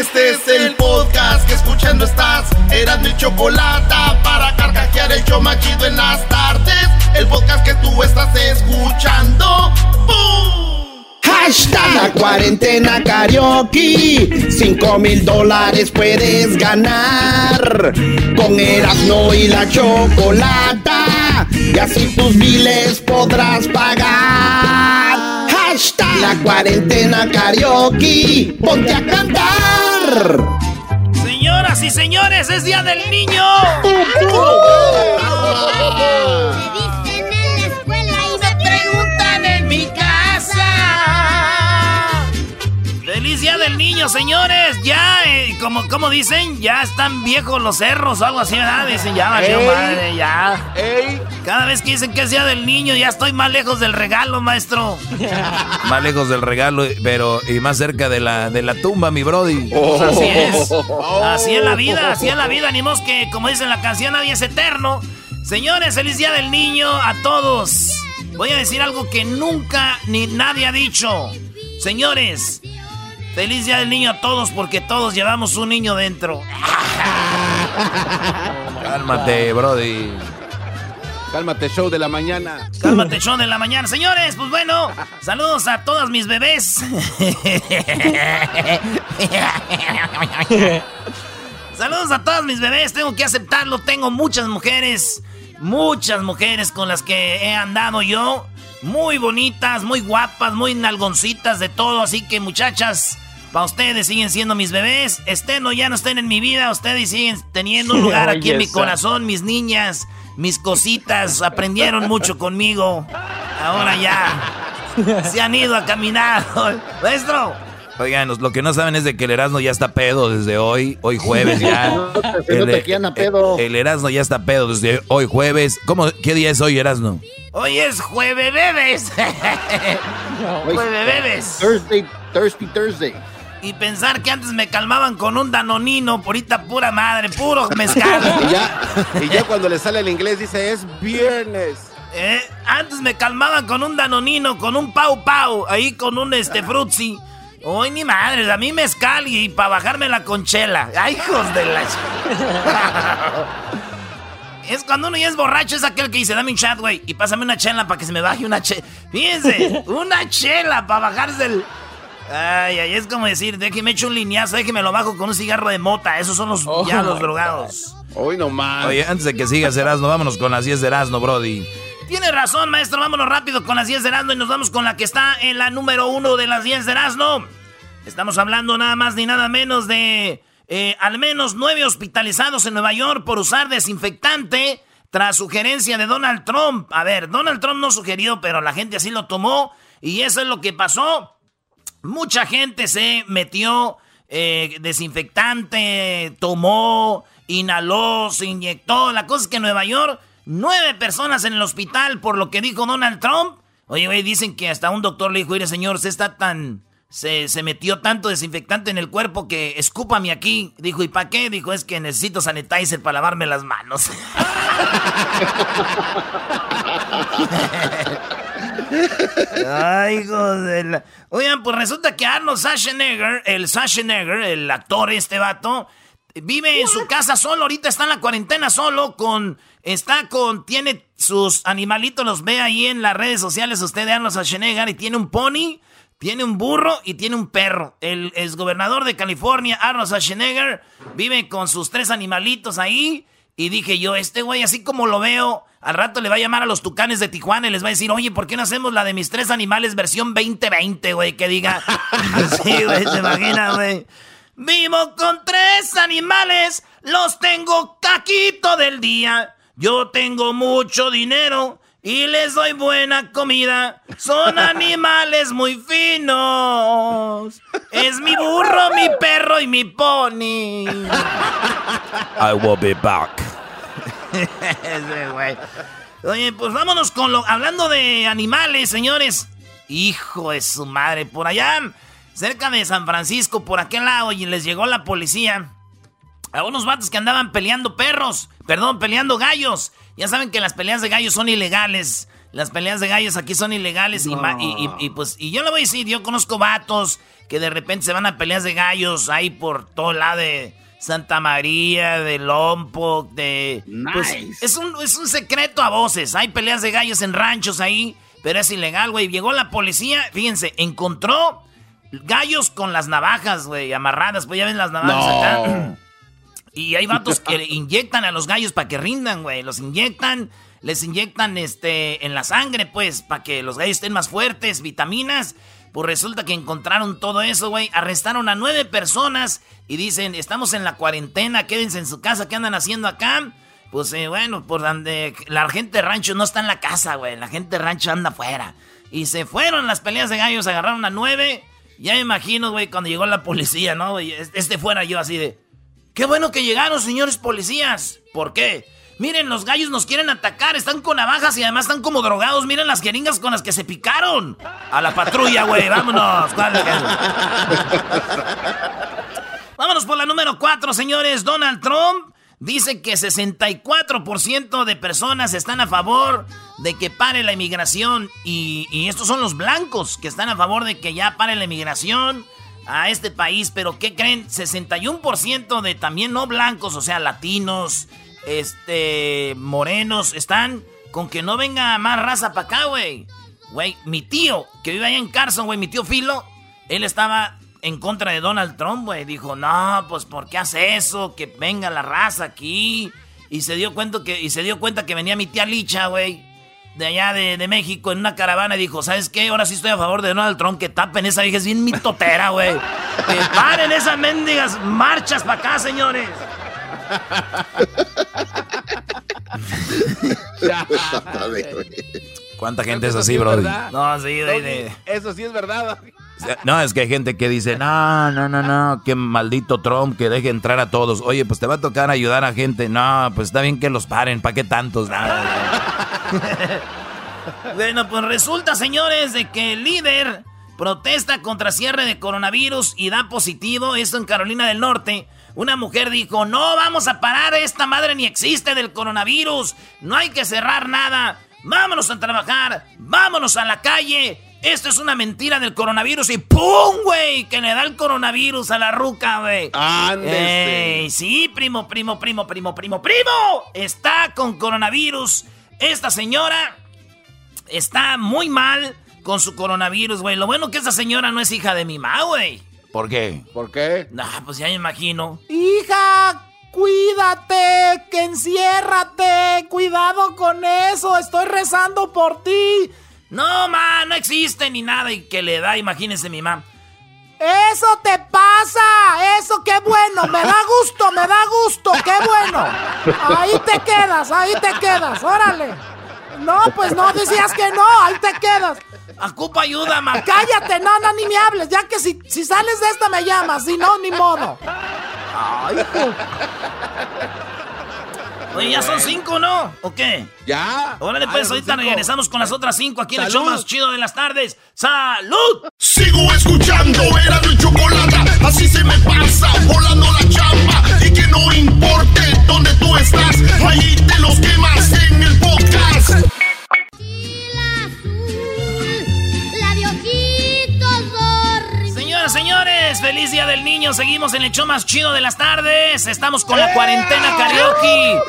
Este es el podcast que escuchando estás. Eran mi chocolate para carcajear el yo machido en las tardes. El podcast que tú estás escuchando. ¡Bum! Hashtag la cuarentena karaoke. Cinco mil dólares puedes ganar. Con Erasmo y la chocolata. Y así tus miles podrás pagar. Hashtag la cuarentena karaoke. Ponte a cantar. Señoras y señores, es Día del Niño. Me Día del Niño, señores! Ya, eh, como, como dicen, ya están viejos los cerros o algo así, ¿verdad? Dicen, ya valió Ey. madre, ya. ¡Ey! Cada vez que dicen que es Día del Niño, ya estoy más lejos del regalo, maestro. Más lejos del regalo, pero y más cerca de la, de la tumba, mi brody. Pues así es. Así es la vida, así es la vida. Ni mos que, como dice en la canción, nadie es eterno. Señores, feliz día del niño a todos. Voy a decir algo que nunca ni nadie ha dicho. Señores, feliz día del niño a todos porque todos llevamos un niño dentro. Cálmate, brody. Cálmate, show de la mañana. Cálmate, show de la mañana. Señores, pues bueno, saludos a todas mis bebés. saludos a todas mis bebés. Tengo que aceptarlo. Tengo muchas mujeres, muchas mujeres con las que he andado yo. Muy bonitas, muy guapas, muy nalgoncitas de todo. Así que muchachas, para ustedes siguen siendo mis bebés. Estén o ya no estén en mi vida, ustedes siguen teniendo un lugar aquí en mi corazón, mis niñas, mis cositas. Aprendieron mucho conmigo. Ahora ya se han ido a caminar. Maestro, Oigan, lo que no saben es de que el Erasmo ya está pedo desde hoy, hoy jueves ya. No te- no te quieran a pedo. El, el Erasmo ya está pedo desde hoy jueves. ¿Cómo, ¿Qué día es hoy, Erasmo? hoy es jueves bebes. jueves bebes. Thursday, Thursday, Thursday. Y pensar que antes me calmaban con un danonino, purita pura madre, puro mezcal. Y ya, y ya cuando le sale el inglés dice es viernes. Eh, Antes me calmaban con un danonino, con un pau pau, ahí con un este frutzi. Hoy ni madre, a mí mezcal y para bajarme la conchela. Ay, hijos de la... Es cuando uno ya es borracho, es aquel que dice, dame un chat, güey, y pásame una chela para que se me baje una chela. Fíjense, una chela para bajarse el... Ay, ay, es como decir, déjeme echo un lineazo, déjeme lo bajo con un cigarro de mota. Esos son los, ya los drogados. Hoy nomás. Oye, antes de que sigas Erasmo, vámonos con las 10 de Erasmo, brody. Tiene razón, maestro. Vámonos rápido con las 10 de Erasmo y nos vamos con la que está en la número uno de las 10 de Erasmo. Estamos hablando nada más ni nada menos de eh, al menos nueve hospitalizados en Nueva York por usar desinfectante tras sugerencia de Donald Trump. A ver, Donald Trump no sugirió, pero la gente así lo tomó y eso es lo que pasó. Mucha gente se metió eh, desinfectante, tomó, inhaló, se inyectó. La cosa es que en Nueva York, nueve personas en el hospital por lo que dijo Donald Trump. Oye, güey, dicen que hasta un doctor le dijo, mire, señor, usted está tan... Se, se metió tanto desinfectante en el cuerpo que escúpame aquí. Dijo, ¿y para qué? Dijo, es que necesito sanitizer para lavarme las manos. Ay, hijo de. Oigan, pues resulta que Arnold Schwarzenegger, el Schwarzenegger, el actor este vato, vive en su casa solo, ahorita está en la cuarentena solo, con... Está con... Tiene sus animalitos, los ve ahí en las redes sociales usted de Arnold Schwarzenegger y tiene un pony, tiene un burro y tiene un perro. El exgobernador de California, Arnold Schwarzenegger, vive con sus tres animalitos ahí. Y dije yo, este güey, así como lo veo, al rato le va a llamar a los tucanes de Tijuana y les va a decir, oye, ¿por qué no hacemos la de mis tres animales versión 2020, güey? Que diga, sí, güey, se imagina, güey. Vivo con tres animales, los tengo caquito del día. Yo tengo mucho dinero y les doy buena comida. Son animales muy finos. Es mi burro, mi perro y mi pony. I will be back. Ese güey. Oye, pues vámonos con lo. Hablando de animales, señores. Hijo de su madre. Por allá, cerca de San Francisco, por aquel lado, y les llegó la policía. A unos vatos que andaban peleando perros. Perdón, peleando gallos. Ya saben que las peleas de gallos son ilegales. Las peleas de gallos aquí son ilegales y, ma- y- y- y, pues y yo le voy a decir, yo conozco vatos que de repente se van a peleas de gallos ahí por todo lado de Santa María, de Lompoc, de pues, es un es un secreto a voces. Hay peleas de gallos en ranchos ahí, pero es ilegal, güey. Llegó la policía, fíjense, encontró gallos con las navajas, güey, amarradas, pues ya ven las navajas acá. Y hay vatos que inyectan a los gallos para que rindan, güey. Los inyectan, les inyectan este en la sangre, pues, para que los gallos estén más fuertes, vitaminas. Pues resulta que encontraron todo eso, güey. Arrestaron a nueve personas y dicen, estamos en la cuarentena, quédense en su casa, ¿qué andan haciendo acá? Pues eh, bueno, por donde la gente de rancho no está en la casa, güey. La gente de rancho anda afuera. Y se fueron las peleas de gallos, agarraron a nueve. Ya me imagino, güey, cuando llegó la policía, ¿no? Este fuera yo así de... Qué bueno que llegaron, señores policías. ¿Por qué? Miren, los gallos nos quieren atacar, están con navajas y además están como drogados. Miren las jeringas con las que se picaron. A la patrulla, güey, vámonos. Vámonos por la número 4, señores. Donald Trump dice que 64% de personas están a favor de que pare la inmigración. Y, y estos son los blancos que están a favor de que ya pare la inmigración a este país. Pero ¿qué creen? 61% de también no blancos, o sea, latinos, este, morenos, están con que no venga más raza para acá, güey. Güey, mi tío, que vive allá en Carson, güey, mi tío Filo, él estaba en contra de Donald Trump, güey. Dijo, no, pues, ¿por qué hace eso? Que venga la raza aquí. Y se dio cuenta que, y se dio cuenta que venía mi tía Licha, güey. De allá de, de México en una caravana y dijo, ¿sabes qué? Ahora sí estoy a favor de Donald Trump, que tapen esa vieja, es bien mitotera, güey. Que paren esas mendigas marchas para acá, señores. ¿Cuánta gente es así, Brody? No, sí, de, de- Eso sí es verdad. No, es que hay gente que dice, no, no, no, no, qué maldito Trump que deje entrar a todos. Oye, pues te va a tocar ayudar a gente. No, pues está bien que los paren, ¿para qué tantos? Bueno, pues resulta, señores, de que el líder protesta contra cierre de coronavirus y da positivo. Esto en Carolina del Norte. Una mujer dijo, no vamos a parar, esta madre ni existe del coronavirus. No hay que cerrar nada. Vámonos a trabajar. Vámonos a la calle. Esto es una mentira del coronavirus y ¡pum, güey! Que le da el coronavirus a la ruca, güey. Ándese. Ey, sí, primo, primo, primo, primo, primo, primo. Está con coronavirus. Esta señora está muy mal con su coronavirus, güey. Lo bueno que esta señora no es hija de mi mamá, güey. ¿Por qué? ¿Por qué? Nah, pues ya me imagino. Hija, cuídate, que enciérrate, cuidado con eso, estoy rezando por ti. No, ma, no existe ni nada y que le da, imagínense mi mamá. Eso te pasa, eso qué bueno, me da gusto, me da gusto, qué bueno. Ahí te quedas, ahí te quedas, órale. No, pues no decías que no, ahí te quedas. Ocupa ayuda, ma. Cállate, no, no, ni me hables, ya que si, si sales de esta me llamas, si no, ni modo. Oye, ya son cinco, ¿no? ¿O qué? ¿Ya? Órale, pues Ah, ahorita cinco. regresamos con las otras cinco aquí en el show más chido de las tardes. ¡Salud! Sigo escuchando, era mi chocolate, así se me pasa, volando la chamba. Y que no importe dónde tú estás, ahí te los quemas en el podcast. Señoras, señores, feliz día del niño. Seguimos en el show más chido de las tardes. Estamos con la cuarentena karaoke.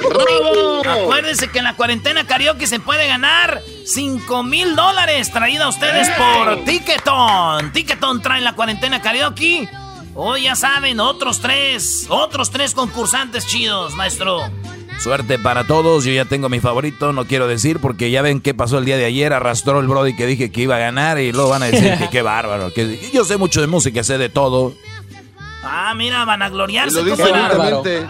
Acuérdense que en la cuarentena karaoke se puede ganar 5 mil dólares traída a ustedes por Ticketon. Ticketon trae la cuarentena karaoke. Hoy ya saben, otros tres, otros tres concursantes chidos, maestro. Suerte para todos, yo ya tengo mi favorito, no quiero decir porque ya ven qué pasó el día de ayer, arrastró el Brody que dije que iba a ganar y luego van a decir que qué bárbaro, que yo sé mucho de música, sé de todo. Ah, mira, van a gloriarse. lo abiertamente.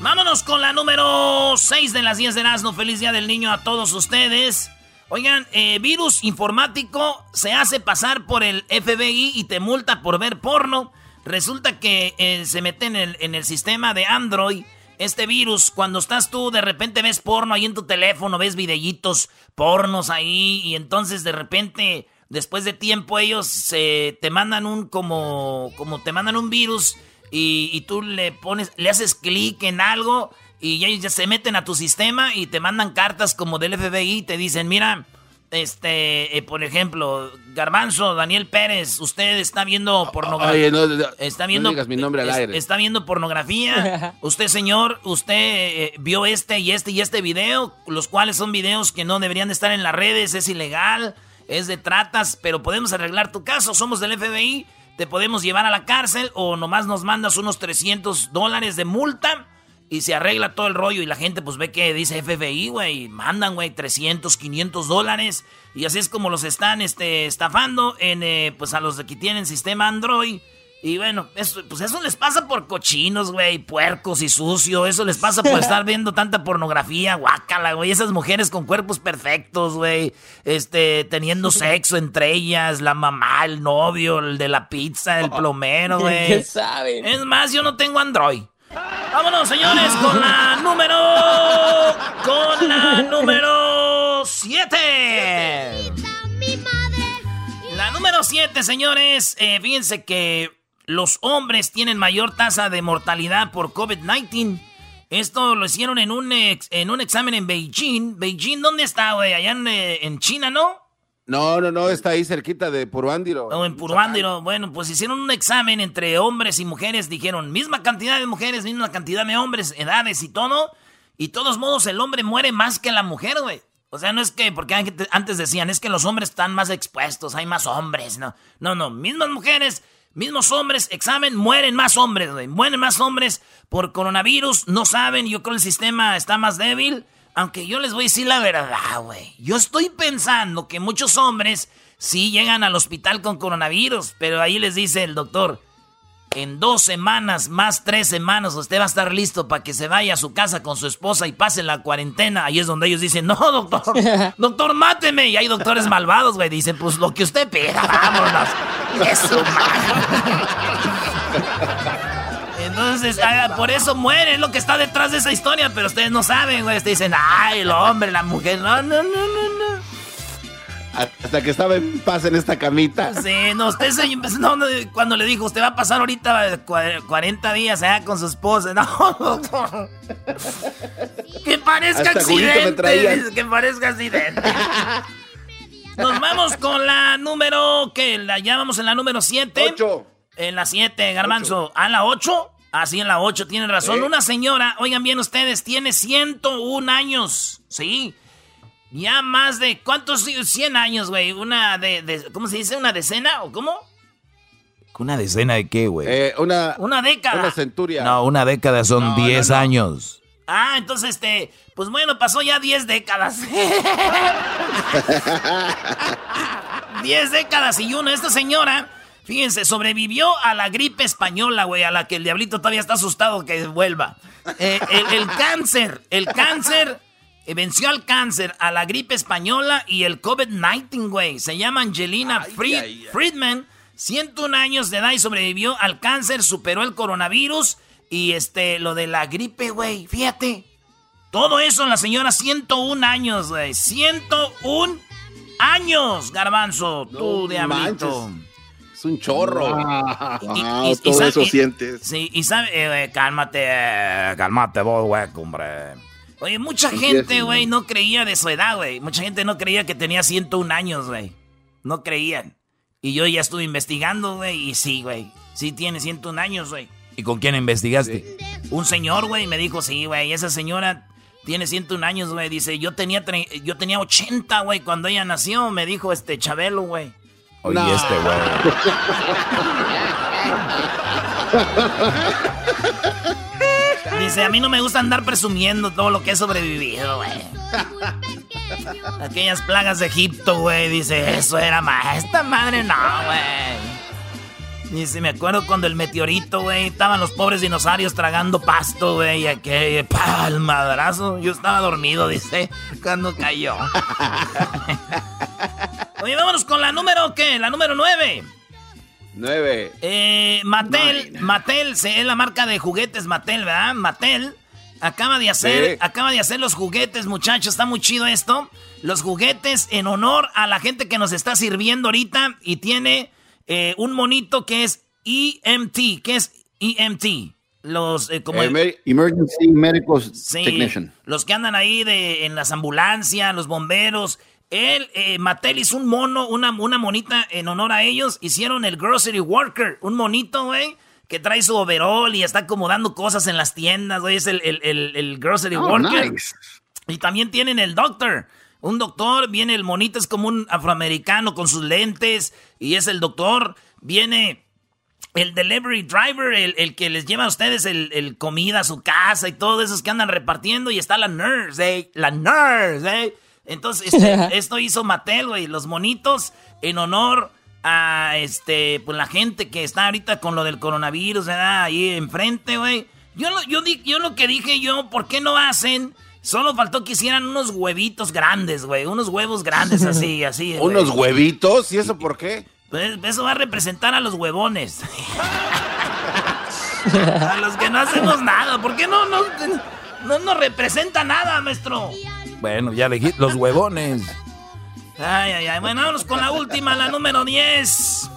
Vámonos con la número 6 de las 10 de Erasmo. Feliz Día del Niño a todos ustedes. Oigan, eh, virus informático se hace pasar por el FBI y te multa por ver porno. Resulta que eh, se mete en el, en el sistema de Android este virus. Cuando estás tú, de repente ves porno ahí en tu teléfono, ves videitos pornos ahí y entonces de repente, después de tiempo, ellos se, te mandan un como, como te mandan un virus y, y tú le pones, le haces clic en algo y ellos ya se meten a tu sistema y te mandan cartas como del FBI y te dicen, mira, este, eh, por ejemplo, Garbanzo, Daniel Pérez, usted está viendo pornografía. Oye, no, no, está no viendo, digas mi nombre al es- aire. Está viendo pornografía. usted, señor, usted eh, vio este y este y este video, los cuales son videos que no deberían de estar en las redes, es ilegal, es de tratas, pero podemos arreglar tu caso. Somos del FBI, te podemos llevar a la cárcel o nomás nos mandas unos 300 dólares de multa y se arregla todo el rollo y la gente pues ve que dice FBI, güey, mandan, güey, 300, 500 dólares y así es como los están este, estafando en, eh, pues a los de que tienen sistema Android. Y bueno, eso, pues eso les pasa por cochinos, güey, puercos y sucio. Eso les pasa por estar viendo tanta pornografía, guácala, güey. Esas mujeres con cuerpos perfectos, güey. Este, teniendo sexo entre ellas, la mamá, el novio, el de la pizza, el plomero, güey. ¿Qué saben? Es más, yo no tengo Android. Vámonos, señores, con la número. Con la número 7. La número 7, señores. Eh, fíjense que los hombres tienen mayor tasa de mortalidad por COVID-19. Esto lo hicieron en un, ex- en un examen en Beijing. Beijing, ¿dónde está, güey? Allá en, eh, en China, ¿no? No, no, no, está ahí cerquita de Puruándiro. O en Puruándiro. Bueno, pues hicieron un examen entre hombres y mujeres. Dijeron, misma cantidad de mujeres, misma cantidad de hombres, edades y todo. Y todos modos, el hombre muere más que la mujer, güey. O sea, no es que, porque antes- antes decían, es que los hombres están más expuestos, hay más hombres, no. No, no, mismas mujeres, mismos hombres, examen, mueren más hombres, güey. Mueren más hombres por coronavirus, no saben, yo creo el sistema está más débil. Aunque yo les voy a decir la verdad, güey. Yo estoy pensando que muchos hombres sí llegan al hospital con coronavirus, pero ahí les dice el doctor, en dos semanas, más tres semanas, usted va a estar listo para que se vaya a su casa con su esposa y pase la cuarentena. Ahí es donde ellos dicen, no, doctor, doctor, máteme. Y hay doctores malvados, güey. Dicen, pues lo que usted pida, vámonos. Eso, Entonces, ah, por eso muere, es lo que está detrás de esa historia, pero ustedes no saben, güey. Ustedes dicen, ay, el hombre, la mujer. No, no, no, no, no. Hasta que estaba en paz en esta camita. Sí, no, usted se, no, no, cuando le dijo, usted va a pasar ahorita cua- 40 días allá con su esposa. No, doctor. Que parezca Hasta accidente. Que parezca accidente. Nos vamos con la número, que la llamamos en la número 7. Ocho. En la 7, Garbanzo. ¿A la 8? Ah, sí, en la 8, tienen razón. Una señora, oigan bien ustedes, tiene 101 años. Sí. Ya más de, ¿cuántos? 100 años, güey. Una de, de- ¿cómo se dice? ¿Una decena o cómo? ¿Una decena de qué, güey? Eh, una, Una década. una centuria. no, una década son No, 10 no, no. años. Ah, entonces, este, pues bueno, pasó ya 10 décadas. 10 décadas y una. Esta señora, fíjense, sobrevivió a la gripe española, güey, a la que el diablito todavía está asustado que vuelva. Eh, el, el cáncer, el cáncer, eh, venció al cáncer, a la gripe española y el COVID-19, güey. Se llama Angelina Fried- Friedman. 101 años de edad y sobrevivió al cáncer, superó el coronavirus y este, lo de la gripe, güey, fíjate. Todo eso en la señora, 101 años, güey. 101 años, garbanzo, tú No de diablito. manches. Es un chorro. Ah, Y- wow, y- y todo eso y- sientes. Sí, y sabe, eh, cálmate, eh, cálmate vos, güey, hombre. Oye, mucha gente, güey, no creía de su edad, güey. Mucha gente no creía que tenía 101 años, güey. No creían. Y yo ya estuve investigando, güey, y sí, güey. Sí tiene 101 años, güey. ¿Y con quién investigaste? Un señor, güey, me dijo, sí, güey, esa señora tiene 101 años, güey. Dice, yo tenía, tre- yo tenía 80, güey, cuando ella nació, me dijo este Chabelo, güey. Oye, No. este, güey. Dice, a mí no me gusta andar presumiendo todo lo que he sobrevivido, güey. Aquellas plagas de Egipto, güey. Dice, eso era más. Esta madre no, güey. Dice, me acuerdo cuando el meteorito, güey, estaban los pobres dinosaurios tragando pasto, güey, y aquel pa, el madrazo. Yo estaba dormido, dice, cuando cayó. Oye, vámonos con la número, ¿qué? La número 9. Nueve. Eh, Mattel, Mattel, se- es la marca de juguetes Mattel, ¿verdad? Mattel acaba de hacer, Sí. acaba de hacer los juguetes, muchachos, está muy chido esto. Los juguetes en honor a la gente que nos está sirviendo ahorita y tiene eh, un monito que es EMT, que es EMT. los eh, como Emergency Medical Technician. Los que andan ahí de, en las ambulancias, los bomberos. Él, eh, Mattel hizo un mono, una, una monita en honor a ellos. Hicieron el Grocery Worker, un monito, güey, que trae su overall y está acomodando cosas en las tiendas, güey. Es el, el, Grocery oh, Worker. Y también tienen el Doctor. Un doctor, viene el monito, es como un afroamericano con sus lentes y es el doctor. Viene el delivery driver, el, que les lleva a ustedes el, comida a su casa y todos esos que andan repartiendo. Y está la nurse, ¿eh? La nurse, ¿eh? Entonces, este, esto hizo Mattel, güey. Los monitos en honor a este, pues la gente que está ahorita con lo del coronavirus, ¿verdad? Ahí enfrente, güey. Yo, yo, yo lo que dije yo, ¿por qué no hacen? Solo faltó que hicieran unos huevitos grandes, güey. Unos huevos grandes así, así. ¿Unos huevitos? ¿Y eso por qué? Pues eso va a representar a los huevones. a los que no hacemos nada. ¿Por qué no, no, no nos representa nada, maestro? Bueno, ya elegí los huevones. Ay, ay, ay. Bueno, vámonos con la última, la número 10.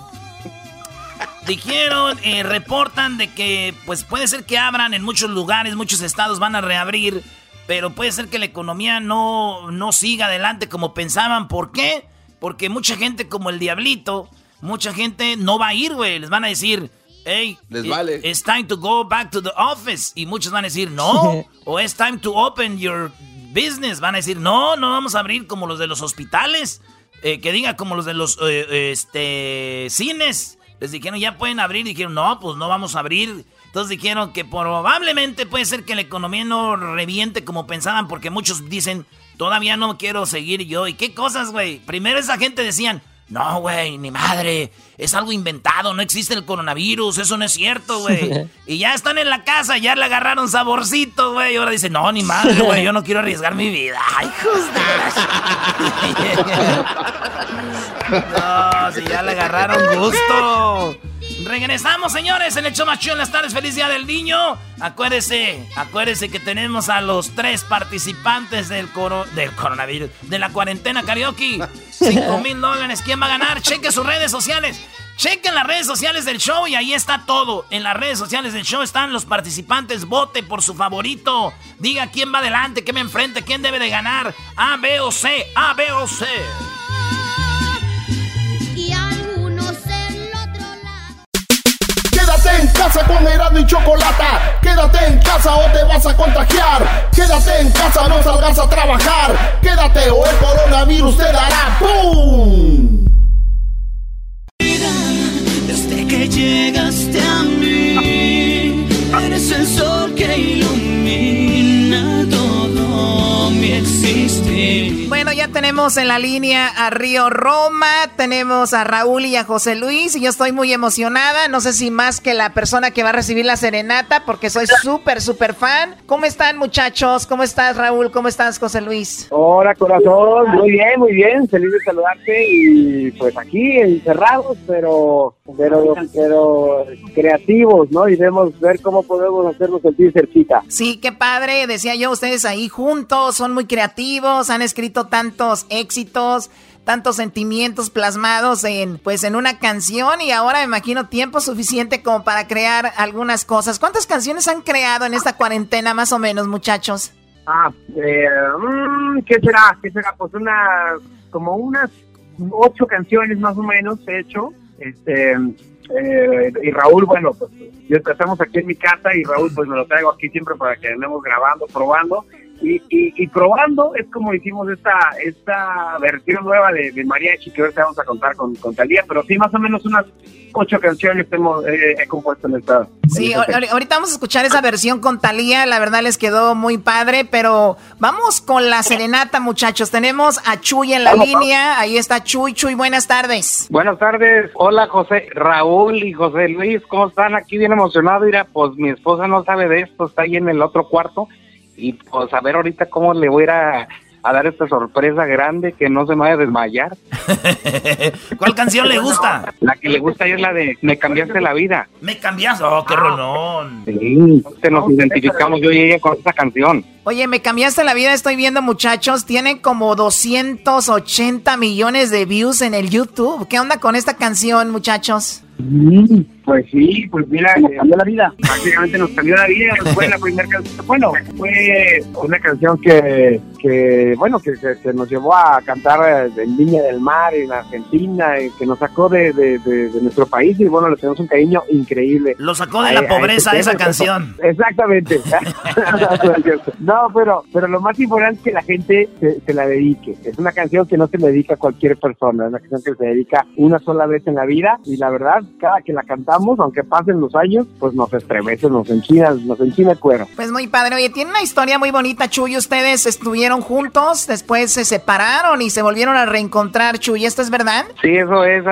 Dijeron, eh, reportan de que pues puede ser que abran en muchos lugares, muchos estados van a reabrir, pero puede ser que la economía no, no siga adelante como pensaban. ¿Por qué? Porque mucha gente como el diablito mucha gente no va a ir, güey. Les van a decir, hey, Les vale. it's time to go back to the office. Y muchos van a decir, no. o it's time to open your business. Van a decir, no, no vamos a abrir como los de los hospitales. Eh, que diga como los de los eh, este, cines. Les dijeron, ya pueden abrir. Dijeron, no, pues no vamos a abrir. Entonces dijeron que probablemente puede ser que la economía no reviente como pensaban, porque muchos dicen, todavía no quiero seguir yo. ¿Y qué cosas, güey? Primero esa gente decían, no, güey, ni madre. Es algo inventado, no existe el coronavirus, eso no es cierto, güey. y ya están en la casa, ya le agarraron saborcito, güey. Y ahora dice, no, ni madre, güey, yo no quiero arriesgar mi vida. Ay, No, si ya le agarraron gusto. Regresamos, señores, en el show más en las tardes. Feliz Día del Niño. Acuérdese, acuérdese que tenemos a los tres participantes del, coro, del coronavirus, de la cuarentena karaoke. 5 mil dólares. ¿Quién va a ganar? Cheque sus redes sociales. Chequen las redes sociales del show y ahí está todo. En las redes sociales del show están los participantes. Vote por su favorito. Diga quién va adelante, quién me enfrente, quién debe de ganar. A, B o C. A, B o C. Quédate en casa con Erasmo y Chocolata. Quédate en casa o te vas a contagiar. Quédate en casa, no salgas a trabajar. Quédate o el coronavirus te dará ¡Pum! Desde que llegaste a mí, eres el sol que ilumina Bueno, ya tenemos en la línea a Río Roma, tenemos a Raúl y a José Luis y yo estoy muy emocionada, no sé si más que la persona que va a recibir la serenata porque soy súper, súper fan. ¿Cómo están muchachos? ¿Cómo estás Raúl? ¿Cómo estás José Luis? Hola corazón, muy bien, muy bien, feliz de saludarte y pues aquí encerrados, pero, pero, pero creativos, ¿no? Y debemos ver cómo podemos hacernos sentir cerquita. Sí, qué padre, decía yo, ustedes ahí juntos, son muy creativos, han escrito tantos éxitos, tantos sentimientos plasmados en pues en una canción y ahora me imagino tiempo suficiente como para crear algunas cosas. ¿Cuántas canciones han creado en esta cuarentena más o menos, muchachos? Ah, eh, mm, ¿qué será? ¿Qué será? Pues una como unas ocho canciones más o menos he hecho. Este eh, y Raúl, bueno, pues yo estamos aquí en mi casa y Raúl pues me lo traigo aquí siempre para que andemos grabando, probando y, y, probando es como hicimos esta esta versión nueva de, de Mariachi que ahorita vamos a contar con, con Talía, pero sí más o menos unas ocho canciones hemos eh, he compuesto en esta. Sí, ahorita vamos a escuchar esa versión con Talía, la verdad les quedó muy padre, pero vamos con la serenata muchachos, tenemos a Chuy en la línea, ahí está Chuy, Chuy, buenas tardes. Buenas tardes, hola José, Raúl y José Luis, ¿cómo están? Aquí bien emocionado, mira, pues mi esposa no sabe de esto, está ahí en el otro cuarto y pues a ver ahorita cómo le voy a, a dar esta sorpresa grande que no se me vaya a desmayar. ¿Cuál canción le gusta? La que le gusta es la de Me cambiaste la vida. Me cambiaste, oh, qué rolón. Sí, nos identificamos yo y ella con esta canción. Oye, me cambiaste la vida, estoy viendo muchachos, tiene como 280 millones de views en el YouTube. ¿Qué onda con esta canción, muchachos? Pues sí, pues mira, me cambió la vida. Prácticamente nos cambió la vida. Fue la primera canción. Bueno, fue una canción que, que bueno, que, que, nos llevó a cantar en Viña del Mar, en Argentina, y que nos sacó de, de, de, nuestro país y bueno, le tenemos un cariño increíble. Lo sacó de la pobreza esa canción. Exactamente. no, pero, pero lo más importante es que la gente se, la dedique. Es una canción que no se le dedica a cualquier persona, es una canción que se dedica una sola vez en la vida y la verdad, cada que la cantamos, aunque pasen los años, pues nos estremece, nos enchina, nos enchina el cuero. Pues muy padre. Oye, tiene una historia muy bonita, Chuy. Ustedes estuvieron juntos, después se separaron y se volvieron a reencontrar, Chuy. ¿Esto es verdad? Sí, eso es.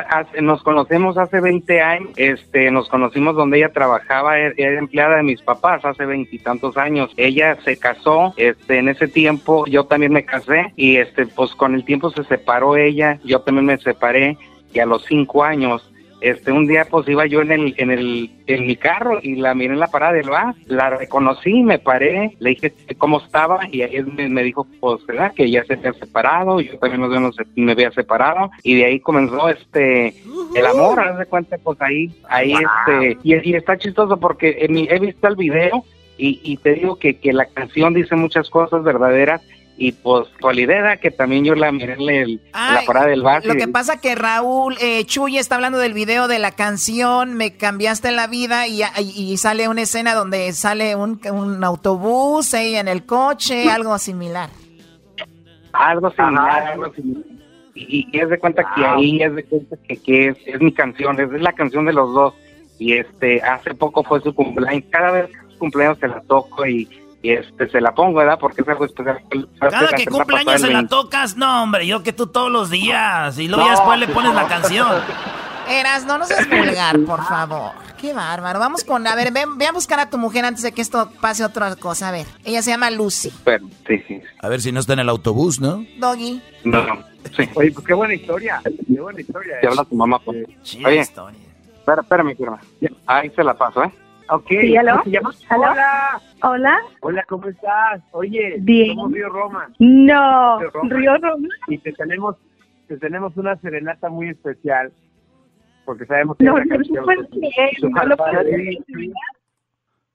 Nos conocemos hace 20 años. Este, nos conocimos donde ella trabajaba, e-, era empleada de mis papás hace veintitantos años. Ella se casó, este, en ese tiempo yo también me casé y este, pues con el tiempo se separó ella, yo también me separé y a los cinco años este un día pues iba yo en el en el en mi carro y la miré en la parada del bar la reconocí me paré le dije cómo estaba y ahí me, dijo pues verdad que ya se había separado yo también me había separado y de ahí comenzó este el amor haz de cuenta pues ahí ahí este y, está chistoso porque he visto el video y, y te digo que, que la canción dice muchas cosas verdaderas y pues Solidera, que también yo la miré en, la parada del bar. Lo que pasa que Raúl eh, Chuy está hablando del video de la canción Me cambiaste la vida y, y, sale una escena donde sale un, un autobús ella en el coche, algo similar. Algo similar, algo similar. Y, es de cuenta que ahí es de cuenta que, que es, es, mi canción, es la canción de los dos. Y este hace poco fue su cumpleaños, cada vez que su cumpleaños se la toco y y este se la pongo, ¿verdad? Porque es algo especial. Cada que cumpleaños se la tocas, no, hombre, yo que tú todos los días y luego ya después le pones la canción. Eras, no nos seas vulgar, por favor. Qué bárbaro. Vamos con, a ver, ve, a buscar a tu mujer antes de que esto pase otra cosa. A ver, ella se llama Lucy. sí, sí. A ver si no está en el autobús, ¿no? Doggy. No, sí. Oye, pues qué buena historia. Qué buena historia. Te habla tu mamá, pues. Oye, historia. Espera, espérame, espérame. Ahí se la paso, ¿eh? Ok. Sí, ¿aló? Hola. Hola. Hola, ¿cómo estás? Oye, Bien. somos Río Roma. No, Río Roma. Y te tenemos, te tenemos una serenata muy especial. Porque sabemos que no, no, canción, pues, no, no lo puedo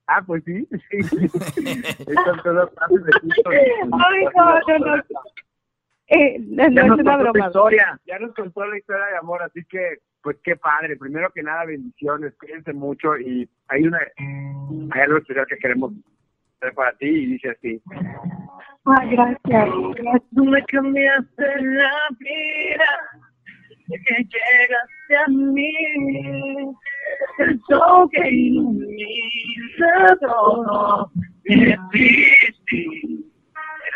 Ah, pues sí. Estas cosas pasan de. Ay, no, no, no. Eh, no, no es una broma. Historia. Ya nos contó la historia de amor, así que pues qué padre. Primero que nada, bendiciones, cuídense mucho y hay una hay algo especial que queremos hacer para ti y dice así. Ay, gracias. Tú me cambiaste la vida, que llegaste a mí, el sol que ilumina todo, eres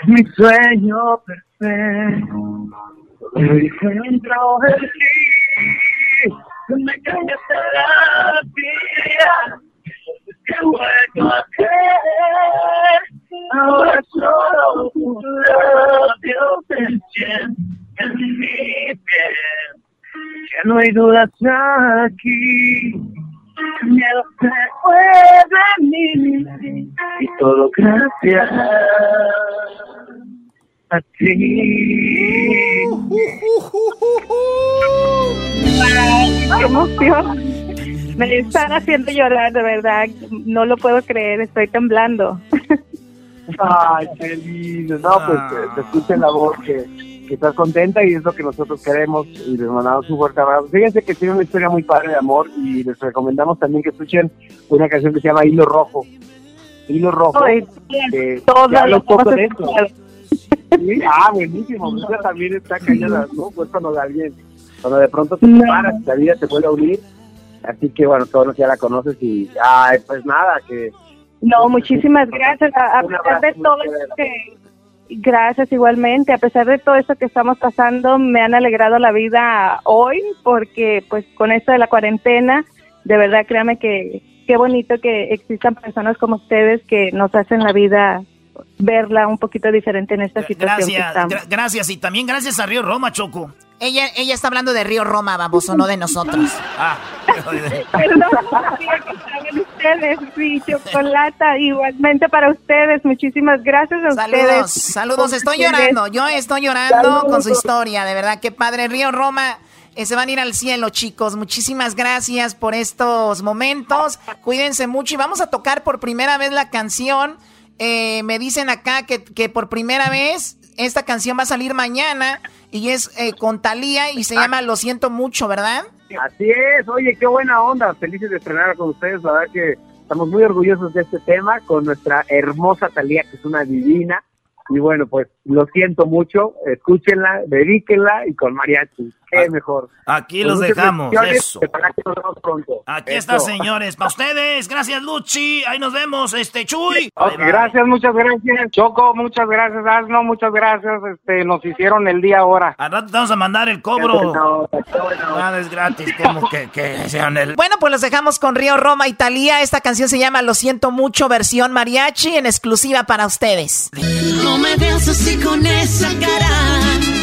mi sueño perfecto, me encuentro en ti. Me cambiaste la vida, que vuelvo a creer, ahora solo tu labio se en mi piel, ya no hay dudas aquí, se fue de mí, y todo gracias a ti. ¡Qué emoción! Me están haciendo llorar, de verdad. No lo puedo creer, estoy temblando. Ay, qué lindo. No, pues te, escuchen la voz que, que estás contenta y es lo que nosotros queremos y les mandamos un fuerte abrazo. Fíjense que tiene una historia muy padre de amor y les recomendamos también que escuchen una canción que se llama Hilo Rojo. Hilo Rojo. Ay, que todas cosas de eso. Sí, ah, buenísimo. Esa también está callada, ¿no? Pues cuando alguien cuando de pronto te paras, la vida te vuelve a unir. Así que bueno, todos ya la conoces y, ay, pues nada, que... No, muchísimas gracias. A, pesar de todo esto que... Gracias igualmente. A pesar de todo esto que estamos pasando, me han alegrado la vida hoy porque pues con esto de la cuarentena, de verdad créame que qué bonito que existan personas como ustedes que nos hacen la vida verla un poquito diferente en esta situación. Gracias, gracias y también gracias a Río Roma, Choco. Ella, ella está hablando de Río Roma, baboso, no de nosotros. ah, Perdón, que ustedes, sí, chocolata, igualmente para ustedes, muchísimas gracias a saludos, ustedes. Saludos, estoy llorando, yo estoy llorando con su historia, de verdad, qué padre. Río Roma, eh, se van a ir al cielo, chicos. Muchísimas gracias por estos momentos. Cuídense mucho y vamos a tocar por primera vez la canción. Eh, me dicen acá que, que, por primera vez esta canción va a salir mañana y es eh, con Talía y se llama Lo siento mucho, ¿verdad? Así es, oye, qué buena onda. Felices de estrenar con ustedes. La verdad que estamos muy orgullosos de este tema con nuestra hermosa Talía, que es una divina. Y bueno, pues lo siento mucho, escúchenla, dedíquenla y con mariachi. Mejor. Aquí los dejamos, eso. Aquí está, señores, para ustedes. Gracias, Luchi. Ahí nos vemos, este, Chuy. gracias, muchas gracias. Choco, muchas gracias, Asno, muchas gracias. Este, nos hicieron el día ahora. Al rato vamos a mandar el cobro. Nada es gratis, como que, que sean el... Bueno, pues los dejamos con Río Roma, Italia. Esta canción se llama Lo siento mucho, versión mariachi, en exclusiva para ustedes. No me veas así con esa cara.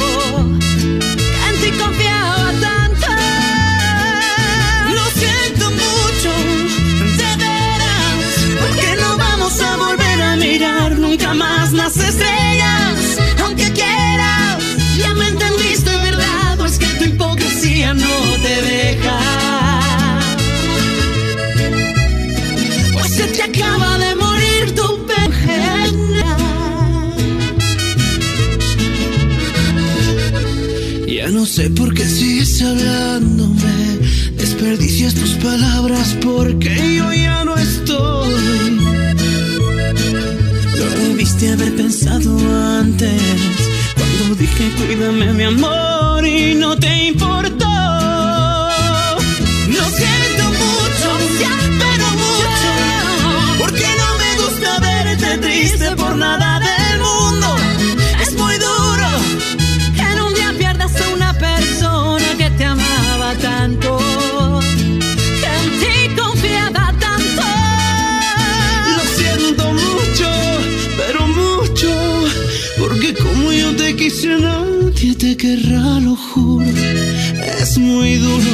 no sé por qué sigues hablándome. Desperdicias tus palabras porque yo ya no estoy. Lo debiste haber pensado antes. Cuando dije cuídame mi amor y no te importó. Juro. Es muy duro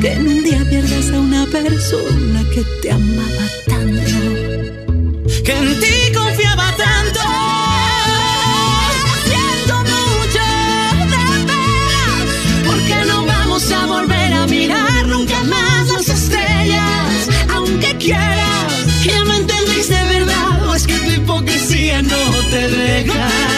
que en un día pierdas a una persona que te amaba tanto. Que en ti confiaba tanto. Siento mucho, de veras, porque no vamos a volver a mirar nunca más las estrellas, aunque quieras. Ya me entendiste, ¿verdad? O es que tu hipocresía no te deja.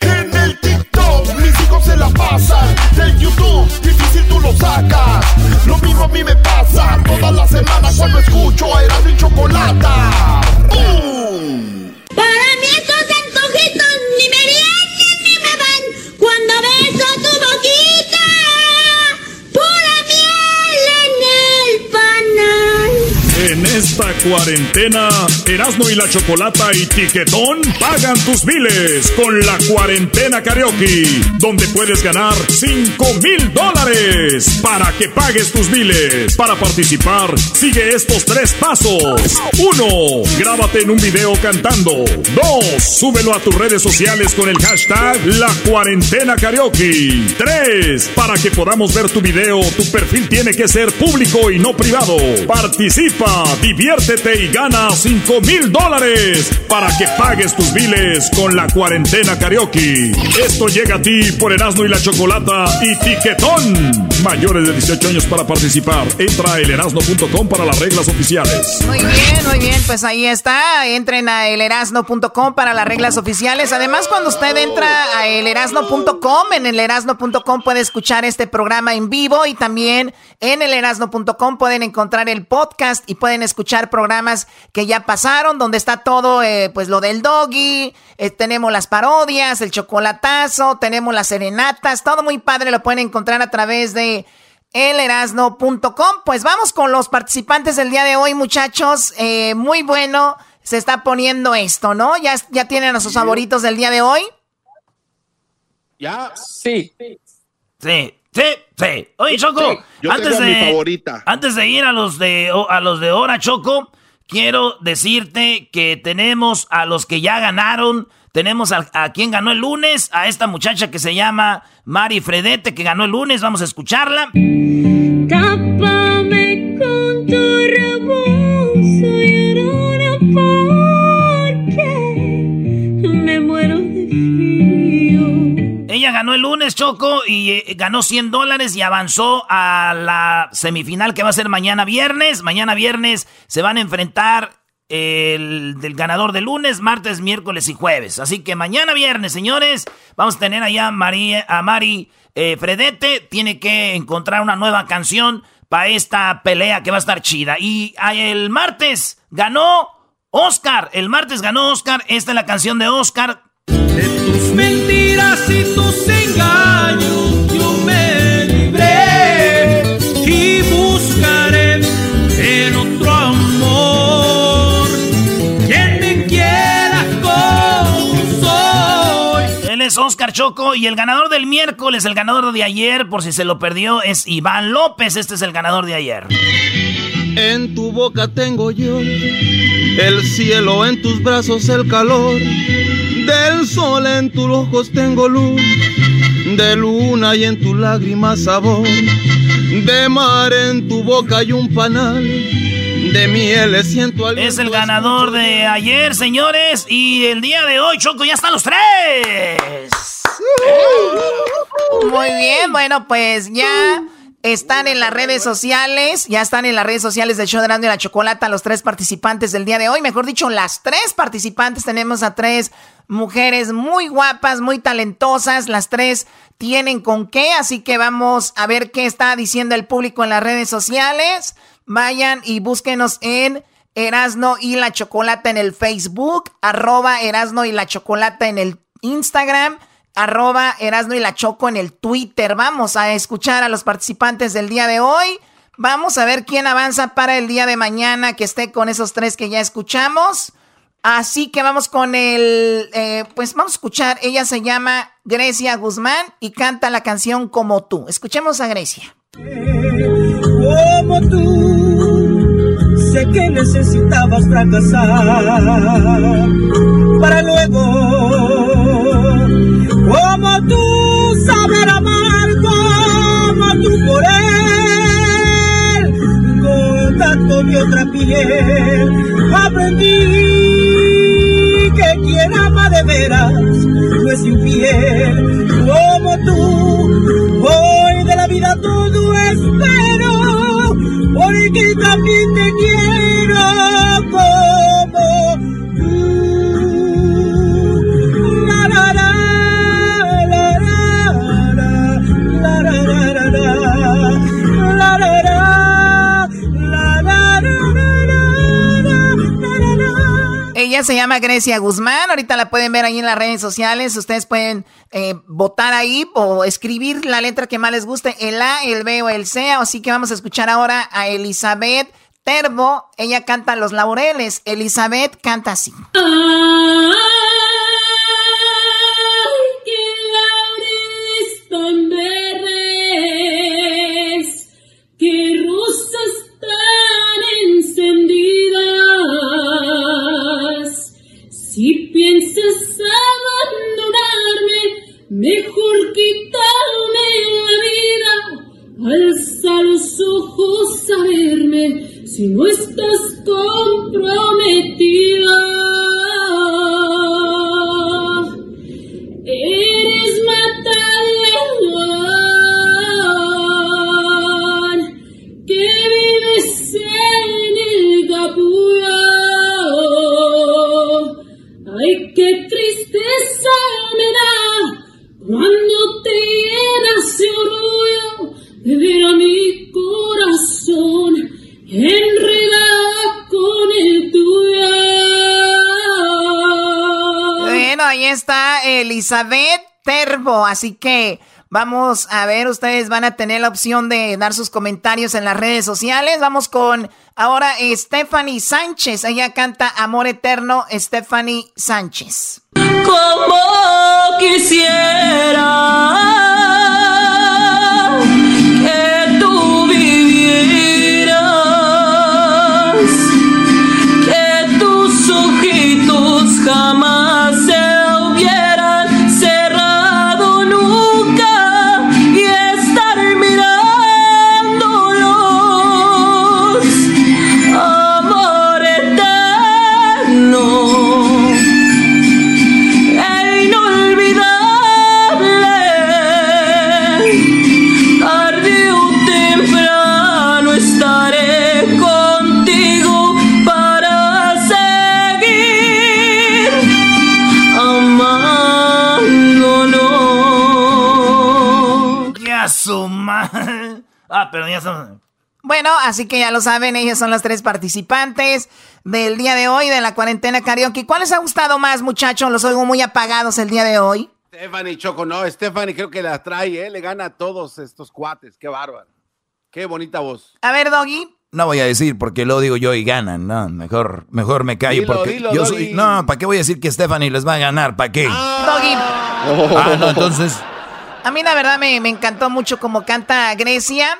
En el TikTok mis hijos se la pasan Del YouTube difícil tú lo sacas Lo mismo a mí me pasa Toda la semana cuando escucho a Erasmo y Chocolata ¡Bum! Para mí estos antojitos ni me vienen ni me van cuando beso tu boquita. Pura miel en el panal. En esta cuarentena, Erasmo y la Chocolata y Tiquetón pagan tus biles con la cuarentena karaoke, donde puedes ganar 5 mil dólares para que pagues tus biles. Para participar, sigue estos tres pasos. 1. Grábate en un video cantando. 2. Súbelo a tus redes sociales con el hashtag La Cuarentena Karaoke. 3. Para que podamos ver tu video, tu perfil tiene que ser público y no privado. Participa, diviértete y gana 5 mil dólares para que pagues tus biles con la cuarentena karaoke. Esto llega a ti por Erasmo y la Chocolata y Tiquetón. Mayores de 18 años para participar. Entra a elerasno.com para las reglas oficiales. Muy bien, muy bien, pues ahí está. Entren a elerasno.com para las reglas oficiales. Además, cuando usted entra a elerasno.com, en elerasno.com puede escuchar este programa en vivo y también en elerasno.com pueden encontrar el podcast y pueden escuchar programas que ya pasaron, donde está todo, eh, pues lo del doggy, eh, tenemos las parodias, el chocolatazo, tenemos las serenatas, todo muy padre, lo pueden encontrar a través de elerasno.com. Pues vamos con los participantes del día de hoy, muchachos. Eh, muy bueno se está poniendo esto, ¿no? ¿Ya, ya tienen a sus favoritos del día de hoy? Ya. Sí. Sí. Sí, sí. Oye, Choco, antes de antes de ir a los de a los de hora, Choco, quiero decirte que tenemos a los que ya ganaron tenemos a, quien ganó el lunes, a esta muchacha que se llama Mari Fredete, que ganó el lunes. Vamos a escucharla. Tápame con tu porque ganó el lunes, Choco, y eh, ganó 100 dólares y avanzó a la semifinal que va a ser mañana viernes. Mañana viernes se van a enfrentar el del ganador de lunes, martes, miércoles y jueves. Así que mañana viernes, señores, vamos a tener allá a, María, a Mari eh, Fredete. Tiene que encontrar una nueva canción para esta pelea que va a estar chida. Y ah, el martes ganó Oscar. El martes ganó Oscar. Esta es la canción de Oscar. De tus mentiras y tus engaños yo me libré y buscaré en otro amor quien me quiera como soy. Él es Oscar Choco y el ganador del miércoles, el ganador de ayer, por si se lo perdió, es Iván López. Este es el ganador de ayer. En tu boca tengo yo el cielo, en tus brazos el calor. Del sol en tus ojos tengo luz. De luna y en tus lágrimas sabor. De mar en tu boca hay un panal. De miel siento al Es el ganador de ayer, señores. Y el día de hoy, Choco, ya están los tres. Muy bien, bueno, pues ya están en las redes sociales, ya están en las redes sociales del show de Grande y la Chocolata los tres participantes del día de hoy. Mejor dicho, las tres participantes. Tenemos a tres mujeres muy guapas, muy talentosas. Las tres tienen con qué, así que vamos a ver qué está diciendo el público en las redes sociales. Vayan y búsquenos en Erasno y la Chocolata en el Facebook, arroba Erasno y la Chocolata en el Instagram arroba Erasno y la Choco en el Twitter. Vamos a escuchar a los participantes del día de hoy. Vamos a ver quién avanza para el día de mañana que esté con esos tres que ya escuchamos. Así que vamos con el, eh, pues vamos a escuchar. Ella se llama Grecia Guzmán y canta la canción Como tú. Escuchemos a Grecia. Como tú, sé que necesitabas fracasar para luego como tú saber amar como tú por él con tanto de otra piel aprendí que quien ama de veras no es infiel como tú. Hoy de la vida todo espero porque también te quiero Ella se llama Grecia Guzmán. Ahorita la pueden ver ahí en las redes sociales. Ustedes pueden eh, votar ahí o escribir la letra que más les guste, el A, el B o el C. Así que vamos a escuchar ahora a Elizabeth Terbo. Ella canta Los Laureles. Elizabeth canta así. Si piensas abandonarme, mejor quitarme la vida. Alza los ojos a verme si no estás comprometida. Qué tristeza me da cuando te llenas de orgullo de ver a mi corazón enredado con el tuyo. Bueno, ahí está Elizabeth Terbo. Así que vamos a ver, ustedes van a tener la opción de dar sus comentarios en las redes sociales. Vamos con ahora Stephanie Sánchez. Ella canta Amor Eterno, Stephanie Sánchez. Como quisiera Ah, pero ya son. Bueno, así que ya lo saben, ellas son las tres participantes del día de hoy de la cuarentena karaoke. ¿Cuál les ha gustado más, muchachos? Los oigo muy apagados el día de hoy. Stephanie Choco, no, Stephanie creo que la trae, ¿eh? Le gana a todos estos cuates, qué bárbaro. Qué bonita voz. A ver, Doggy. No voy a decir porque lo digo yo y ganan, no, mejor, mejor me callo Dilo, porque dilo, yo Doggy. soy, no, ¿para qué voy a decir que Stephanie les va a ganar? ¿Para qué? Doggy. Ah, no, entonces, A mí la verdad me, encantó mucho como canta Grecia,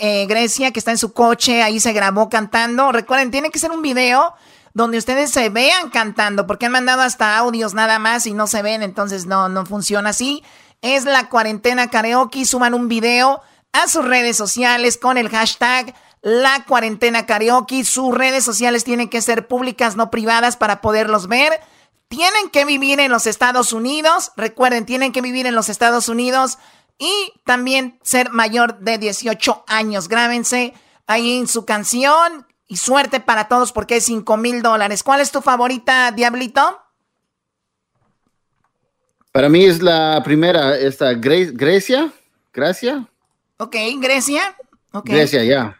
eh, Grecia que está en su coche, ahí se grabó cantando. Recuerden, tiene que ser un video donde ustedes se vean cantando, porque han mandado hasta audios nada más y no se ven, entonces no, no funciona así. Es la cuarentena karaoke, suman un video a sus redes sociales con el hashtag la cuarentena karaoke. Sus redes sociales tienen que ser públicas, no privadas, para poderlos ver. Tienen que vivir en los Estados Unidos. Recuerden, tienen que vivir en los Estados Unidos y también ser mayor de 18 años. Grábense ahí en su canción y suerte para todos porque es 5 mil dólares. ¿Cuál es tu favorita, Diablito? Para mí es la primera, esta Gre- Grecia. Gracia. Ok, Grecia. Ok. Grecia, ya.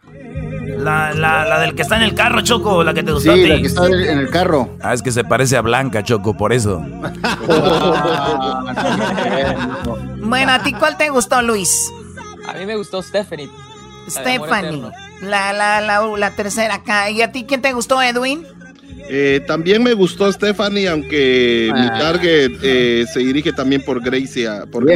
La, la, la del que está en el carro, Choco, la que te gustó a Sí, ti. la que está en el carro. ah, es que se parece a Blanca, Choco, por eso. Bueno, ¿a ti cuál te gustó, Luis? A mí me gustó Stephanie. Stephanie. La, la, la, la tercera acá. ¿Y a ti quién te gustó, Edwin? Eh, también me gustó Stephanie, aunque mi Ah. target eh, se dirige también por Gracia. Por di-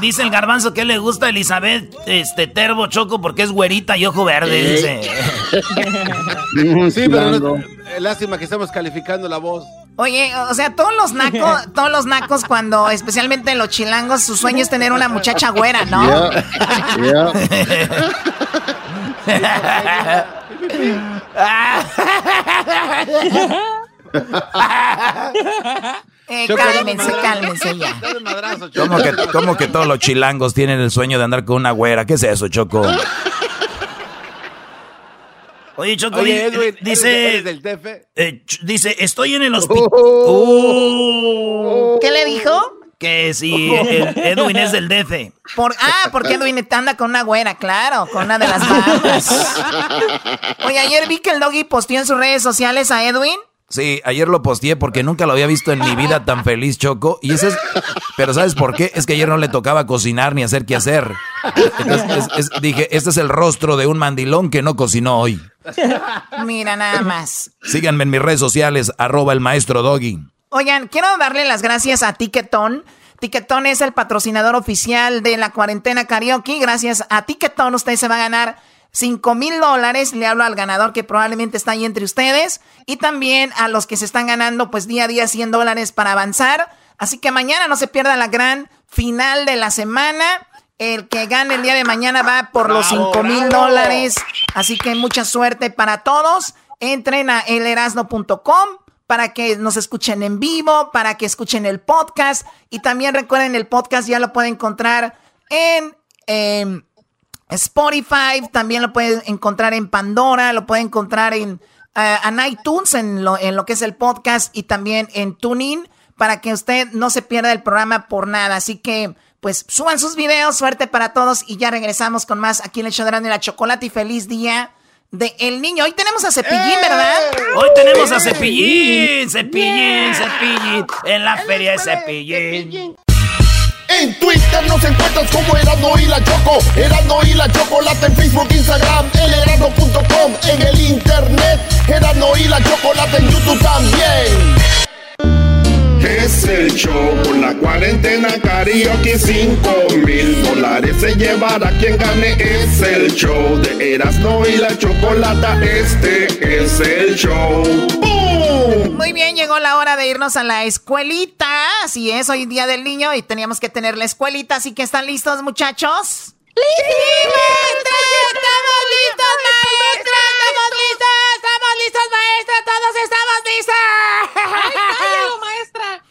dice el garbanzo que le gusta a Elizabeth este, Terbo Choco porque es güerita y ojo verde, Ey. dice. Sí, pero no- eh, lástima que estamos calificando la voz. Oye, o sea, todos los nacos, todos los nacos cuando, especialmente los chilangos, su sueño es tener una muchacha güera, ¿no? Eh, cálmense, cálmense ya. ¿Cómo que, cómo que todos los chilangos tienen el sueño de andar con una güera? ¿Qué es eso, Choco? Oye, Choco, Oye, Edwin, dice, ¿eres del eh, dice, estoy en el hospital. ¿Qué le dijo? Que si Edwin es del DF. Por, ah, porque Edwin anda con una güera, claro, con una de las bandas. Oye, ayer vi que el doggy posteó en sus redes sociales a Edwin. Sí, ayer lo posteé porque nunca lo había visto en mi vida tan feliz, Choco. Y ese es, pero ¿sabes por qué? Es que ayer no le tocaba cocinar ni hacer qué hacer. Entonces, es- es- dije, este es el rostro de un mandilón que no cocinó hoy. Mira, nada más. Síganme en mis redes sociales, arroba el maestro Doggy. Oigan, quiero darle las gracias a Ticketon. Ticketon es el patrocinador oficial de la cuarentena karaoke. Gracias a Ticketon usted se va a ganar 5 mil dólares. Le hablo al ganador que probablemente está ahí entre ustedes. Y también a los que se están ganando pues día a día 100 dólares para avanzar. Así que mañana no se pierda la gran final de la semana. El que gane el día de mañana va por los Bravo, 5 mil dólares. Así que mucha suerte para todos. Entren a elerasno.com para que nos escuchen en vivo, para que escuchen el podcast. Y también recuerden, el podcast ya lo pueden encontrar en em, Spotify, también lo pueden encontrar en Pandora, lo pueden encontrar en, eh, en iTunes, en lo, en lo que es el podcast, y también en TuneIn, para que usted no se pierda el programa por nada. Así que, pues, suban sus videos, suerte para todos, y ya regresamos con más aquí en el show de la Chocolate, y feliz día de El Niño. Hoy tenemos a Cepillín, ¿verdad? Hoy tenemos a Cepillín, Cepillín, Cepillín. En la feria de Cepillín. En Twitter nos encuentras como Erasmo y la Choco. Erasmo y la Chocolata en Facebook, Instagram, en erasmo.com, en el internet. Erasmo y la Chocolata en YouTube también. Es el show con la cuarentena karaoke 5 mil dólares se llevará quien gane. Es el show de Erasmo y la Chocolata. Este es el show. ¡Boom! Muy bien, llegó la hora de irnos a la escuelita. Así es, hoy día del niño y teníamos que tener la escuelita, así que están listos, muchachos. ¡Sí, maestra! ¡Estamos listos, maestra! ¡Estamos listos! ¡Estamos listos, maestra! ¡Todos estamos listos! ¡Ay, cállalo, maestra!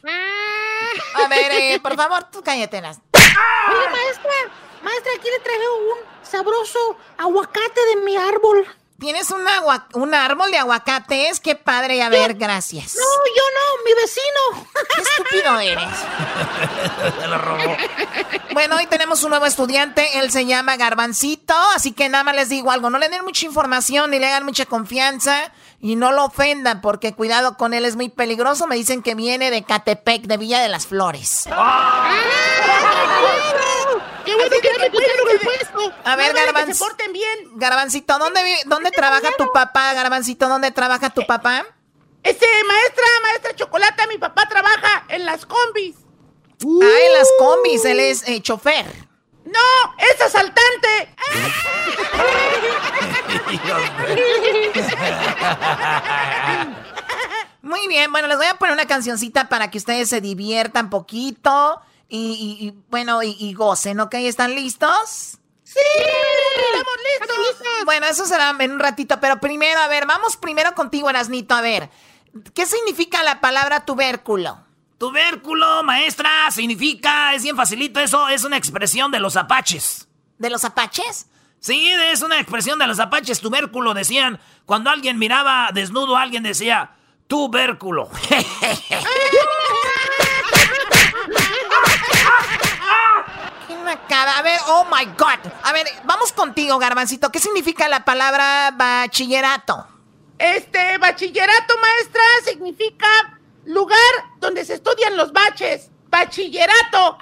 A ver, eh, por favor, tú cállate. Oye, maestra, maestra, aquí le traje un sabroso aguacate de mi árbol. ¿Tienes un, agua- un árbol de aguacates? Qué padre, a ver, gracias. No, yo no, mi vecino. Qué estúpido eres. Se lo robó. Bueno, hoy tenemos un nuevo estudiante, él se llama Garbancito, así que nada más les digo algo, no le den mucha información ni le hagan mucha confianza y no lo ofendan porque cuidado con él es muy peligroso, me dicen que viene de Catepec, de Villa de las Flores. ¡Qué bueno que ya me pusieron el puesto! A ver, que Garbanz- se porten bien. Garbancito, ¿dónde, dónde trabaja tu papá, Garbancito? ¿Dónde trabaja tu papá? Este, maestra, maestra Chocolata, mi papá trabaja en las combis. Ah, en las combis, él es eh, chofer. ¡No! ¡Es asaltante! Muy bien, bueno, les voy a poner una cancioncita para que ustedes se diviertan poquito y, y- y, bueno, y, y gocen, ¿ok? ¿Están listos? ¡Sí! ¡Estamos listos! Bueno, eso será en un ratito, pero primero, a ver, vamos primero contigo, Erasnito, a ver. ¿Qué significa la palabra tubérculo? Tubérculo, maestra, significa, es bien facilito eso, es una expresión de los apaches. ¿De los apaches? Sí, es una expresión de los apaches. Tubérculo decían, cuando alguien miraba desnudo, alguien decía, tubérculo. ¡Qué macabra! A ver, oh my God. A ver, vamos contigo, Garbancito. ¿Qué significa la palabra bachillerato? Este, bachillerato, maestra, significa lugar donde se estudian los baches. Bachillerato.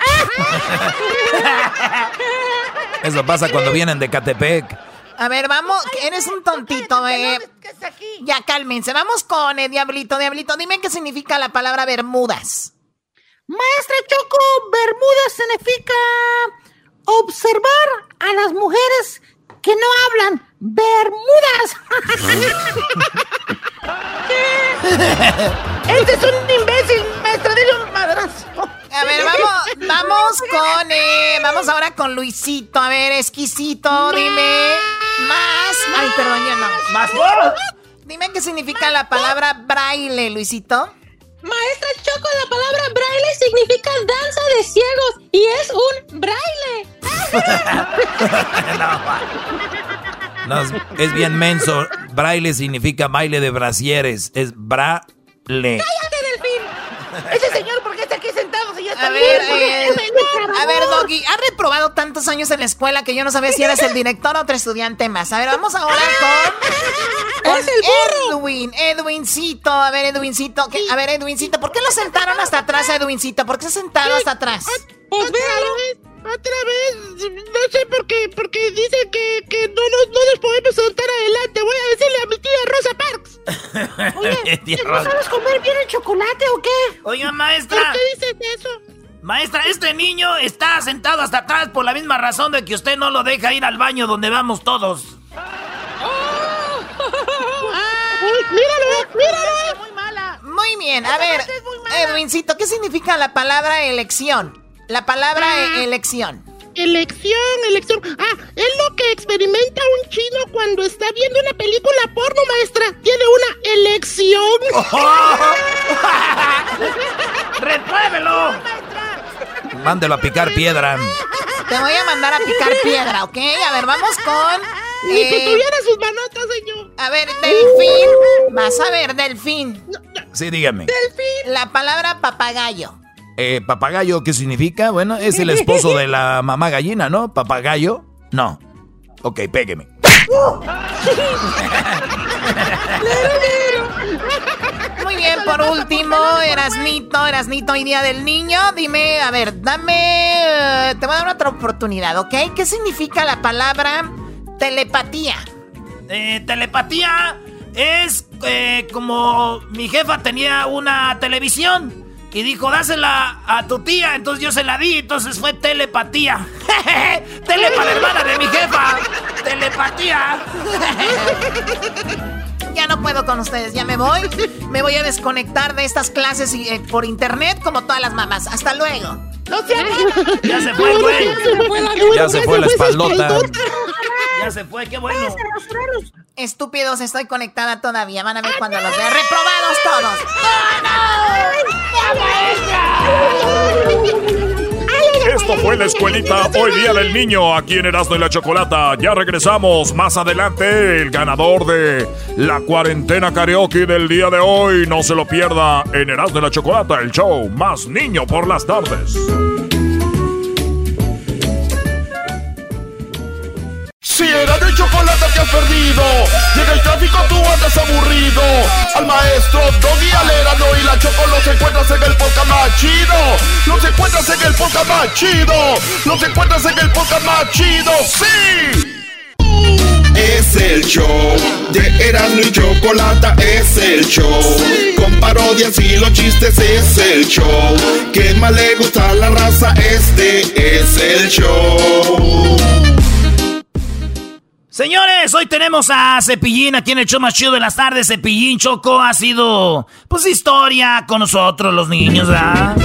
Eso pasa cuando vienen de Catepec. A ver, vamos, eres un tontito, eh. Ya cálmense, vamos con el Diablito. Diablito, dime qué significa la palabra Bermudas. Maestra Choco, Bermudas significa observar a las mujeres que no hablan. Bermudas. este es un imbécil, maestra, dile un madrazo. A ver, vamos, vamos con, eh, vamos ahora con Luisito. A ver, exquisito, dime. Más. Ay, perdón, yo no. Más. Dime qué significa la palabra braille, Luisito. Maestra Choco, la palabra braille significa danza de ciegos y es un braille. No, es, es bien menso. Braille significa baile de brasieres. Es braille. ¡Cállate, Delfín! Ese señor, ¿por qué está aquí sentado si ya está A ver, bien? eh, a ver, Doggy, has reprobado tantos años en la escuela que yo no sabía si eras el director o otro estudiante más. A ver, vamos ahora con, con ¡Es el burro! Edwin, Edwincito. A ver, Edwincito, ¿qué- a ver, Edwincito, ¿por qué lo sentaron hasta atrás a Edwincito? ¿Por qué se sentaron hasta atrás? Pues véalo. Otra vez, no sé por qué, porque dice que, que no, nos, no nos podemos soltar adelante. Voy a decirle a mi tía Rosa Parks. Oye, ¿no sabes comer bien el chocolate o qué? Oiga, maestra. ¿Por qué dices eso? Maestra, este niño está sentado hasta atrás por la misma razón de que usted no lo deja ir al baño donde vamos todos. Uy, míralo, míralo. Muy mala. Muy bien, a ver, Edwincito, ¿qué significa la palabra elección? La palabra e- elección. Elección, elección. Ah, es lo que experimenta un chino cuando está viendo una película porno, maestra. Tiene una elección. ¡Repruébelo! Mándelo a picar piedra. Te voy a mandar a picar piedra, ¿ok? A ver, vamos con... Ni que eh, tuviera sus manotas, señor. A ver, delfín. Vas a ver, delfín. Sí, dígame. La palabra papagayo. Eh, ¿Papagayo qué significa? Bueno, es el esposo de la mamá gallina, ¿no? ¿Papagayo? No. Ok, pégueme. Muy bien, por último, Erasnito, Erasnito y Día del Niño. Dime, a ver, dame. eh, Te voy a dar otra oportunidad, ¿ok? ¿Qué significa la palabra telepatía? Eh, telepatía es eh, como mi jefa tenía una televisión y dijo, dásela a tu tía. Entonces yo se la di, entonces fue telepatía. Tele para la hermana de mi jefa. Telepatía. Ya no puedo con ustedes, ya me voy. Me voy a desconectar de estas clases eh, por internet como todas las mamás. Hasta luego. Ya se fue, güey. Ya se fue la espaldota. Ya se fue, qué bueno. Estúpidos, estoy conectada todavía. Van a ver cuando los vea. ¡Reprobados todos! Esto fue la escuelita Hoy Día del Niño aquí en Erasmo y la Chocolata. Ya regresamos más adelante. El ganador de la cuarentena karaoke del día de hoy. No se lo pierda en Erasmo y la Chocolata, el show más niño por las tardes. Si era de chocolate que has perdido en el tráfico tú andas aburrido. Al maestro Doggy Alerano y la Choco los encuentras en el podcast más chido. Los encuentras en el podcast más chido. Los encuentras en el podcast más chido ¡Sí! Es el show de Erasmo y Chocolata Es el show. Con parodias y los chistes es el show. Que más le gusta la raza Este es el show Señores, hoy tenemos a Cepillín aquí en el show más chido de las tardes. Cepillín Choco ha sido, pues, historia con nosotros, los niños, ¿verdad?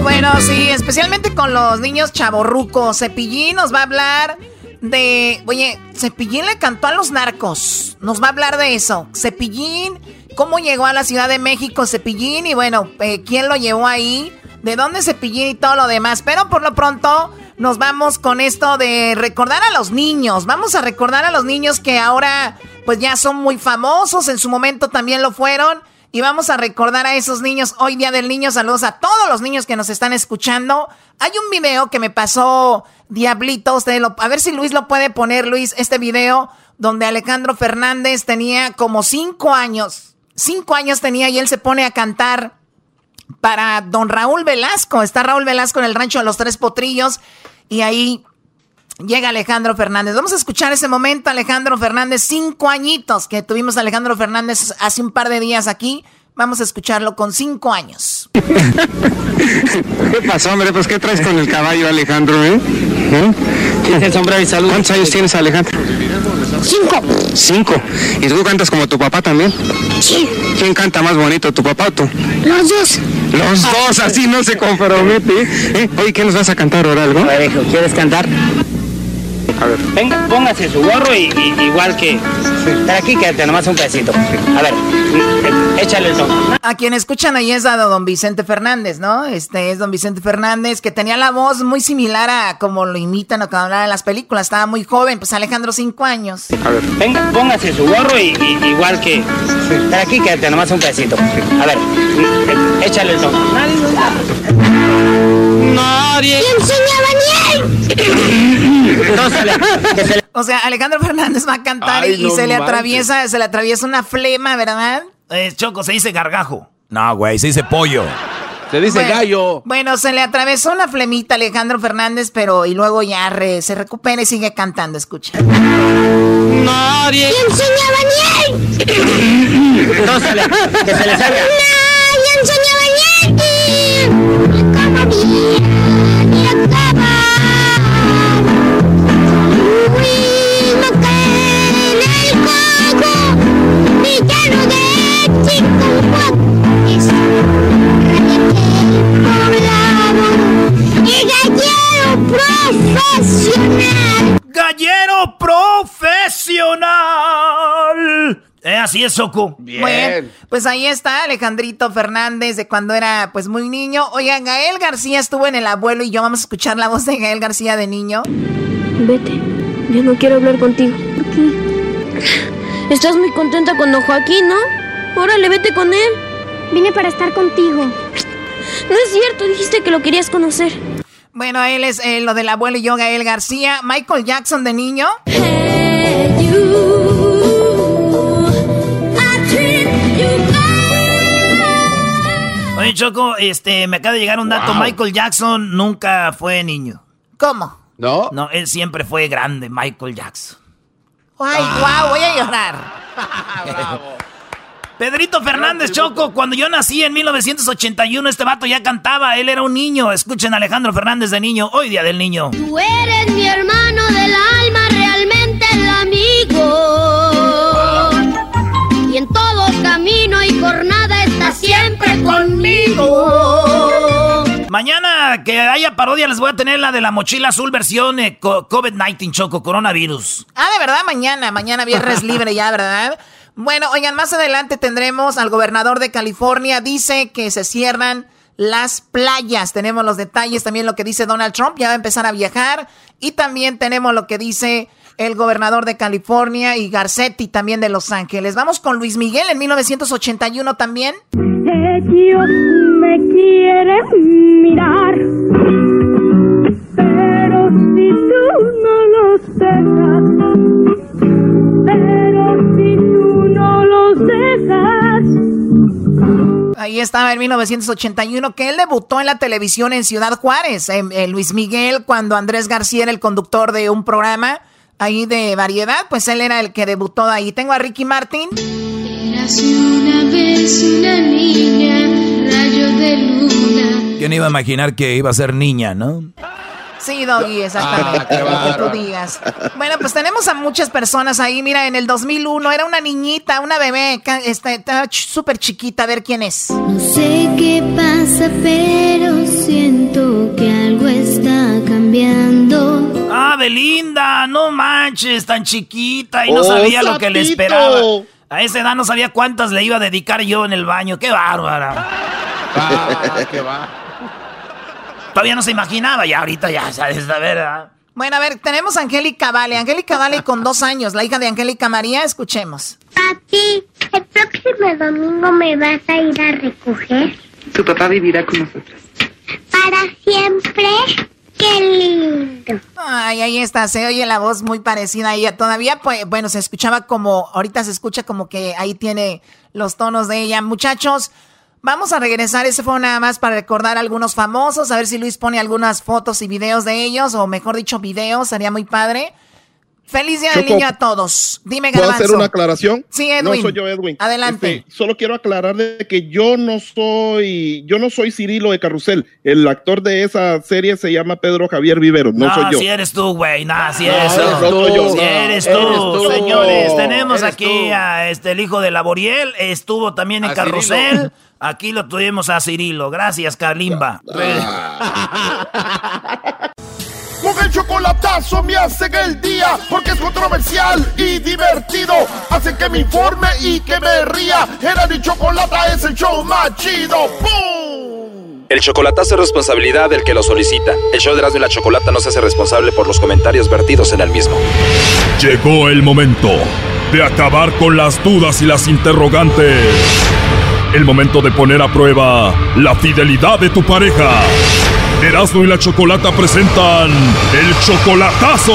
Bueno, sí, especialmente con los niños chaborrucos. Cepillín nos va a hablar de. Oye, Cepillín le cantó a los narcos. Nos va a hablar de eso. Cepillín, cómo llegó a la Ciudad de México Cepillín y bueno, eh, quién lo llevó ahí, de dónde Cepillín y todo lo demás. Pero por lo pronto nos vamos con esto de recordar a los niños. Vamos a recordar a los niños que ahora pues ya son muy famosos, en su momento también lo fueron. Y vamos a recordar a esos niños. Hoy Día del Niño, saludos a todos los niños que nos están escuchando. Hay un video que me pasó Diablito. Usted lo- a ver si Luis lo puede poner, Luis, este video donde Alejandro Fernández tenía como cinco años. Cinco años tenía y él se pone a cantar para don Raúl Velasco. Está Raúl Velasco en el rancho de los Tres Potrillos y ahí llega Alejandro Fernández. Vamos a escuchar ese momento, Alejandro Fernández, cinco añitos que tuvimos a Alejandro Fernández hace un par de días aquí. Vamos a escucharlo con cinco años. ¿Qué pasó, hombre? Pues, ¿qué traes con el caballo, Alejandro, eh? ¿Eh? el sombrero y salud. ¿Cuántos años tienes, Alejandro? Cinco. Cinco. ¿Y tú cantas como tu papá también? Sí. ¿Quién canta más bonito, tu papá o tú? Los dos. Los dos, así no se compromete. ¿eh? Oye, ¿qué nos vas a cantar ahora, algo? A ver, hijo, ¿quieres cantar? A ver. Venga, póngase su gorro y, y- igual que... Para aquí quédate nomás un pedacito. A ver, mm, échale el tono. A quien escuchan ahí es a don Vicente Fernández, ¿no? Este es don Vicente Fernández, que tenía la voz muy similar a como lo imitan o cuando hablan en las películas. Estaba muy joven, pues Alejandro, cinco años. A ver. Venga, póngase su gorro y, y- igual que... Para aquí quédate nomás un pedacito. A ver, mm, échale el tono. Nadie. O sea, Alejandro Fernández va a cantar Ay, y no se le manches. atraviesa, se le atraviesa una flema, ¿verdad? Eh, Choco, se dice gargajo. No, güey, se dice pollo. Se dice Bueno, gallo. Bueno, se le atravesó una flemita a Alejandro Fernández, pero y luego ya re- se recupera y sigue cantando, escucha. Nadie. No, se le- que se le salga. ¡Gallero profesional! Eh, así es, Choco. Bueno, pues ahí está Alejandrito Fernández de cuando era pues muy niño. Oigan, Gael García estuvo en El Abuelo y yo vamos a escuchar la voz de Gael García de niño. Vete, ya no quiero hablar contigo. ¿Por qué? Estás muy contenta con don Joaquín, ¿no? Órale, vete con él. Vine para estar contigo. No es cierto, dijiste que lo querías conocer. Bueno, él es eh, lo del abuelo y yo, Gael García. Michael Jackson de niño. Hey, you, you. Oye, Choco, este, me acaba de llegar un dato. Wow. Michael Jackson nunca fue niño. ¿Cómo? ¿No? No, él siempre fue grande, Michael Jackson. Ay, guau, voy a llorar. Pedrito Fernández Choco, cuando yo nací en 1981, este vato ya cantaba, él era un niño. Escuchen a Alejandro Fernández de niño, hoy día del niño. Tú eres mi hermano del alma, realmente el amigo. Y en todo camino y jornada estás siempre conmigo. Mañana que haya parodia les voy a tener la de la mochila azul versión eh, co- COVID-19 Choco, coronavirus. Ah, de verdad, mañana, mañana viernes libre ya, ¿verdad? Bueno, oigan, más adelante tendremos al gobernador de California, dice que se cierran las playas. Tenemos los detalles, también lo que dice Donald Trump, ya va a empezar a viajar. Y también tenemos lo que dice el gobernador de California y Garcetti también de Los Ángeles. Vamos con Luis Miguel en 1981 también. Ellos me quieren mirar, pero si tú no los Ahí estaba en 1981, que él debutó en la televisión en Ciudad Juárez. En, en Luis Miguel, cuando Andrés García era el conductor de un programa ahí de variedad, pues él era el que debutó ahí. Tengo a Ricky Martin. Eras una vez una niña, rayo de luna. ¿Quién iba a imaginar que iba a ser niña, no? Sí, Doggy, exactamente. Ah, lo que tú digas. Bueno, pues tenemos a muchas personas ahí. Mira, en el 2001 era una niñita, una bebé, estaba súper chiquita. A ver quién es. No sé qué pasa, pero siento que algo está cambiando. Ah, Belinda, no manches, tan chiquita y no Oh, sabía lo que le esperaba. A esa edad no sabía cuántas le iba a dedicar yo en el baño. ¡Qué bárbara! Ah, qué va. Todavía no se imaginaba, ya ahorita ya sabes, la verdad. Bueno, a ver, tenemos a Angélica Vale. Angélica Vale con dos años, la hija de Angélica María. Escuchemos. Papi, el próximo domingo me vas a ir a recoger Tu papá vivirá con nosotros. para siempre. Qué lindo. Ay, ahí está, se oye la voz muy parecida a ella. Todavía, pues, bueno, se escuchaba como, ahorita se escucha como que ahí tiene los tonos de ella. Muchachos, vamos a regresar. Ese fue nada más para recordar a algunos famosos, a ver si Luis pone algunas fotos y videos de ellos, o mejor dicho, videos, sería muy padre. Feliz Día del Niño a todos. Dime, ¿Puedo Garbanzo. hacer una aclaración? Sí, Edwin. No soy yo, Edwin. Adelante. Este, solo quiero aclarar de que yo no soy, yo no soy Cirilo de Carrusel. El actor de esa serie se llama Pedro Javier Vivero. No, soy yo. si eres tú, güey. No, si No, eres tú. eres tú. Si eres tú, Eres tú. señores. Tenemos Eres aquí tú. a este, el hijo de Laboriel. Estuvo también en A Carrusel. Cirilo. Aquí lo tuvimos a Cirilo. Gracias, Kalimba. Con el chocolatazo me hacen el día porque es controversial y divertido. Hacen que me informe y que me ría. Era mi chocolata es el show más chido. ¡Bum! El chocolatazo es responsabilidad del que lo solicita. El show de Erasmo y la Chocolata no se hace responsable por los comentarios vertidos en el mismo. Llegó el momento de acabar con las dudas y las interrogantes. El momento de poner a prueba la fidelidad de tu pareja. Erasmo y la Chocolata presentan el chocolatazo.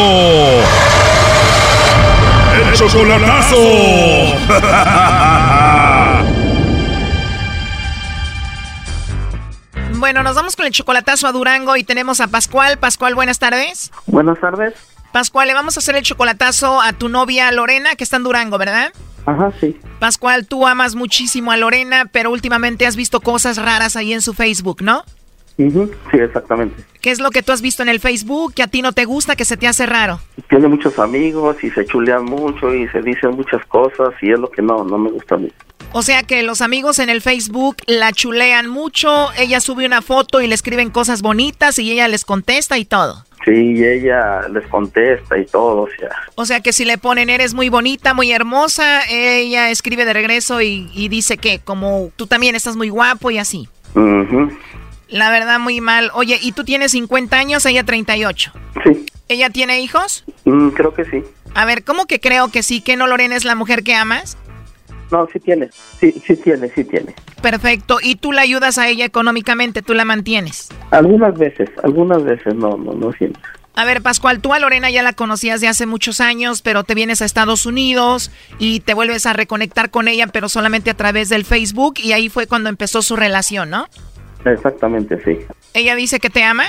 ¡El chocolatazo! Bueno, nos vamos con el chocolatazo a Durango y tenemos a Pascual. Pascual, buenas tardes. Buenas tardes. Pascual, le vamos a hacer el chocolatazo a tu novia Lorena, que está en Durango, ¿verdad? Ajá, sí. Pascual, tú amas muchísimo a Lorena, pero últimamente has visto cosas raras ahí en su Facebook, ¿no? Sí, exactamente. ¿Qué es lo que tú has visto en el Facebook que a ti no te gusta, que se te hace raro? Tiene muchos amigos y se chulean mucho y se dicen muchas cosas y es lo que no, no me gusta a mí. O sea que los amigos en el Facebook la chulean mucho, ella sube una foto y le escriben cosas bonitas y ella les contesta y todo. Sí, y ella les contesta y todo, o sea. O sea que si le ponen eres muy bonita, muy hermosa, ella escribe de regreso y, y dice que como tú también estás muy guapo y así. ujú, La verdad muy mal. Oye, ¿y tú tienes 50 años, ella 38? Sí. ¿Ella tiene hijos? Mm, creo que sí. A ver, ¿cómo que creo que sí? ¿Que no Lorena es la mujer que amas? No, sí tiene. Sí, sí tiene, sí tiene. Perfecto. ¿Y tú la ayudas a ella económicamente? ¿Tú la mantienes? Algunas veces, algunas veces no, no, no siempre. A ver, Pascual, tú a Lorena ya la conocías de hace muchos años, pero te vienes a Estados Unidos y te vuelves a reconectar con ella, pero solamente a través del Facebook y ahí fue cuando empezó su relación, ¿no? Exactamente, sí. ¿Ella dice que te ama?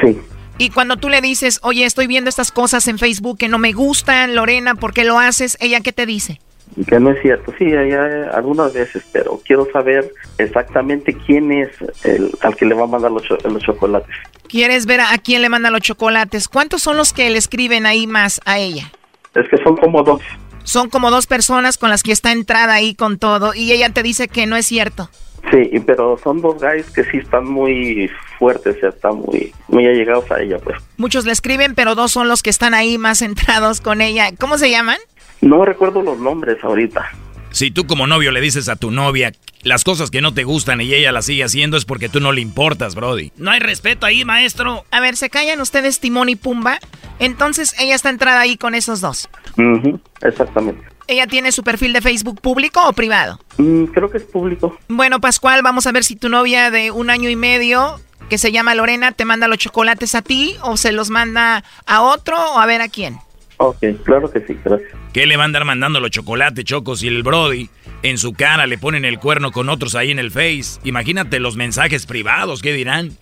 Sí. Y cuando tú le dices, oye, estoy viendo estas cosas en Facebook que no me gustan, Lorena, ¿por qué lo haces? ¿Ella qué te dice? Que no es cierto, sí, ya, algunas veces, pero quiero saber exactamente quién es el al que le va a mandar los, los chocolates. ¿Quieres ver a, a quién le manda los chocolates? ¿Cuántos son los que le escriben ahí más a ella? Es que son como dos. Son como dos personas con las que está entrada ahí con todo y ella te dice que no es cierto. Sí, y- pero son dos guys que sí están muy fuertes, ya están muy, muy allegados a ella, pues. Muchos le escriben, pero dos son los que están ahí más entrados con ella. ¿Cómo se llaman? No recuerdo los nombres ahorita. Si tú como novio le dices a tu novia las cosas que no te gustan y ella las sigue haciendo es porque tú no le importas, Brody. No hay respeto ahí, maestro. A ver, ¿se callan ustedes Timón y Pumba? Entonces ella está entrada ahí con esos dos. Ujú, exactamente. ¿Ella tiene su perfil de Facebook público o privado? Mm, creo que es público. Bueno, Pascual, vamos a ver si tu novia de un año y medio, que se llama Lorena, te manda los chocolates a ti o se los manda a otro o a ver a quién. Ok, claro que sí, gracias. ¿Qué le va a andar mandando los chocolates, Choco, si el Brody en su cara le ponen el cuerno con otros ahí en el Face? Imagínate los mensajes privados, ¿qué dirán?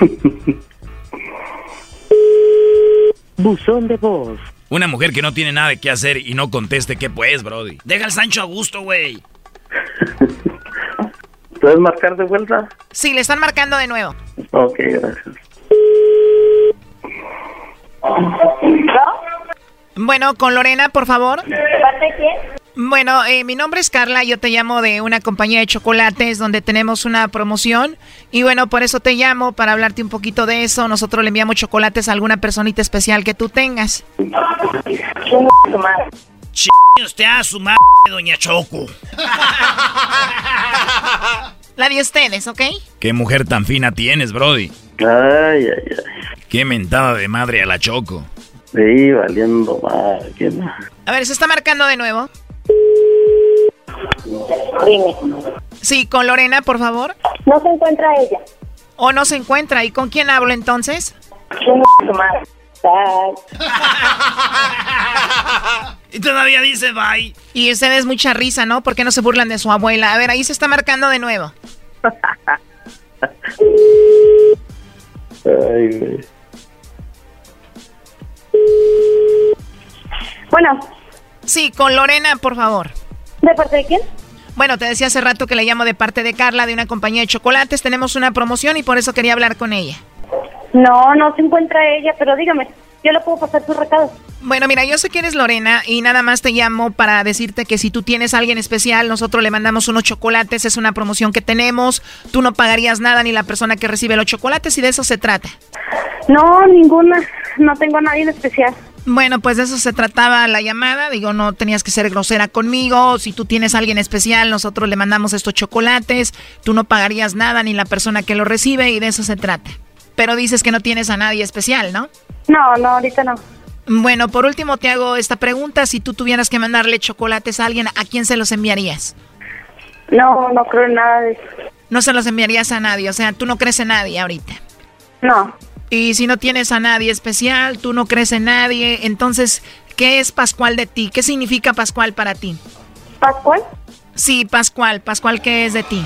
Buzón de voz. Una mujer que no tiene nada que hacer y no conteste, ¿qué pues, Brody? Deja al Sancho a gusto, güey. ¿Puedes marcar de vuelta? Sí, le están marcando de nuevo. Ok, gracias. Bueno, con Lorena, por favor. ¿De parte quién? Bueno, eh, mi nombre es Carla, yo te llamo de una compañía de chocolates donde tenemos una promoción y bueno, por eso te llamo para hablarte un poquito de eso. Nosotros le enviamos chocolates a alguna personita especial que tú tengas. Ch usted a su madre, doña Choco. La de ustedes, ¿ok? ¿Qué mujer tan fina tienes, Brody? Ay, ay, ay. Qué mentada de madre a la Choco. Sí, valiendo mal. ¿quién no? A ver, se está marcando de nuevo. Dime. Sí, con Lorena, por favor. No se encuentra ella. ¿O no se encuentra? ¿Y con quién hablo entonces? su madre. Y todavía dice bye. Y ustedes mucha risa, ¿no? ¿Por qué no se burlan de su abuela? A ver, ahí se está marcando de nuevo. Ay. Bueno, Sí, con Lorena, por favor. ¿De parte de quién? Bueno, te decía hace rato que le llamo de parte de Carla, de una compañía de chocolates. Tenemos una promoción y por eso quería hablar con ella. No, no se encuentra ella, pero dígame, yo le puedo pasar su recado. Bueno, mira, yo sé que eres Lorena y nada más te llamo para decirte que si tú tienes a alguien especial, nosotros le mandamos unos chocolates, es una promoción que tenemos, tú no pagarías nada ni la persona que recibe los chocolates y de eso se trata. No, ninguna. No tengo a nadie en especial. Bueno, pues de eso se trataba la llamada, digo, no tenías que ser grosera conmigo, si tú tienes a alguien especial, nosotros le mandamos estos chocolates, tú no pagarías nada ni la persona que lo recibe y de eso se trata. Pero dices que no tienes a nadie especial, ¿no? No, no, ahorita no. Bueno, por último te hago esta pregunta. Si tú tuvieras que mandarle chocolates a alguien, ¿a quién se los enviarías? No, no creo en nada de eso. No se los enviarías a nadie, o sea, tú no crees en nadie ahorita. No. Y si no tienes a nadie especial, tú no crees en nadie, entonces, ¿qué es Pascual de ti? ¿Qué significa Pascual para ti? ¿Pascual? Sí, Pascual. Pascual, ¿qué es de ti?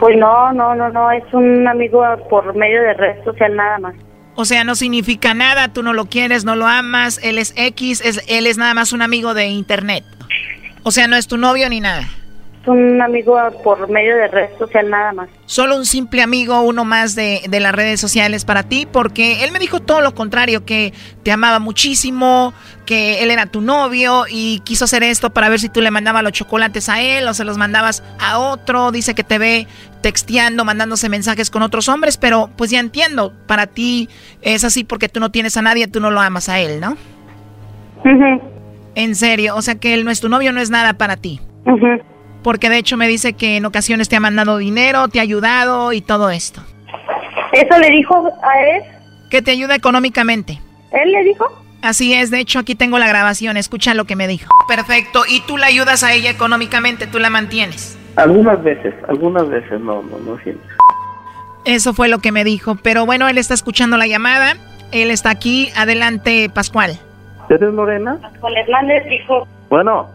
Pues no, no, no, no, es un amigo por medio de red social nada más. O sea, no significa nada, tú no lo quieres, no lo amas, él es X, es, él es nada más un amigo de internet. O sea, no es tu novio ni nada. Un amigo por medio de red social nada más. Solo un simple amigo, uno más de, de las redes sociales para ti, porque él me dijo todo lo contrario, que te amaba muchísimo, que él era tu novio y quiso hacer esto para ver si tú le mandabas los chocolates a él o se los mandabas a otro. Dice que te ve texteando, mandándose mensajes con otros hombres, pero pues ya entiendo, para ti es así porque tú no tienes a nadie, tú no lo amas a él, ¿no? En serio, o sea que él no es tu novio, no es nada para ti. Porque de hecho me dice que en ocasiones te ha mandado dinero, te ha ayudado y todo esto. ¿Eso le dijo a él? Que te ayuda económicamente. ¿Él le dijo? Así es, de hecho aquí tengo la grabación, escucha lo que me dijo. Perfecto, y tú la ayudas a ella económicamente, tú la mantienes. Algunas veces, algunas veces no, no, no siempre. Eso fue lo que me dijo. Pero bueno, él está escuchando la llamada. Él está aquí. Adelante, Pascual. ¿Eres Lorena? Pascual Hernández dijo. Bueno,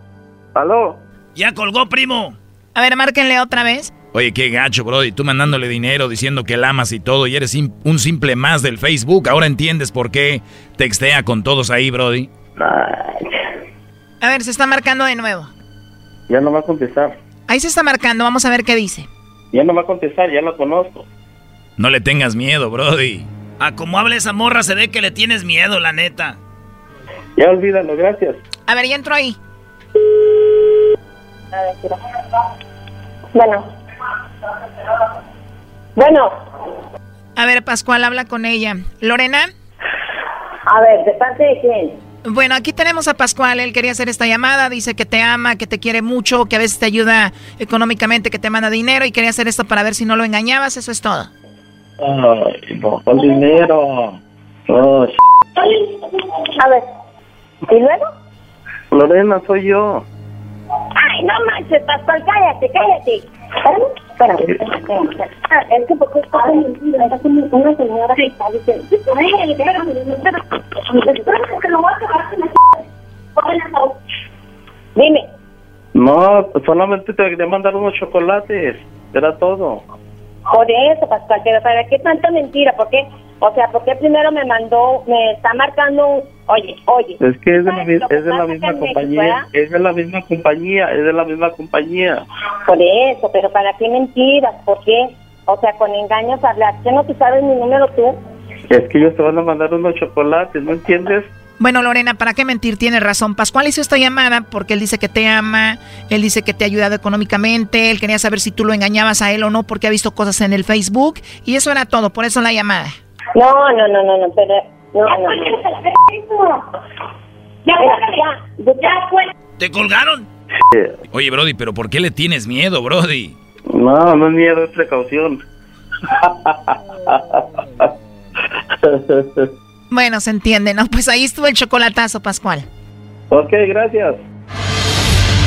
aló. Ya colgó, primo. A ver, márquenle otra vez. Oye, qué gacho, Brody. Tú mandándole dinero, diciendo que la amas y todo, y eres un simple más del Facebook. Ahora entiendes por qué textea con todos ahí, Brody. A ver, se está marcando de nuevo. Ya no va a contestar. Ahí se está marcando, vamos a ver qué dice. Ya no va a contestar, ya lo conozco. No le tengas miedo, Brody. A como habla esa morra se ve que le tienes miedo, la neta. Ya olvídalo, gracias. A ver, ya entro ahí. Bueno. Bueno. A ver, Pascual, habla con ella. ¿Lorena? A ver, ¿de parte de quién? Bueno, aquí tenemos a Pascual, él quería hacer esta llamada, dice que te ama, que te quiere mucho, que a veces te ayuda económicamente, que te manda dinero y quería hacer esto para ver si no lo engañabas, eso es todo. Ay, no, con dinero. Oh, a ver, ¿y luego? Lorena, soy yo. Ay, no manches, Pascual, cállate, cállate. Espérame, espérame, espérame. Ah, es que porque está una señora que está diciendo... Ay, espérame, espérame. Espérame que lo voy a acabar Dime. No, solamente te quería mandar unos chocolates. Era todo. Por eso, Pascual, pero ¿para qué tanta mentira? ¿Por qué? O sea, ¿por qué primero me mandó, me está marcando un, oye, oye? Es que es de la, es de la misma compañía, es de la misma compañía, es de la misma compañía. Por eso, pero ¿para qué mentiras? ¿Por qué? O sea, con engaños hablar. ¿Qué no te sabes mi número tú? Es que ellos te van a mandar unos chocolates, ¿no entiendes? Bueno, Lorena, ¿para qué mentir? Tiene razón. Pascual hizo esta llamada porque él dice que te ama, él dice que te ha ayudado económicamente, él quería saber si tú lo engañabas a él o no porque ha visto cosas en el Facebook y eso era todo, por eso la llamada. No, no, no, no, no, pero... No, no, no. Ya, ya, ya, ¿Te colgaron? Oye, Brody, pero ¿por qué le tienes miedo, Brody? No, no es miedo, es precaución. Bueno, se entiende, ¿no? Pues ahí estuvo el chocolatazo, Pascual. Ok, gracias.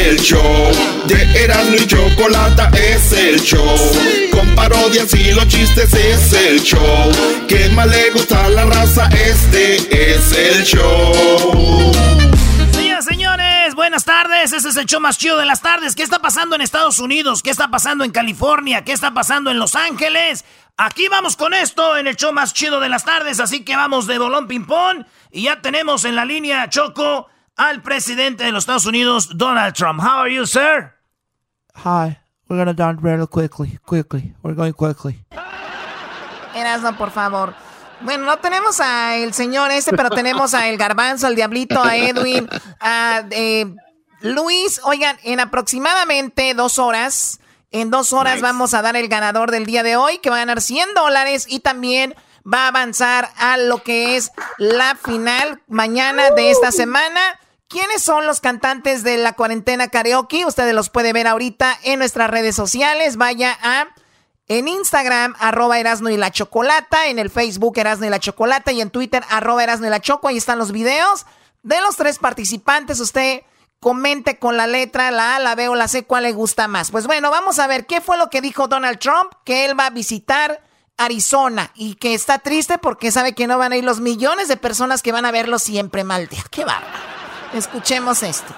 el show de Erasmo y Chocolata, es el show. Con parodias y los chistes es el show. Que más le gusta la raza, este es el show. Señoras, señores, buenas tardes. Este es el show más chido de las tardes. ¿Qué está pasando en Estados Unidos? ¿Qué está pasando en California? ¿Qué está pasando en Los Ángeles? Aquí vamos con esto en el show más chido de las tardes. Así que vamos de bolón ping-pong. Y ya tenemos en la línea Choco al presidente de los Estados Unidos, Donald Trump. How are you, sir? Hi. We're gonna down real quickly, quickly. We're going quickly. Erasmo, por favor. Bueno, no tenemos a el señor ese, pero tenemos a el garbanzo, al diablito, a Edwin, a eh, Luis. Oigan, en aproximadamente dos horas, en dos horas vamos a dar el ganador del día de hoy, que va a ganar 100 dólares y también va a avanzar a lo que es la final mañana de esta semana. ¿Quiénes son los cantantes de la cuarentena karaoke? Ustedes los pueden ver ahorita en nuestras redes sociales. Vaya a en Instagram, arroba Erasno y la Chocolata, en el Facebook Erasno y la Chocolata y en Twitter, arroba Erasno y la Choco. Ahí están los videos de los tres participantes. Usted comente con la letra, la A, la B o la C, cuál le gusta más. Pues bueno, vamos a ver qué fue lo que dijo Donald Trump, que él va a visitar Arizona y que está triste porque sabe que no van a ir los millones de personas que van a verlo siempre mal. Qué bárbaro. Escuchemos esto.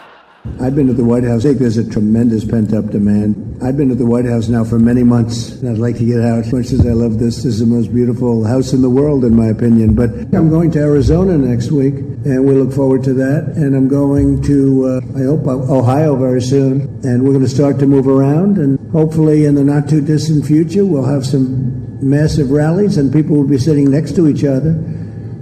I've been to the White House. I think there's a tremendous pent up demand. I've been to the White House now for many months, and I'd like to get out. As much as I love this, this is the most beautiful house in the world, in my opinion. But I'm going to Arizona next week, and we look forward to that. And I'm going to, uh, I hope, Ohio very soon. And we're going to start to move around, and hopefully in the not too distant future, we'll have some massive rallies, and people will be sitting next to each other.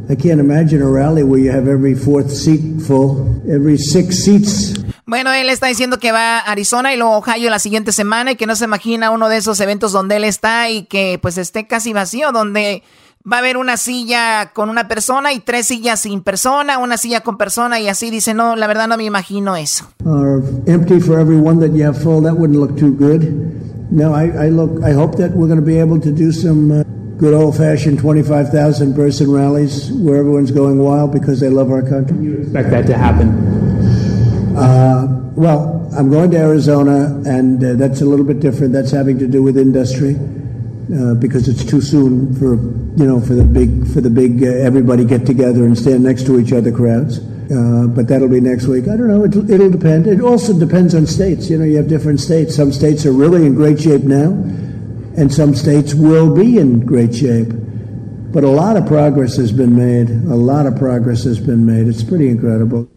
I can't imagine a rally where you have every fourth seat full, every six seats. Bueno, él está diciendo que va a Arizona y luego Ohio la siguiente semana y que no se imagina uno de esos eventos donde él está y que pues esté casi vacío, donde va a haber una silla con una persona y tres sillas sin persona, una silla con persona y así dice, no, la verdad no me imagino eso. Empty for every one that you have full. That wouldn't look too good. No, I, I look. I hope that we're going to be able to do some uh, good old-fashioned 25,000 person rallies where everyone's going wild because they love our country. You Expect that to happen. Uh, well, I'm going to Arizona, and uh, that's a little bit different. That's having to do with industry uh, because it's too soon for you know for the big for the big uh, everybody get together and stand next to each other crowds. Uh, but that'll be next week. I don't know. It'll, it'll depend. It also depends on states. You know, you have different states. Some states are really in great shape now, and some states will be in great shape.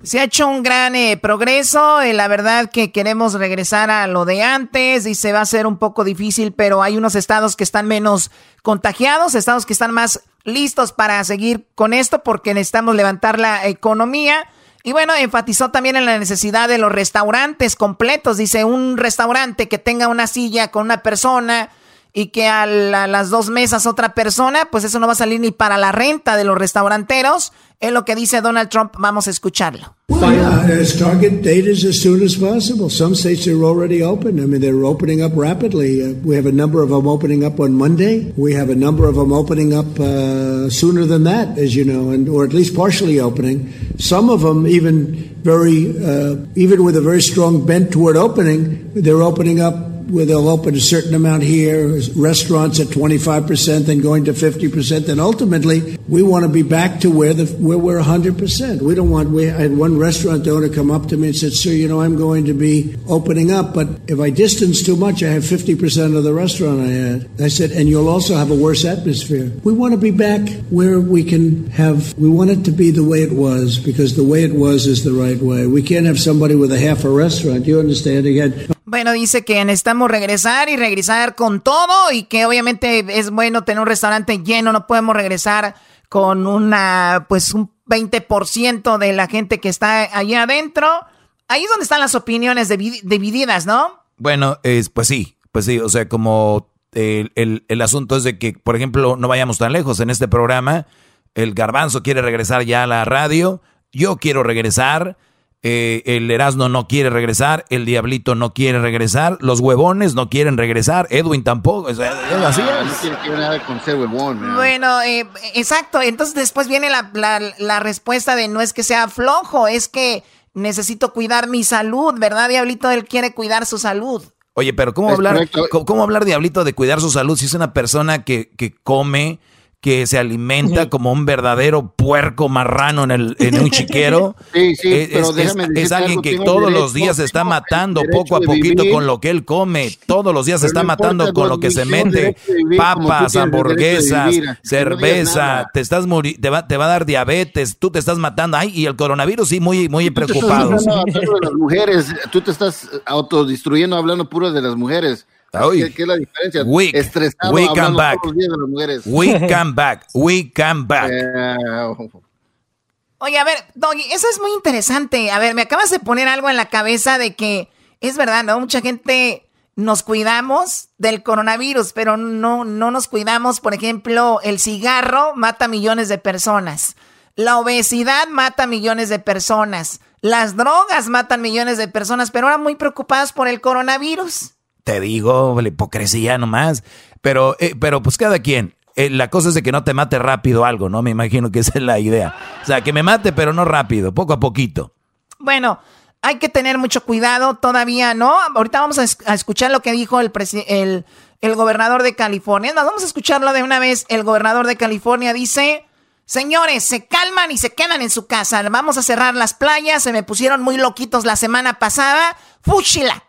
Se ha hecho un gran eh, progreso. eh, la verdad que queremos regresar a lo de antes y se va a hacer un poco difícil, pero hay unos estados que están menos contagiados, estados que están más listos para seguir con esto porque necesitamos levantar la economía. Y bueno, enfatizó también en la necesidad de los restaurantes completos. Dice, un restaurante que tenga una silla con una persona y que a, la- las dos mesas otra persona, pues eso no va a salir ni para la renta de los restauranteros. Es lo que dice Donald Trump. Vamos a escucharlo. Well, yeah, its target date is as soon as possible. Some states are already open. I mean, they're opening up rapidly. Uh, we have a number of them opening up on Monday. We have a number of them opening up uh, sooner than that, as you know, and or at least partially opening. Some of them even very, uh, even with a very strong bent toward opening, they're opening up where they'll open a certain amount here, restaurants at 25%, then going to 50%. Then ultimately, we want to be back to where the where we're 100%. We don't want. We I had one restaurant owner come up to me and said, "Sir, you know, I'm going to be opening up, but if I distance too much, I have 50% of the restaurant I had." I said, "And you'll also have a worse atmosphere." We want to be back where we can have. We want it to be the way it was because the way it was is the right way. We can't have somebody with a half a restaurant. You understand? Again, Bueno, dice que necesitamos regresar y regresar con todo y que obviamente es bueno tener un restaurante lleno, no podemos regresar con una, pues un 20% de la gente que está allá adentro. Ahí es donde están las opiniones divi- divididas, ¿no? Bueno, es, pues sí, pues sí, o sea, como el, el- el asunto es de que, por ejemplo, no vayamos tan lejos en este programa, el garbanzo quiere regresar ya a la radio, yo quiero regresar, eh, el Erasmo no quiere regresar, el Diablito no quiere regresar, los huevones no quieren regresar, Edwin tampoco, es así Ah, No es. tiene que ver nada con ser huevón. Bueno, eh, exacto. Entonces después viene la, la- la respuesta de no es que sea flojo, es que necesito cuidar mi salud, ¿verdad, Diablito? Él quiere cuidar su salud. Oye, pero ¿cómo Es hablar, cómo hablar, Diablito, de cuidar su salud si es una persona que, que come, que se alimenta como un verdadero puerco marrano en, el, en un chiquero? Sí, sí, es, pero es- alguien que todos los días se está matando poco a poquito vivir. con lo que él come. Todos los días se está matando con lo que se mete. vivir Papas, hamburguesas, vivir. Cerveza, te estás muri- te va, te va a dar diabetes, tú te estás matando. Ay, y el coronavirus sí, muy, muy Tú te estás preocupados. hablando, hablando de las mujeres, tú te estás autodestruyendo hablando puro de las mujeres. ¿Qué, qué es la diferencia? Weak. Estresado We come hablando back. todos los días de las mujeres. We come back, we come back. Eh, Oye, a ver, Doggy, eso es muy interesante. A ver, me acabas de poner algo en la cabeza de que es verdad, ¿no? Mucha gente nos cuidamos del coronavirus, pero no, no nos cuidamos. Por ejemplo, el cigarro mata millones de personas. La obesidad mata millones de personas. Las drogas matan millones de personas, pero ahora muy preocupadas por el coronavirus. Te digo, la hipocresía nomás. Pero, eh, pero pues cada quien. Eh, la cosa es de que no te mate rápido algo, ¿no? Me imagino que esa es la idea. O sea, que me mate, pero no rápido, poco a poquito. Bueno, hay que tener mucho cuidado, todavía no. Ahorita vamos a, es- a escuchar lo que dijo el, el, el gobernador de California. Vamos a escucharlo de una vez. El gobernador de California dice, señores, se calman y se quedan en su casa. Vamos a cerrar las playas. Se me pusieron muy loquitos la semana pasada. Fúchila.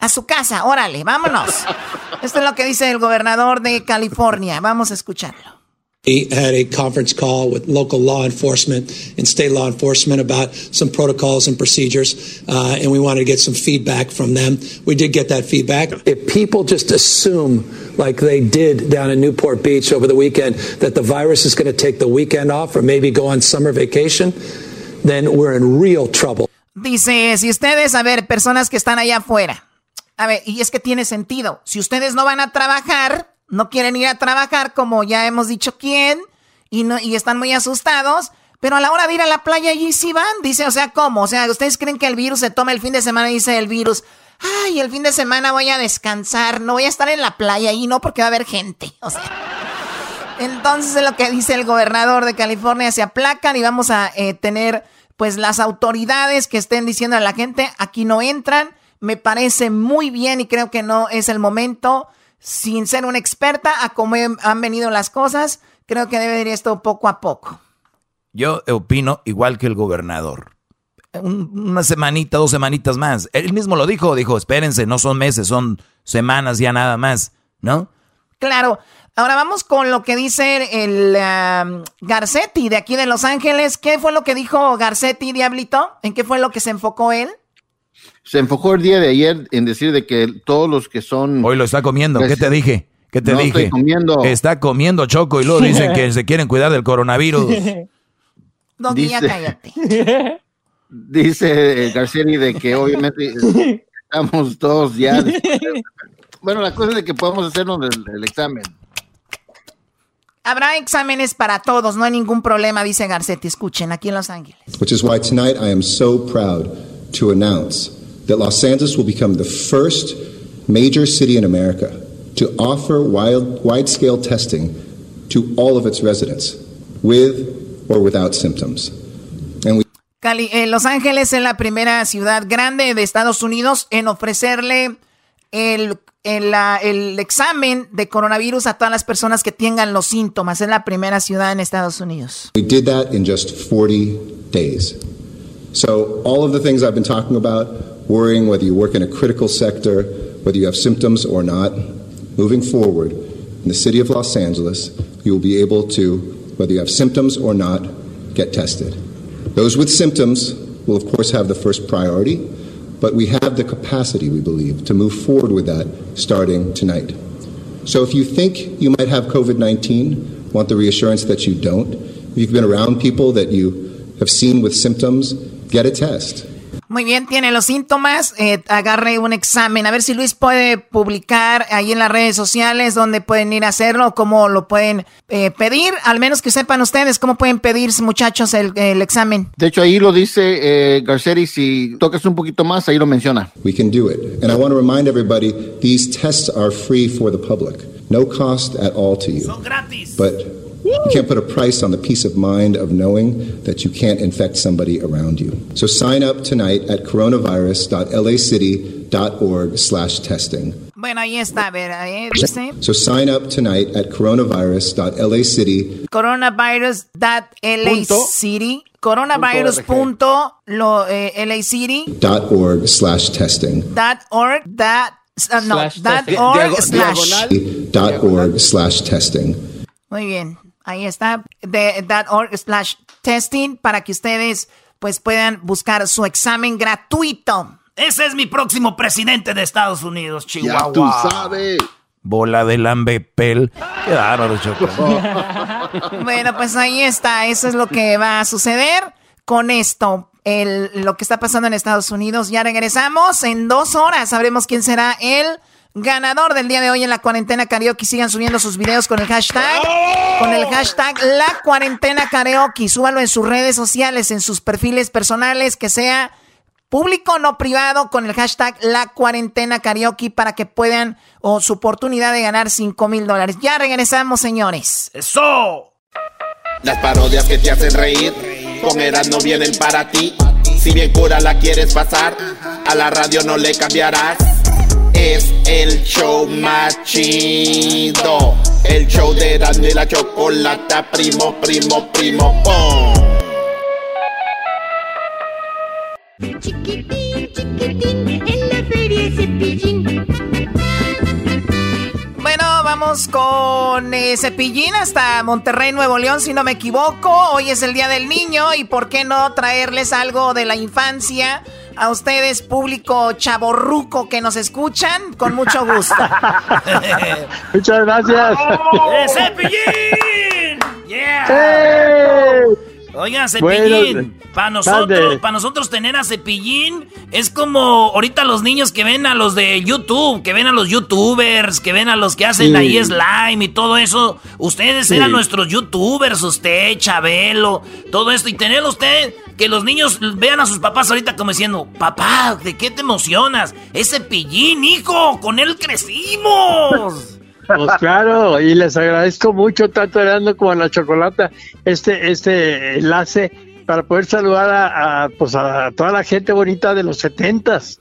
A su casa, órale, vámonos. Esto es lo que dice el gobernador de California. Vamos a escucharlo. We had a conference call with local law enforcement and state law enforcement about some protocols and procedures, uh, and we wanted to get some feedback from them. We did get that feedback. If people just assume, like they did down in Newport Beach over the weekend, that the virus is going to take the weekend off or maybe go on summer vacation, then we're in real trouble. Dice, si ustedes, a ver, personas que están allá afuera, a ver, y es que tiene sentido, si ustedes no van a trabajar, no quieren ir a trabajar, como ya hemos dicho quién, y, no, y están muy asustados. Pero a la hora de ir a la playa allí sí van, dice, o sea, ¿cómo? O sea, ¿ustedes creen que el virus se toma el fin de semana y dice el virus, ay, el fin de semana voy a descansar, no voy a estar en la playa y no porque va a haber gente? Entonces es lo que dice el gobernador de California, se aplacan y vamos a eh, tener pues las autoridades que estén diciendo a la gente, aquí no entran, me parece muy bien y creo que no es el momento, sin ser una experta, a cómo han venido las cosas, creo que debe ir esto poco a poco. Yo opino igual que el gobernador. una semanita, dos semanitas más. Él mismo lo dijo, dijo, espérense, no son meses, son semanas ya nada más, ¿no? Claro. Ahora vamos con lo que dice el um, Garcetti de aquí de Los Ángeles. ¿Qué fue lo que dijo Garcetti, Diablito? ¿En qué fue lo que se enfocó él? Se enfocó el día de ayer en decir de que todos los que son... Hoy lo está comiendo, ¿qué te dije? ¿Qué te dije? comiendo. Está comiendo choco y luego dicen que se quieren cuidar del coronavirus. Don dice, cállate. Dice Garcini de que obviamente estamos todos ya. bueno, la cosa es de que podemos hacernos el, examen. Habrá exámenes para todos, no hay ningún problema, dice Garcetti. Escuchen, aquí en Los Ángeles. Which is why tonight I am so proud to announce that Los Angeles will become the first major city in America to offer wide, wide-scale testing to all of its residents with or without symptoms. Cali, eh, Los Ángeles es la primera ciudad grande de Estados Unidos en ofrecerle el, el, el, examen de coronavirus a todas las personas que tengan los síntomas. Es la primera ciudad en Estados Unidos. We did that in just 40 days. So all of the things I've been talking about, worrying whether you work in a critical sector, whether you have symptoms or not, moving forward, in the city of Los Angeles, you will be able to whether you have symptoms or not, get tested. Those with symptoms will, of course, have the first priority, but we have the capacity, we believe, to move forward with that starting tonight. So if you think you might have COVID 19, want the reassurance that you don't, if you've been around people that you have seen with symptoms, get a test. Muy bien, tiene los síntomas, eh, agarre un examen. A ver si Luis puede publicar ahí en las redes sociales dónde pueden ir a hacerlo, cómo lo pueden eh, pedir. Al menos que sepan ustedes cómo pueden pedir, muchachos, el, el examen. De hecho, ahí lo dice eh, Garceri, si tocas un poquito más, ahí lo menciona. We can do it. And I want to remind everybody, these tests are free for the public. No cost at all to you. Son gratis. But You can't put a price on the peace of mind of knowing that you can't infect somebody around you. So sign up tonight at coronavirus.lacity.org slash testing. Bueno, ahí está, a ver, ahí dice. So sign up tonight at coronavirus.lacity. Coronavirus.lacity. Coronavirus.lacity. Dot org slash testing. Dot org. Dot, uh, no, dot org slash. Dot org slash testing. Muy bien. Ahí está, de .org slash testing para que ustedes pues puedan buscar su examen gratuito. Ese es mi próximo presidente de Estados Unidos, Chihuahua. Ya tú sabes. Bola de lambepel. Qué bárbaro, Choco. bueno, pues ahí está. Eso es lo que va a suceder con esto. El, lo que está pasando en Estados Unidos. Ya regresamos. En dos horas sabremos quién será el ganador del día de hoy en la cuarentena karaoke. Sigan subiendo sus videos con el hashtag, con el hashtag la cuarentena karaoke. Súbalo en sus redes sociales, en sus perfiles personales, que sea público no privado, con el hashtag la cuarentena karaoke para que puedan o su oportunidad de ganar 5 mil dólares. Ya regresamos, señores. ¡Eso! Las parodias que te hacen reír, con no vienen para ti. Si bien cura la quieres pasar, a la radio no le cambiarás es el show más chido. El show de y la Chocolata, primo, primo, primo, pom. Chiquitín, chiquitín, en la feria cepillín. Bueno, vamos con eh, Cepillín hasta Monterrey, Nuevo León, si no me equivoco. Hoy es el Día del Niño y ¿por qué no traerles algo de la infancia? A ustedes, público chaborruco que nos escuchan, con mucho gusto. Muchas gracias. ¡Cepillín! ¡Yeah! Oiga, Cepillín, para nosotros, para nosotros tener a Cepillín es como ahorita los niños que ven a los de YouTube, que ven a los YouTubers, que ven a los que hacen ahí slime y todo eso. Ustedes eran nuestros YouTubers, usted, Chabelo, todo esto. Y tener usted que los niños vean a sus papás ahorita como diciendo, papá, ¿de qué te emocionas? Es Cepillín, hijo, con él crecimos. Pues claro, y les agradezco mucho tanto Erasmo como a la Chocolata este, este enlace para poder saludar a, pues a toda la gente bonita de los setentas.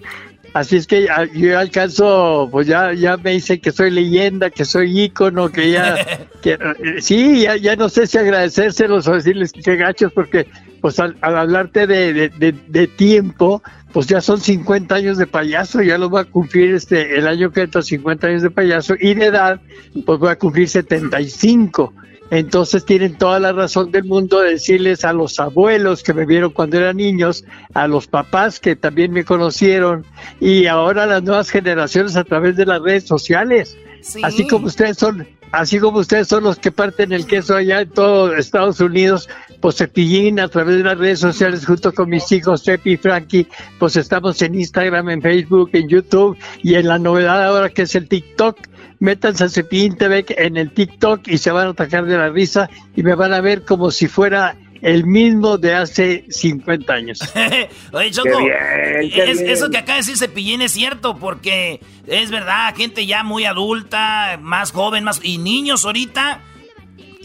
Así es que yo alcanzo, pues ya, ya me dicen que soy leyenda, que soy ícono, que ya, que, sí, ya, ya no sé si agradecérselos o decirles que gachos, porque pues al, hablarte de, de, de, tiempo, pues ya son 50 años de payaso, ya lo va a cumplir este el año que entra 50 años de payaso y de edad pues voy a cumplir 75. Entonces tienen toda la razón del mundo de decirles a los abuelos que me vieron cuando eran niños, a los papás que también me conocieron y ahora a las nuevas generaciones a través de las redes sociales. Así como ustedes son, así como ustedes son los que parten el queso allá en todo Estados Unidos, pues Cepillín a través de las redes sociales junto con mis hijos Cepi y Frankie, pues estamos en Instagram, en Facebook, en YouTube y en la novedad ahora que es el TikTok. Métanse a Cepillín TV en el TikTok y se van a atacar de la risa y me van a ver como si fuera el mismo de hace 50 años. Oye, Choco, eso que acaba de decir Cepillín es cierto, porque es verdad, gente ya muy adulta, más joven, más y niños ahorita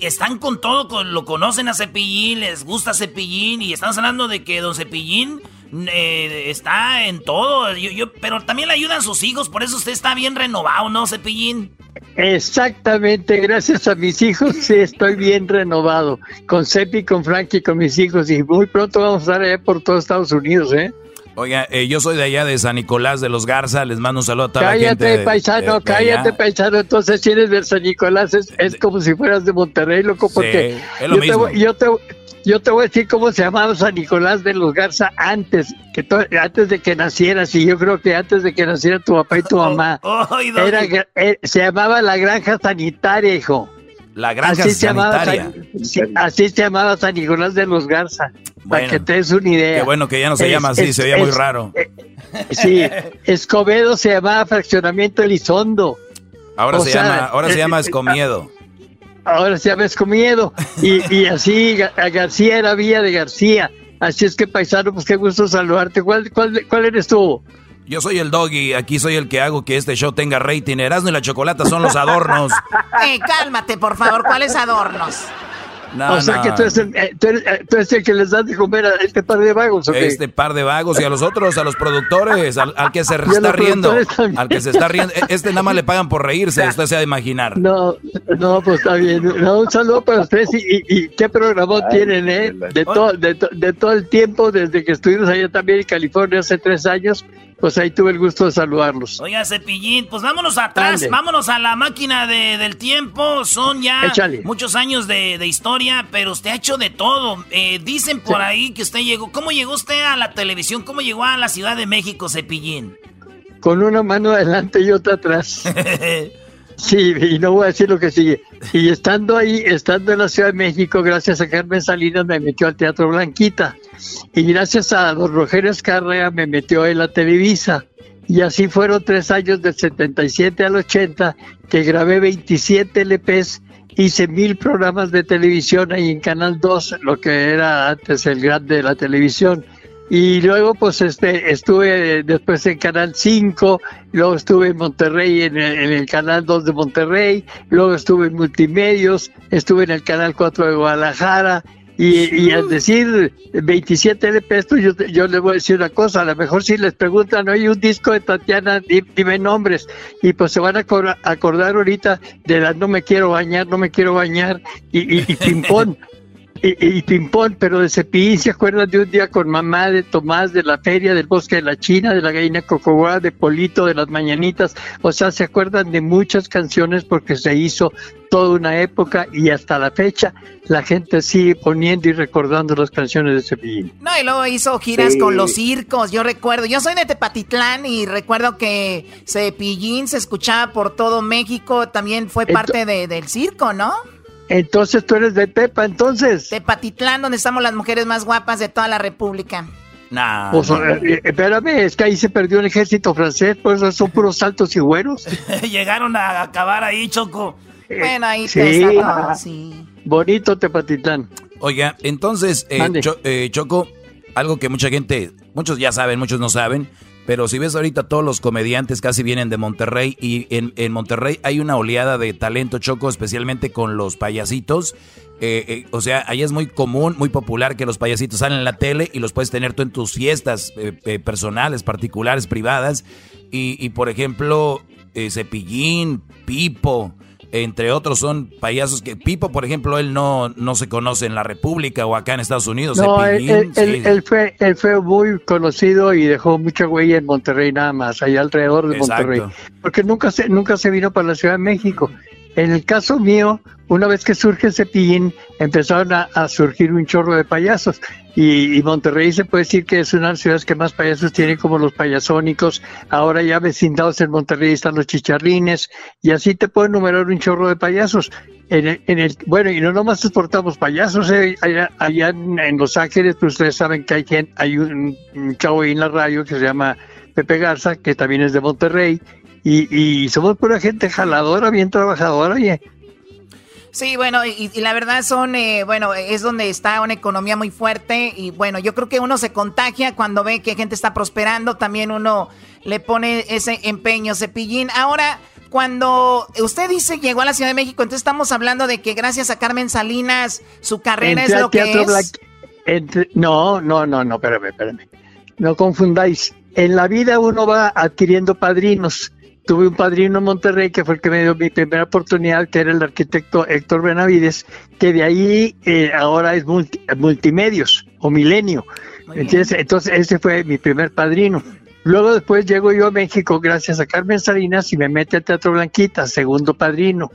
están con todo, lo conocen a Cepillín, les gusta Cepillín y estamos hablando de que Don Cepillín eh, está en todo, yo, pero también le ayudan sus hijos, por eso usted está bien renovado, ¿no, Cepillín? Exactamente, gracias a mis hijos sí estoy bien renovado, con Cepi, con Frankie, con mis hijos y muy pronto vamos a estar allá por todo Estados Unidos, ¿eh? Oiga, eh, yo soy de allá de San Nicolás de los Garza, les mando un saludo a toda cállate, la gente. Cállate, paisano, cállate, paisano. Entonces, si eres de San Nicolás, es, como si fueras de Monterrey, loco, porque es lo yo, mismo. Te, yo, te, yo te voy a decir cómo se llamaba San Nicolás de los Garza antes, que antes de que nacieras, y yo creo que antes de que naciera tu papá y tu mamá. era, eh, se llamaba la granja sanitaria, hijo. La granja así sanitaria. Se llamaba, así se llamaba San Nicolás de los Garza. para que te des una idea. Qué bueno que ya no se llama así, se veía muy raro. Eh, sí, Escobedo se llamaba Fraccionamiento Elizondo. Ahora, se, llama, ahora se llama Escomiedo. Ahora se llama Escomiedo. Y, y así García era Villa de García. Así es que, paisano, pues qué gusto saludarte. ¿Cuál, cuál, cuál eres tú? Yo soy el doggy, aquí soy el que hago que este show tenga rating. Erasmo y la chocolata son los adornos. eh, cálmate, por favor, ¿cuáles adornos? o sea que tú eres, el, eh, eh, tú, eres, el, que les das de comer a este par de vagos. ¿okay? Este par de vagos y a los otros, a los productores, al, que se está riendo. Al que se está riendo. Este nada más le pagan por reírse, usted se ha de imaginar. No, no, pues está bien. No, un saludo para ustedes y, y, qué programa tienen, ¿eh? De todo, de, de todo el tiempo, desde que estuvimos allá también en California hace tres años pues ahí tuve el gusto de saludarlos. Oiga, Cepillín, pues vámonos atrás, vámonos a la máquina de, del tiempo. Son ya muchos años de, de, historia, pero usted ha hecho de todo. Eh, dicen por ahí que usted llegó. ¿Cómo llegó usted a la televisión? ¿Cómo llegó a la Ciudad de México, Cepillín? Con una mano adelante y otra atrás. Sí, y no voy a decir lo que sigue. Y estando ahí, estando en la Ciudad de México, gracias a Carmen Salinas me metió al Teatro Blanquita. Y gracias a don Rogelio Escarrea me metió en la Televisa. Y así fueron tres años del 77 al 80 que grabé 27 LPs, hice mil programas de televisión ahí en Canal 2, lo que era antes el grande de la televisión. Y luego pues este estuve después en Canal 5, luego estuve en Monterrey en el, en el, Canal 2 de Monterrey, luego estuve en Multimedios, estuve en el Canal 4 de Guadalajara, y, y, al decir 27 LPs, yo, yo les voy a decir una cosa, a lo mejor si les preguntan, oye, un disco de Tatiana, dime nombres, y pues se van a acordar ahorita de la no me quiero bañar, no me quiero bañar, y, y, y pimpón. y, y Pimpón, pero de Cepillín se acuerdan de un día con mamá de Tomás, de la feria del bosque de la China, de la gallina Cocoboa, de Polito, de las mañanitas, o sea, se acuerdan de muchas canciones porque se hizo toda una época y hasta la fecha la gente sigue poniendo y recordando las canciones de Cepillín. No, y luego hizo giras sí. con los circos, yo recuerdo, yo soy de Tepatitlán y recuerdo que Cepillín se escuchaba por todo México, también fue parte de, del circo, ¿no? Entonces tú eres de Tepa, entonces. Tepatitlán, donde estamos las mujeres más guapas de toda la República. Nah, Pues, eh, eh, espérame, es que ahí se perdió el ejército francés, por eso son puros saltos y güeros. Llegaron a acabar ahí, Choco. Bueno, ahí Sí. te está todo, sí. Bonito Tepatitlán. Oiga, entonces, eh. Cho- eh, Choco, algo que mucha gente, muchos ya saben, muchos no saben, pero si ves ahorita todos los comediantes casi vienen de Monterrey y en, en Monterrey hay una oleada de talento, Choco, especialmente con los payasitos. Eh, eh, o sea, ahí es muy común, muy popular que los payasitos salen en la tele y los puedes tener tú en tus fiestas eh, personales, particulares, privadas. Y, y, por ejemplo, Cepillín, Pipo, entre otros son payasos que Pipo, por ejemplo, él no, no se conoce en la República o acá en Estados Unidos. No, él, fue, él fue muy conocido y dejó mucha huella en Monterrey nada más, allá alrededor de Exacto. Monterrey, porque nunca se, nunca se vino para la Ciudad de México. En el caso mío, una vez que surge Cepillín, empezaron a, a surgir un chorro de payasos. Y, y Monterrey se puede decir que es una de las ciudades que más payasos tiene, como los payasónicos. Ahora ya vecindados en Monterrey están los chicharrines, y así te puedo enumerar un chorro de payasos. En el, en el- bueno, y no nomás exportamos payasos, eh, allá, allá en, Los Ángeles, pues ustedes saben que hay, gente, hay un, un chavo en la radio que se llama Pepe Garza, que también es de Monterrey, y, y somos pura gente jaladora, bien trabajadora, oye. Sí, bueno, y, y la verdad son, eh, bueno, es donde está una economía muy fuerte y bueno, yo creo que uno se contagia cuando ve que gente está prosperando, también uno le pone ese empeño, cepillín. Ahora, cuando usted dice llegó a la Ciudad de México, entonces estamos hablando de que gracias a Carmen Salinas su carrera Entré es lo que es. No, no, no, no, espérame, espérame. No confundáis. En la vida uno va adquiriendo padrinos. Tuve un padrino en Monterrey que fue el que me dio mi primera oportunidad, que era el arquitecto Héctor Benavides, que de ahí eh, ahora es multi- multimedios o milenio. Entonces, entonces ese fue mi primer padrino. Luego después llego yo a México gracias a Carmen Salinas y me mete al Teatro Blanquita, segundo padrino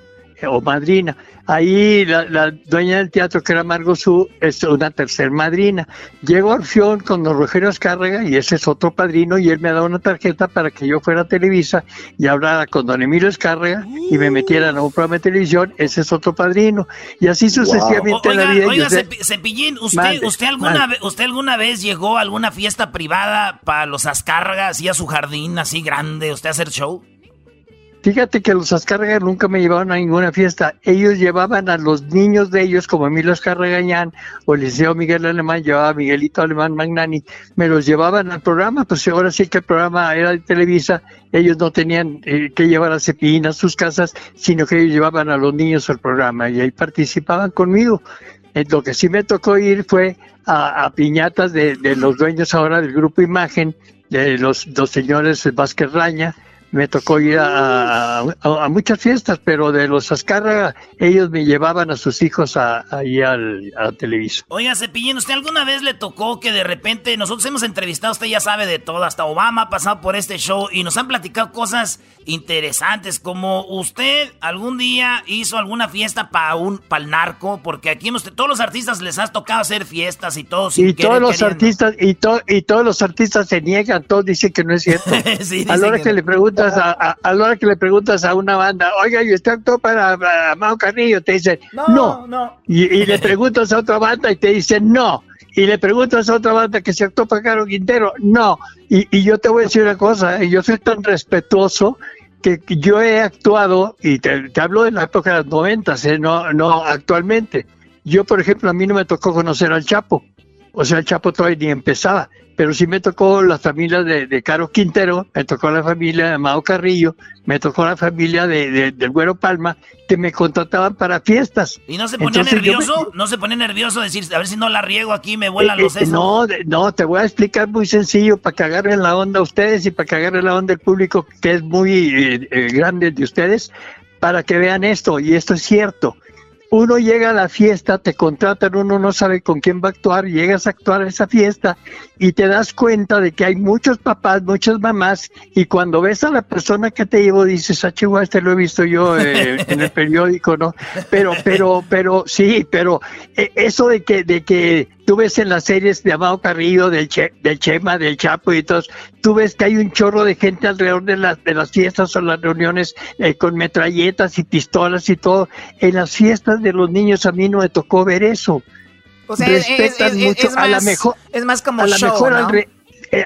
o madrina. Ahí la, la dueña del teatro, que era Margot Su, es una tercer madrina. Llego a Orfeón con don Rogelio Escárraga y ese es otro padrino y él me da una tarjeta para que yo fuera a Televisa y hablara con don Emilio Escárraga y me metieran a un programa de televisión, ese es otro padrino. Y así sucesivamente en la Oiga, vida. oiga, Cepi- Cepillín, ¿usted, usted, alguna vez, ¿usted alguna vez llegó a alguna fiesta privada para los Azcárragas y a su jardín así grande, usted a hacer show? Fíjate que los Azcárraga nunca me llevaban a ninguna fiesta. Ellos llevaban a los niños de ellos, como Emilio Azcárragañán o Liceo Miguel Alemán, llevaba a Miguelito Alemán Magnani, me los llevaban al programa. Pues ahora sí que el programa era de Televisa, ellos no tenían eh, que llevar a Cepillín a sus casas, sino que ellos llevaban a los niños al programa y ahí participaban conmigo. Eh, lo que sí me tocó ir fue a, piñatas de, de los dueños ahora del grupo Imagen, de los, los señores Vázquez Raña, me tocó ir a, a- muchas fiestas, pero de los Azcárraga, ellos me llevaban a sus hijos a- ahí al, a Televisa. Oiga, Cepillín, ¿usted alguna vez le tocó que de repente nosotros hemos entrevistado, usted ya sabe de todo, hasta Obama ha pasado por este show y nos han platicado cosas interesantes, como usted algún día hizo alguna fiesta para un para el narco, porque aquí hemos, todos los artistas les has tocado hacer fiestas y todo. sin Y querer, todos los queriendo. artistas y, to- y todos los artistas se niegan, todos dicen que no es cierto. Sí, a la hora que que, no. le preguntas a, a, a la hora que le preguntas a una banda, oiga, ¿y usted actuó para, para Mao Carrillo? Te dicen, no. no. Y, y le preguntas a otra banda y te dicen, no. Y le preguntas a otra banda que se actuó para Caro Quintero, no. Y, y yo te voy a decir una cosa, eh, yo soy tan respetuoso que que yo he actuado, y te, te hablo de la época de los noventas, eh, no, no actualmente. Yo, por ejemplo, a mí no me tocó conocer al Chapo. O sea, el Chapo todavía ni empezaba. Pero sí me tocó la familia de, de Caro Quintero, me tocó la familia de Mao Carrillo, me tocó la familia de, de- del Güero Palma, que me contrataban para fiestas. ¿Y no se ponía Entonces, yo me- nervioso? ¿No se pone nervioso decir, a ver si no la riego aquí, me vuelan eh, los sesos? no, de- no, te voy a explicar muy sencillo para que agarren la onda ustedes y para que agarren la onda el público que es muy eh, eh, grande de ustedes, para que vean esto, y esto es cierto. Uno llega a la fiesta, te contratan, uno no sabe con quién va a actuar, llegas a actuar a esa fiesta y te das cuenta de que hay muchos papás, muchas mamás, y cuando ves a la persona que te llevo dices, ah, chihuahua, este lo he visto yo eh, en el periódico, ¿no? Pero, pero, pero, sí, pero eh, eso de que, de que tú ves en las series de Amado Carrillo, del, che, del Chema, del Chapo y todos, tú ves que hay un chorro de gente alrededor de las, de las fiestas o las reuniones eh, con metralletas y pistolas y todo. En las fiestas de los niños a mí no me tocó ver eso. O sea, Respetan mucho es más, a la mejor. Es más como show, mejor ¿no? Eh,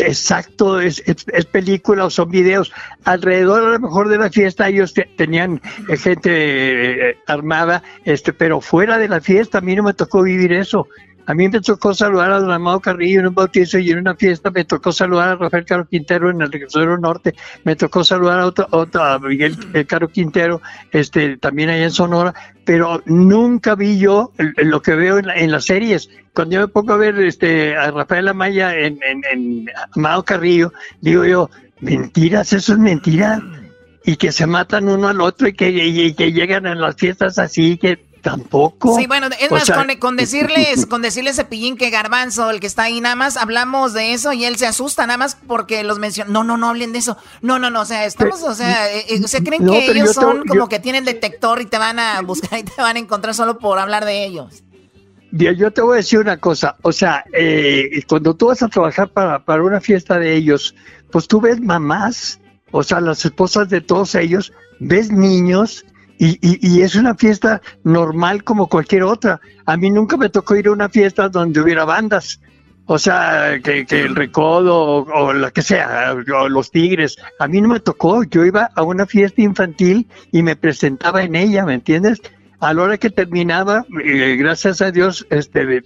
exacto, es, es, película o son videos. Alrededor a lo mejor de la fiesta ellos tenían eh, gente eh, armada, este, pero fuera de la fiesta a mí no me tocó vivir eso. A mí me tocó saludar a don Amado Carrillo en un bautizo y en una fiesta, me tocó saludar a Rafael Caro Quintero en el Regresero Norte, me tocó saludar a otro, a Miguel Caro Quintero, este, también allá en Sonora, pero nunca vi yo lo que veo en, las series. Cuando yo me pongo a ver este, a Rafael Amaya en, en, Amado Carrillo, digo yo, mentiras, eso es mentira. Y que se matan uno al otro y que, y que llegan a las fiestas así, que Tampoco. Sí, bueno, es más, con, decirles, con decirle Cepillín que Garbanzo, el que está ahí, nada más hablamos de eso y él se asusta nada más porque los menciona. No, no, no hablen de eso. No, no, no, o sea, estamos, o sea, eh, eh, ¿se creen que ellos son como que tienen detector y te van a buscar y te van a encontrar solo por hablar de ellos? Yo te voy a decir una cosa, o sea, eh, cuando tú vas a trabajar para, para una fiesta de ellos, pues tú ves mamás, o sea, las esposas de todos ellos, ves niños, y, y, es una fiesta normal como cualquier otra. A mí nunca me tocó ir a una fiesta donde hubiera bandas. O sea, que, el recodo o, la que sea, o los tigres. A mí no me tocó. Yo iba a una fiesta infantil y me presentaba en ella, ¿me entiendes? A la hora que terminaba, eh, gracias a Dios, este,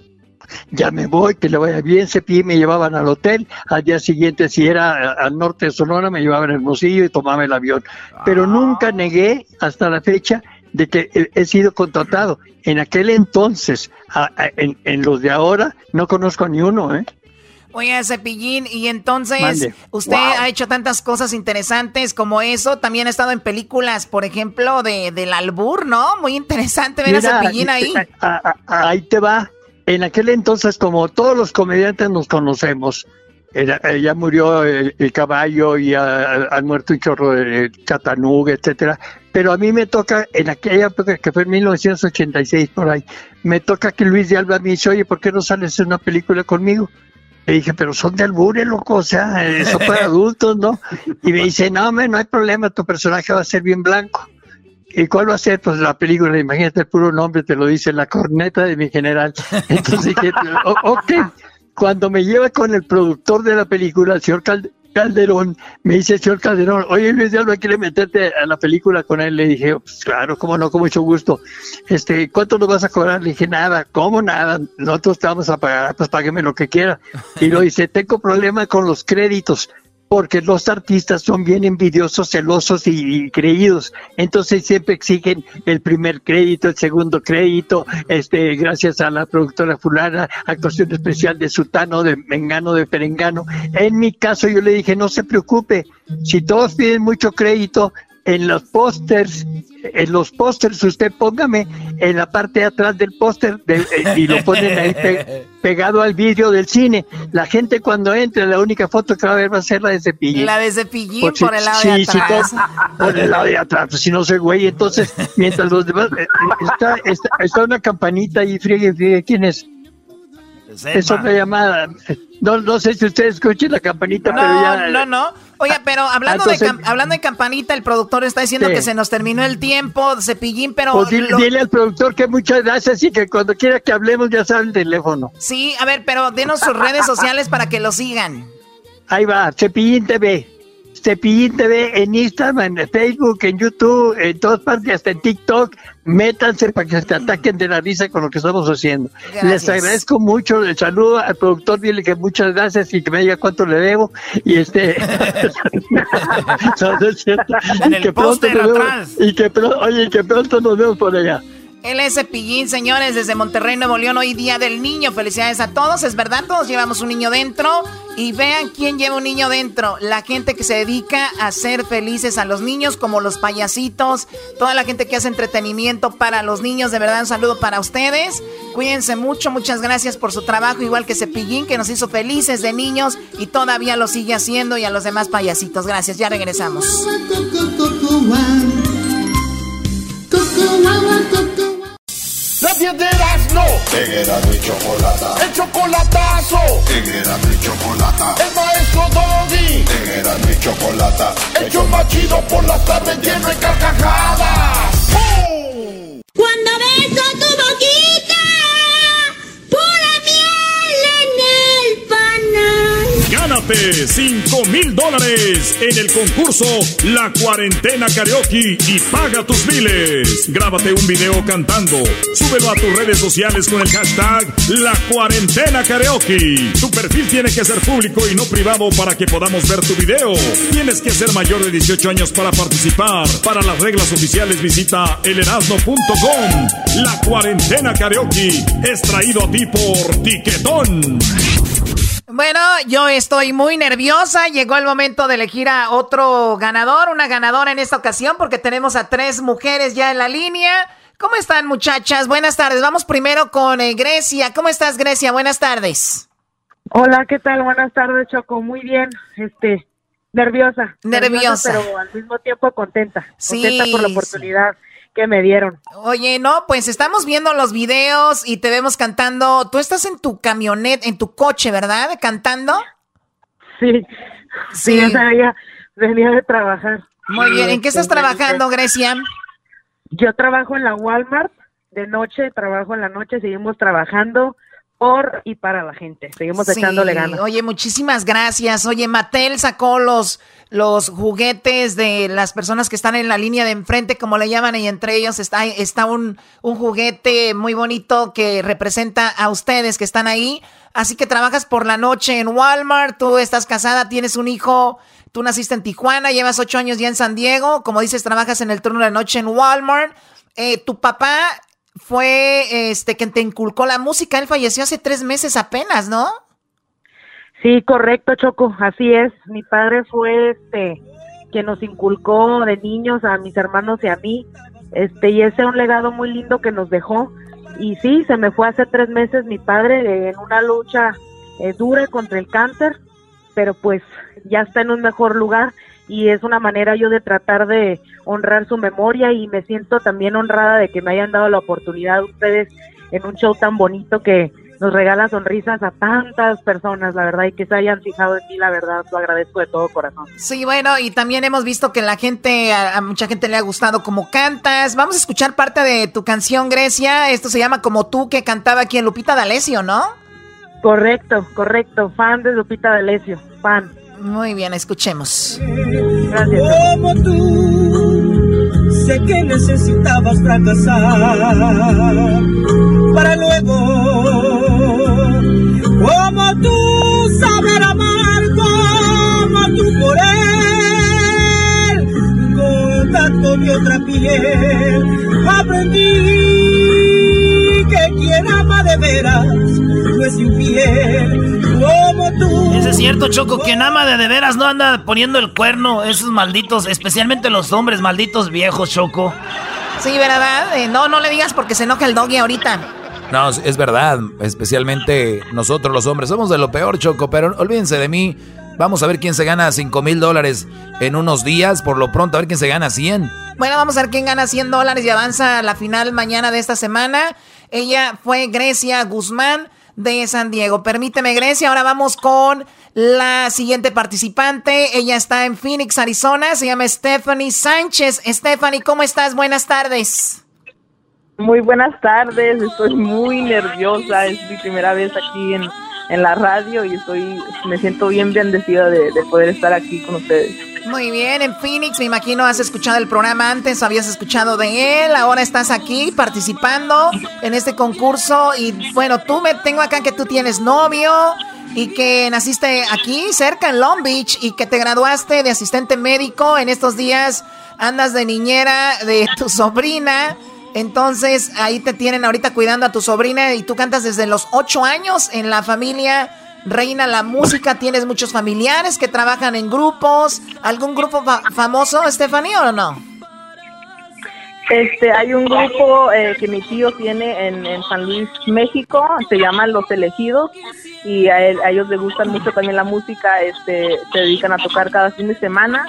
ya me voy, que le vaya bien, Cepillín me llevaban al hotel, al día siguiente si era al norte de Sonora me llevaban el Hermosillo y tomaba el avión, pero ah. nunca negué hasta la fecha de que he sido contratado. En aquel entonces, en, los de ahora, no conozco ni uno, ¿eh? Oye, Cepillín, y entonces usted ha hecho tantas cosas interesantes como eso. También ha estado en películas, por ejemplo, de del albur, ¿no? Muy interesante ver a Cepillín ahí. ahí te va. En aquel entonces, como todos los comediantes nos conocemos, ya murió el, caballo y ha, muerto un chorro de Chattanooga, etcétera. Pero a mí me toca, en aquella época que fue en 1986 por ahí, me toca que Luis de Alba me dice, oye, ¿por qué no sales en una película conmigo? Le dije, pero son de albure, loco, o sea, son para adultos, ¿no? Y me dice, no, no hay problema, tu personaje va a ser bien blanco. ¿Y cuál va a ser? Pues la película, imagínate el puro nombre, te lo dice la corneta de mi general. Entonces ok, cuando me lleva con el productor de la película, el señor Calderón, me dice el señor Calderón, oye Luis de Alba, ¿quiere meterte a la película con él? Le dije, pues claro, cómo no, con mucho gusto. Este, ¿cuánto nos vas a cobrar? Le dije, nada, ¿cómo nada? Nosotros te vamos a pagar, pues págueme lo que quiera. Y lo dice, tengo problema con los créditos porque los artistas son bien envidiosos, celosos y, creídos. Entonces siempre exigen el primer crédito, el segundo crédito, este, gracias a la productora fulana, actuación especial de Sutano, de Mengano, de Perengano. En mi caso yo le dije, no se preocupe, si todos piden mucho crédito, en los pósters, en los pósters, usted póngame en la parte de atrás del póster eh, y lo ponen ahí pegado al vidrio del cine. La gente cuando entre, la única foto que va a ver va a ser la de Cepillín. La de Cepillín por, el lado de atrás. por el lado de atrás, si no soy güey. Entonces, mientras los demás, eh, está, está, una campanita ahí, friegue, friegue, ¿quién es? Es otra llamada. No, no sé si ustedes escuchen la campanita, pero ya. No, no. Oiga, pero hablando, de, hablando de campanita, el productor está diciendo que se nos terminó el tiempo, cepillín, pero. Pues dile, al productor que muchas gracias y que cuando quiera que hablemos ya sabe el teléfono. Sí, a ver, pero denos sus redes sociales para que lo sigan. Ahí va, Cepillín TV. Cepillín TV en Instagram, en Facebook, en YouTube, en todas partes, hasta en TikTok. Métanse para que se ataquen de la risa con lo que estamos haciendo. Les agradezco mucho. El saludo al productor, dile que muchas gracias y que me diga cuánto le debo. Y este. y que pronto y que oye, que pronto nos vemos por allá. Él es Cepillín, señores, desde Monterrey, Nuevo León, hoy día del niño. Felicidades a todos, es verdad, todos llevamos un niño dentro. Y vean quién lleva un niño dentro. La gente que se dedica a hacer felices a los niños, como los payasitos, toda la gente que hace entretenimiento para los niños. De verdad, un saludo para ustedes. Cuídense mucho, muchas gracias por su trabajo, igual que Cepillín, que nos hizo felices de niños y todavía lo sigue haciendo, y a los demás payasitos. Gracias, ya regresamos. 10 de Erasmo. En Erasmo y Chocolata. El chocolatazo. En Erasmo y Chocolata. El maestro Doggy. En Erasmo y Chocolata. El show más chido por las tardes lleno de carcajadas. ¡Pum! Cuando beso tu boquita, pura Gánate 5 mil dólares en el concurso La Cuarentena Karaoke y paga tus biles. Grábate un video cantando. Súbelo a tus redes sociales con el hashtag La Cuarentena Karaoke. Tu perfil tiene que ser público y no privado para que podamos ver tu video. Tienes que ser mayor de 18 años para participar. Para las reglas oficiales visita elerasno.com. La Cuarentena Karaoke es traído a ti por Tiquetón. Bueno, yo estoy muy nerviosa. Llegó el momento de elegir a otro ganador, una ganadora en esta ocasión, porque tenemos a tres mujeres ya en la línea. ¿Cómo están, muchachas? Buenas tardes. Vamos primero con eh, Grecia. ¿Cómo estás, Grecia? Buenas tardes. Hola, ¿qué tal? Buenas tardes, Choco. Muy bien, este, nerviosa. Nerviosa. pero al mismo tiempo contenta. Sí, Contenta por la sí. Que me dieron. Oye, no, pues estamos viendo los videos y te vemos cantando. Tú estás en tu camioneta, en tu coche, ¿verdad? Cantando. Sí, sí, ya venía de trabajar. Muy bien. ¿En qué estás trabajando, Grecia? Yo trabajo en la Walmart de noche, trabajo en la noche, seguimos trabajando por y para la gente. Seguimos Sí, echándole ganas. Oye, muchísimas gracias. Oye, Mattel sacó los, los juguetes de las personas que están en la línea de enfrente, como le llaman, y entre ellos está, está un, un juguete muy bonito que representa a ustedes que están ahí. Así que trabajas por la noche en Walmart, tú estás casada, tienes un hijo, tú naciste en Tijuana, llevas ocho años ya en San Diego, como dices, trabajas en el turno de la noche en Walmart. Eh, tu papá fue este quien te inculcó la música, él falleció hace tres meses apenas, ¿no? Sí, correcto, Choco, así es. Mi padre fue este quien nos inculcó de niños a mis hermanos y a mí, este y ese es un legado muy lindo que nos dejó. Y sí, se me fue hace tres meses mi padre eh, en una lucha eh, dura contra el cáncer, pero pues ya está en un mejor lugar y es una manera yo de tratar de honrar su memoria y me siento también honrada de que me hayan dado la oportunidad ustedes en un show tan bonito que nos regala sonrisas a tantas personas, la verdad, y que se hayan fijado en mí, la verdad, lo agradezco de todo corazón. Sí, bueno, y también hemos visto que la gente, a, a mucha gente le ha gustado como cantas. Vamos a escuchar parte de tu canción, Grecia. Esto se llama Como tú, que cantaba aquí en Lupita D'Alessio, ¿no? Correcto, correcto, fan de Lupita D'Alessio, fan. Muy bien, escuchemos. Gracias. Como tú, sé que necesitabas fracasar para luego, como tú, saber amar como tú por él, con tanto de otra piel, aprendí quien ama de veras no es infiel como tú. Eso es cierto, Choco. Quien ama de de veras no anda poniendo el cuerno. Esos malditos, especialmente los hombres, malditos viejos, Choco. Sí, ¿verdad? Eh, no, no le digas porque se enoja el doggy ahorita. No, es es verdad, especialmente nosotros los hombres somos de lo peor, Choco, pero olvídense de mí. Vamos a ver quién se gana 5 mil dólares en unos días, por lo pronto a ver quién se gana 100. Bueno, vamos a ver quién gana 100 dólares y avanza a la final mañana de esta semana. Ella fue Grecia Guzmán de San Diego. Permíteme, Grecia, ahora vamos con la siguiente participante. Ella está en Phoenix, Arizona. Se llama Stephanie Sánchez. Stephanie, ¿cómo estás? Buenas tardes. Muy buenas tardes, estoy muy nerviosa, es mi primera vez aquí en, en la radio y estoy, me siento bien bendecida de, de poder estar aquí con ustedes. Muy bien, en Phoenix, me imagino has escuchado el programa antes, habías escuchado de él, ahora estás aquí participando en este concurso y bueno, tú me tengo acá que tú tienes novio y que naciste aquí cerca en Long Beach y que te graduaste de asistente médico, en estos días andas de niñera de tu sobrina. Entonces ahí te tienen ahorita cuidando a tu sobrina y tú cantas desde los ocho años en la familia Reina la música. Tienes muchos familiares que trabajan en grupos. ¿Algún grupo fa- famoso, Stephanie, o no? Este, hay un grupo eh, que mi tío tiene en, San Luis, México, se llaman Los Elegidos y a ellos les gustan mucho también la música, este, se dedican a tocar cada fin de semana.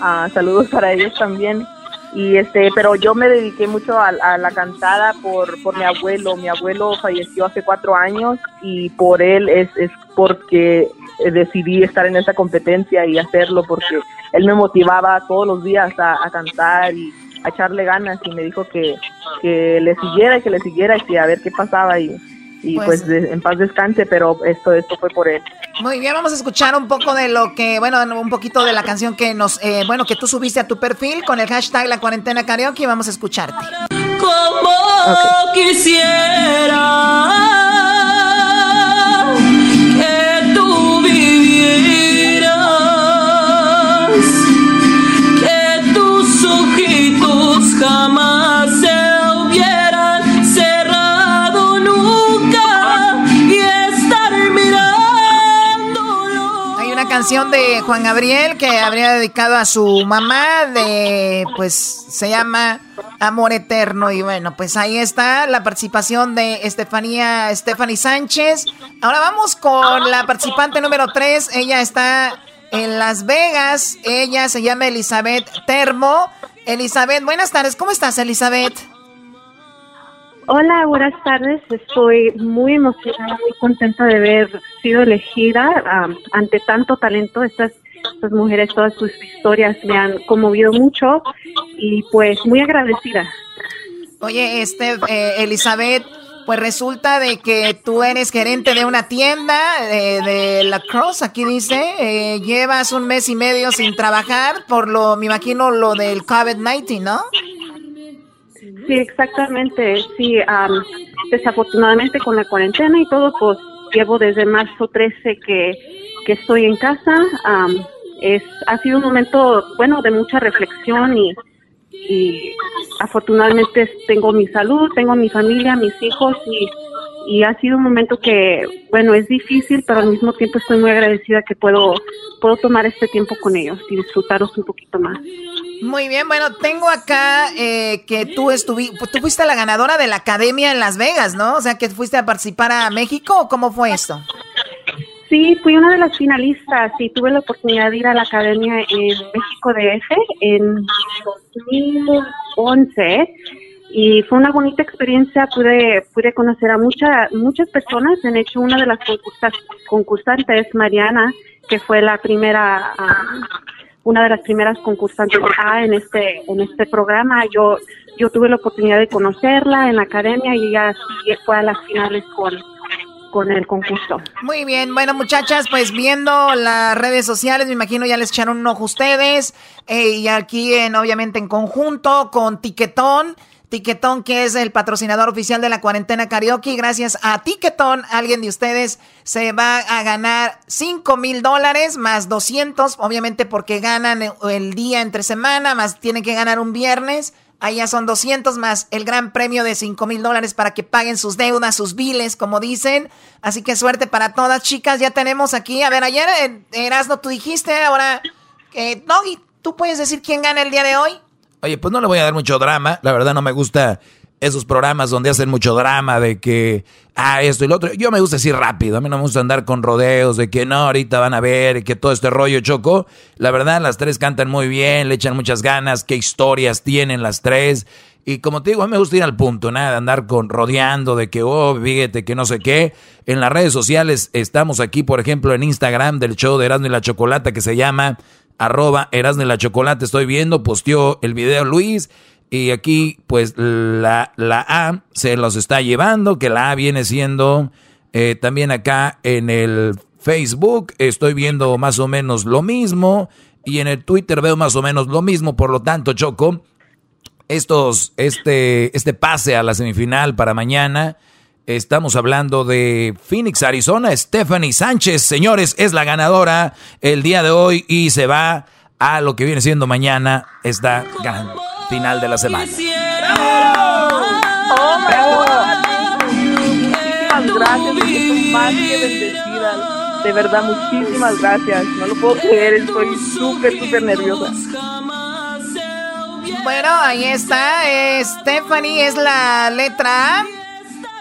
Ah, saludos para ellos también. Y este pero yo me dediqué mucho a, la cantada por, por mi abuelo. Mi abuelo falleció hace cuatro años y por él es, es porque decidí estar en esa competencia y hacerlo porque él me motivaba todos los días a, cantar y a echarle ganas y me dijo que, que le siguiera y que le siguiera y que a ver qué pasaba y, y pues, pues en paz descanse, pero esto, esto fue por él. Muy bien, vamos a escuchar un poco de lo que, bueno, un poquito de la canción que nos, eh, bueno, que tú subiste a tu perfil con el hashtag La Cuarentena Karaoke y vamos a escucharte. Como quisiera de Juan Gabriel que habría dedicado a su mamá de, pues, se llama Amor Eterno. Y bueno, pues ahí está la participación de Estefanía, Stephanie Sánchez. Ahora vamos con la participante número 3. Ella está en Las Vegas. Ella se llama Elizabeth Termo. Elizabeth, buenas tardes. ¿Cómo estás, Elizabeth? Hola, buenas tardes. Estoy muy emocionada, muy contenta de haber sido elegida ante tanto talento. Estas, estas mujeres, todas sus historias me han conmovido mucho y pues muy agradecida. Oye, este, eh, Elizabeth, pues resulta de que tú eres gerente de una tienda eh, de La Cross, aquí dice, eh, llevas un mes y medio sin trabajar por lo, me imagino, lo del COVID-19, ¿no? Sí, exactamente. Sí, desafortunadamente con la cuarentena y todo, pues llevo desde marzo 13 que, que estoy en casa. es Ha sido un momento, bueno, de mucha reflexión y, y afortunadamente tengo mi salud, tengo mi familia, mis hijos y, y ha sido un momento que, bueno, es difícil, pero al mismo tiempo estoy muy agradecida que puedo, puedo tomar este tiempo con ellos y disfrutarlos un poquito más. Muy bien, bueno, tengo acá eh, que tú estuviste, tú fuiste la ganadora de la academia en Las Vegas, ¿no? O sea, que fuiste a participar a México, ¿o cómo fue esto? Sí, fui una de las finalistas y tuve la oportunidad de ir a la academia en México DF en 2011 y fue una bonita experiencia, pude, pude conocer a muchas muchas personas, en hecho una de las concursantes, Mariana, que fue la primera... Ah, una de las primeras concursantes en este en este programa. Yo yo tuve la oportunidad de conocerla en la academia y ella fue a las finales con con el concurso. Muy bien, bueno muchachas, pues viendo las redes sociales, me imagino ya les echaron un ojo ustedes eh, y aquí en obviamente en conjunto con Tiquetón. Tiquetón, que es el patrocinador oficial de la cuarentena karaoke. Gracias a Tiquetón, alguien de ustedes se va a ganar 5 mil dólares más 200, obviamente porque ganan el día entre semana, más tienen que ganar un viernes. Ahí ya son 200 más el gran premio de 5 mil dólares para que paguen sus deudas, sus biles, como dicen. Así que suerte para todas, chicas. Ya tenemos aquí. A ver, ayer eh, Erasno, tú dijiste, ahora, eh, Doggy, ¿tú puedes decir quién gana el día de hoy? Oye, pues no le voy a dar mucho drama. La verdad no me gusta esos programas donde hacen mucho drama de que, ah, esto y lo otro. Yo me gusta decir rápido. A mí no me gusta andar con rodeos de que no, ahorita van a ver, que todo este rollo choco. La verdad, las tres cantan muy bien, le echan muchas ganas, qué historias tienen las tres. Y como te digo, a mí me gusta ir al punto, nada, andar con rodeando de que, oh, fíjate, que no sé qué. En las redes sociales estamos aquí, por ejemplo, en Instagram del show de Erasmo y la Chocolata que se llama arroba Erasmo la Chocolate, estoy viendo, posteó el video Luis. Y aquí, pues, la, la A se los está llevando, que la A viene siendo eh, también acá en el Facebook. Estoy viendo más o menos lo mismo. Y en el Twitter veo más o menos lo mismo. Por lo tanto, Choco, estos, este, este pase a la semifinal para mañana Estamos hablando de Phoenix, Arizona. Stephanie Sánchez, señores, es la ganadora el día de hoy y se va a lo que viene siendo mañana esta gran final de la semana. Muchísimas gracias, estoy más que bendecida. De verdad, muchísimas gracias. No lo puedo creer, estoy súper, súper nerviosa. Bueno, ahí está. Stephanie es la letra A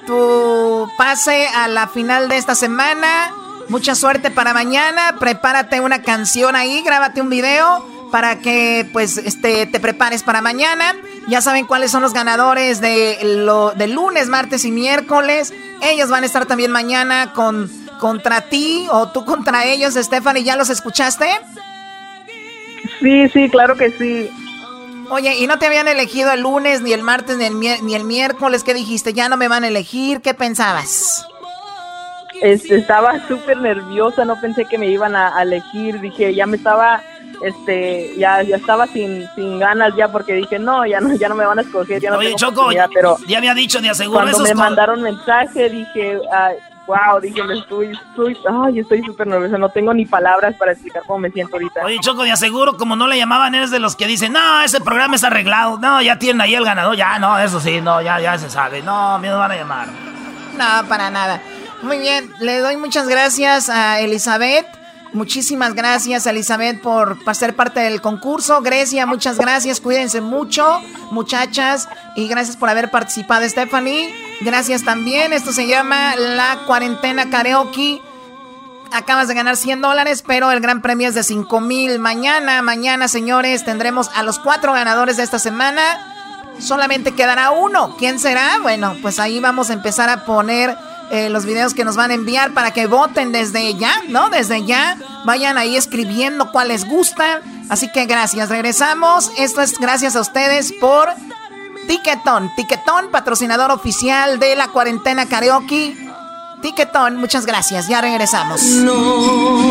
tu pase a la final de esta semana. Mucha suerte para mañana. Prepárate una canción ahí, grábate un video para que pues este, te prepares para mañana. Ya saben cuáles son los ganadores de lo, de lunes, martes y miércoles. Ellos van a estar también mañana con, contra ti o tú contra ellos, Stephanie. ¿Ya los escuchaste? Sí, sí, claro que sí. Oye, ¿y no te habían elegido el lunes, ni el martes, ni el, ni el miércoles? ¿Qué dijiste? ¿Ya no me van a elegir? ¿Qué pensabas? Este, estaba súper nerviosa, no pensé que me iban a, elegir, dije, ya me estaba, este, ya, ya estaba sin, sin ganas ya porque dije, no, ya no, ya no me van a escoger, ya no Oye, Choco, pero ya había dicho, de aseguro Cuando me mandaron mensaje, dije, wow, dije, me estoy, estoy, ay, estoy súper nerviosa, no tengo ni palabras para explicar cómo me siento ahorita. Oye, Choco, de aseguro, como no le llamaban, eres de los que dicen, no, ese programa es arreglado, no, ya tienen ahí el ganador, ya, no, eso sí, no, ya, ya se sabe, no, me van a llamar. No, para nada. Muy bien, le doy muchas gracias a Elizabeth. Muchísimas gracias, Elizabeth, por, ser parte del concurso. Grecia, muchas gracias. Cuídense mucho, muchachas. Y gracias por haber participado, Stephanie. Gracias también. Esto se llama La Cuarentena Karaoke. Acabas de ganar 100 dólares, pero el gran premio es de 5 mil. Mañana, mañana, señores, tendremos a los cuatro ganadores de esta semana. Solamente quedará uno. ¿Quién será? Bueno, pues ahí vamos a empezar a poner eh, los videos que nos van a enviar para que voten desde ya, ¿no? Desde ya. Vayan ahí escribiendo cuál les gusta. Así que gracias. Regresamos. Esto es gracias a ustedes por Tiquetón. Tiquetón, patrocinador oficial de la cuarentena karaoke. Tiquetón, muchas gracias. Ya regresamos. No.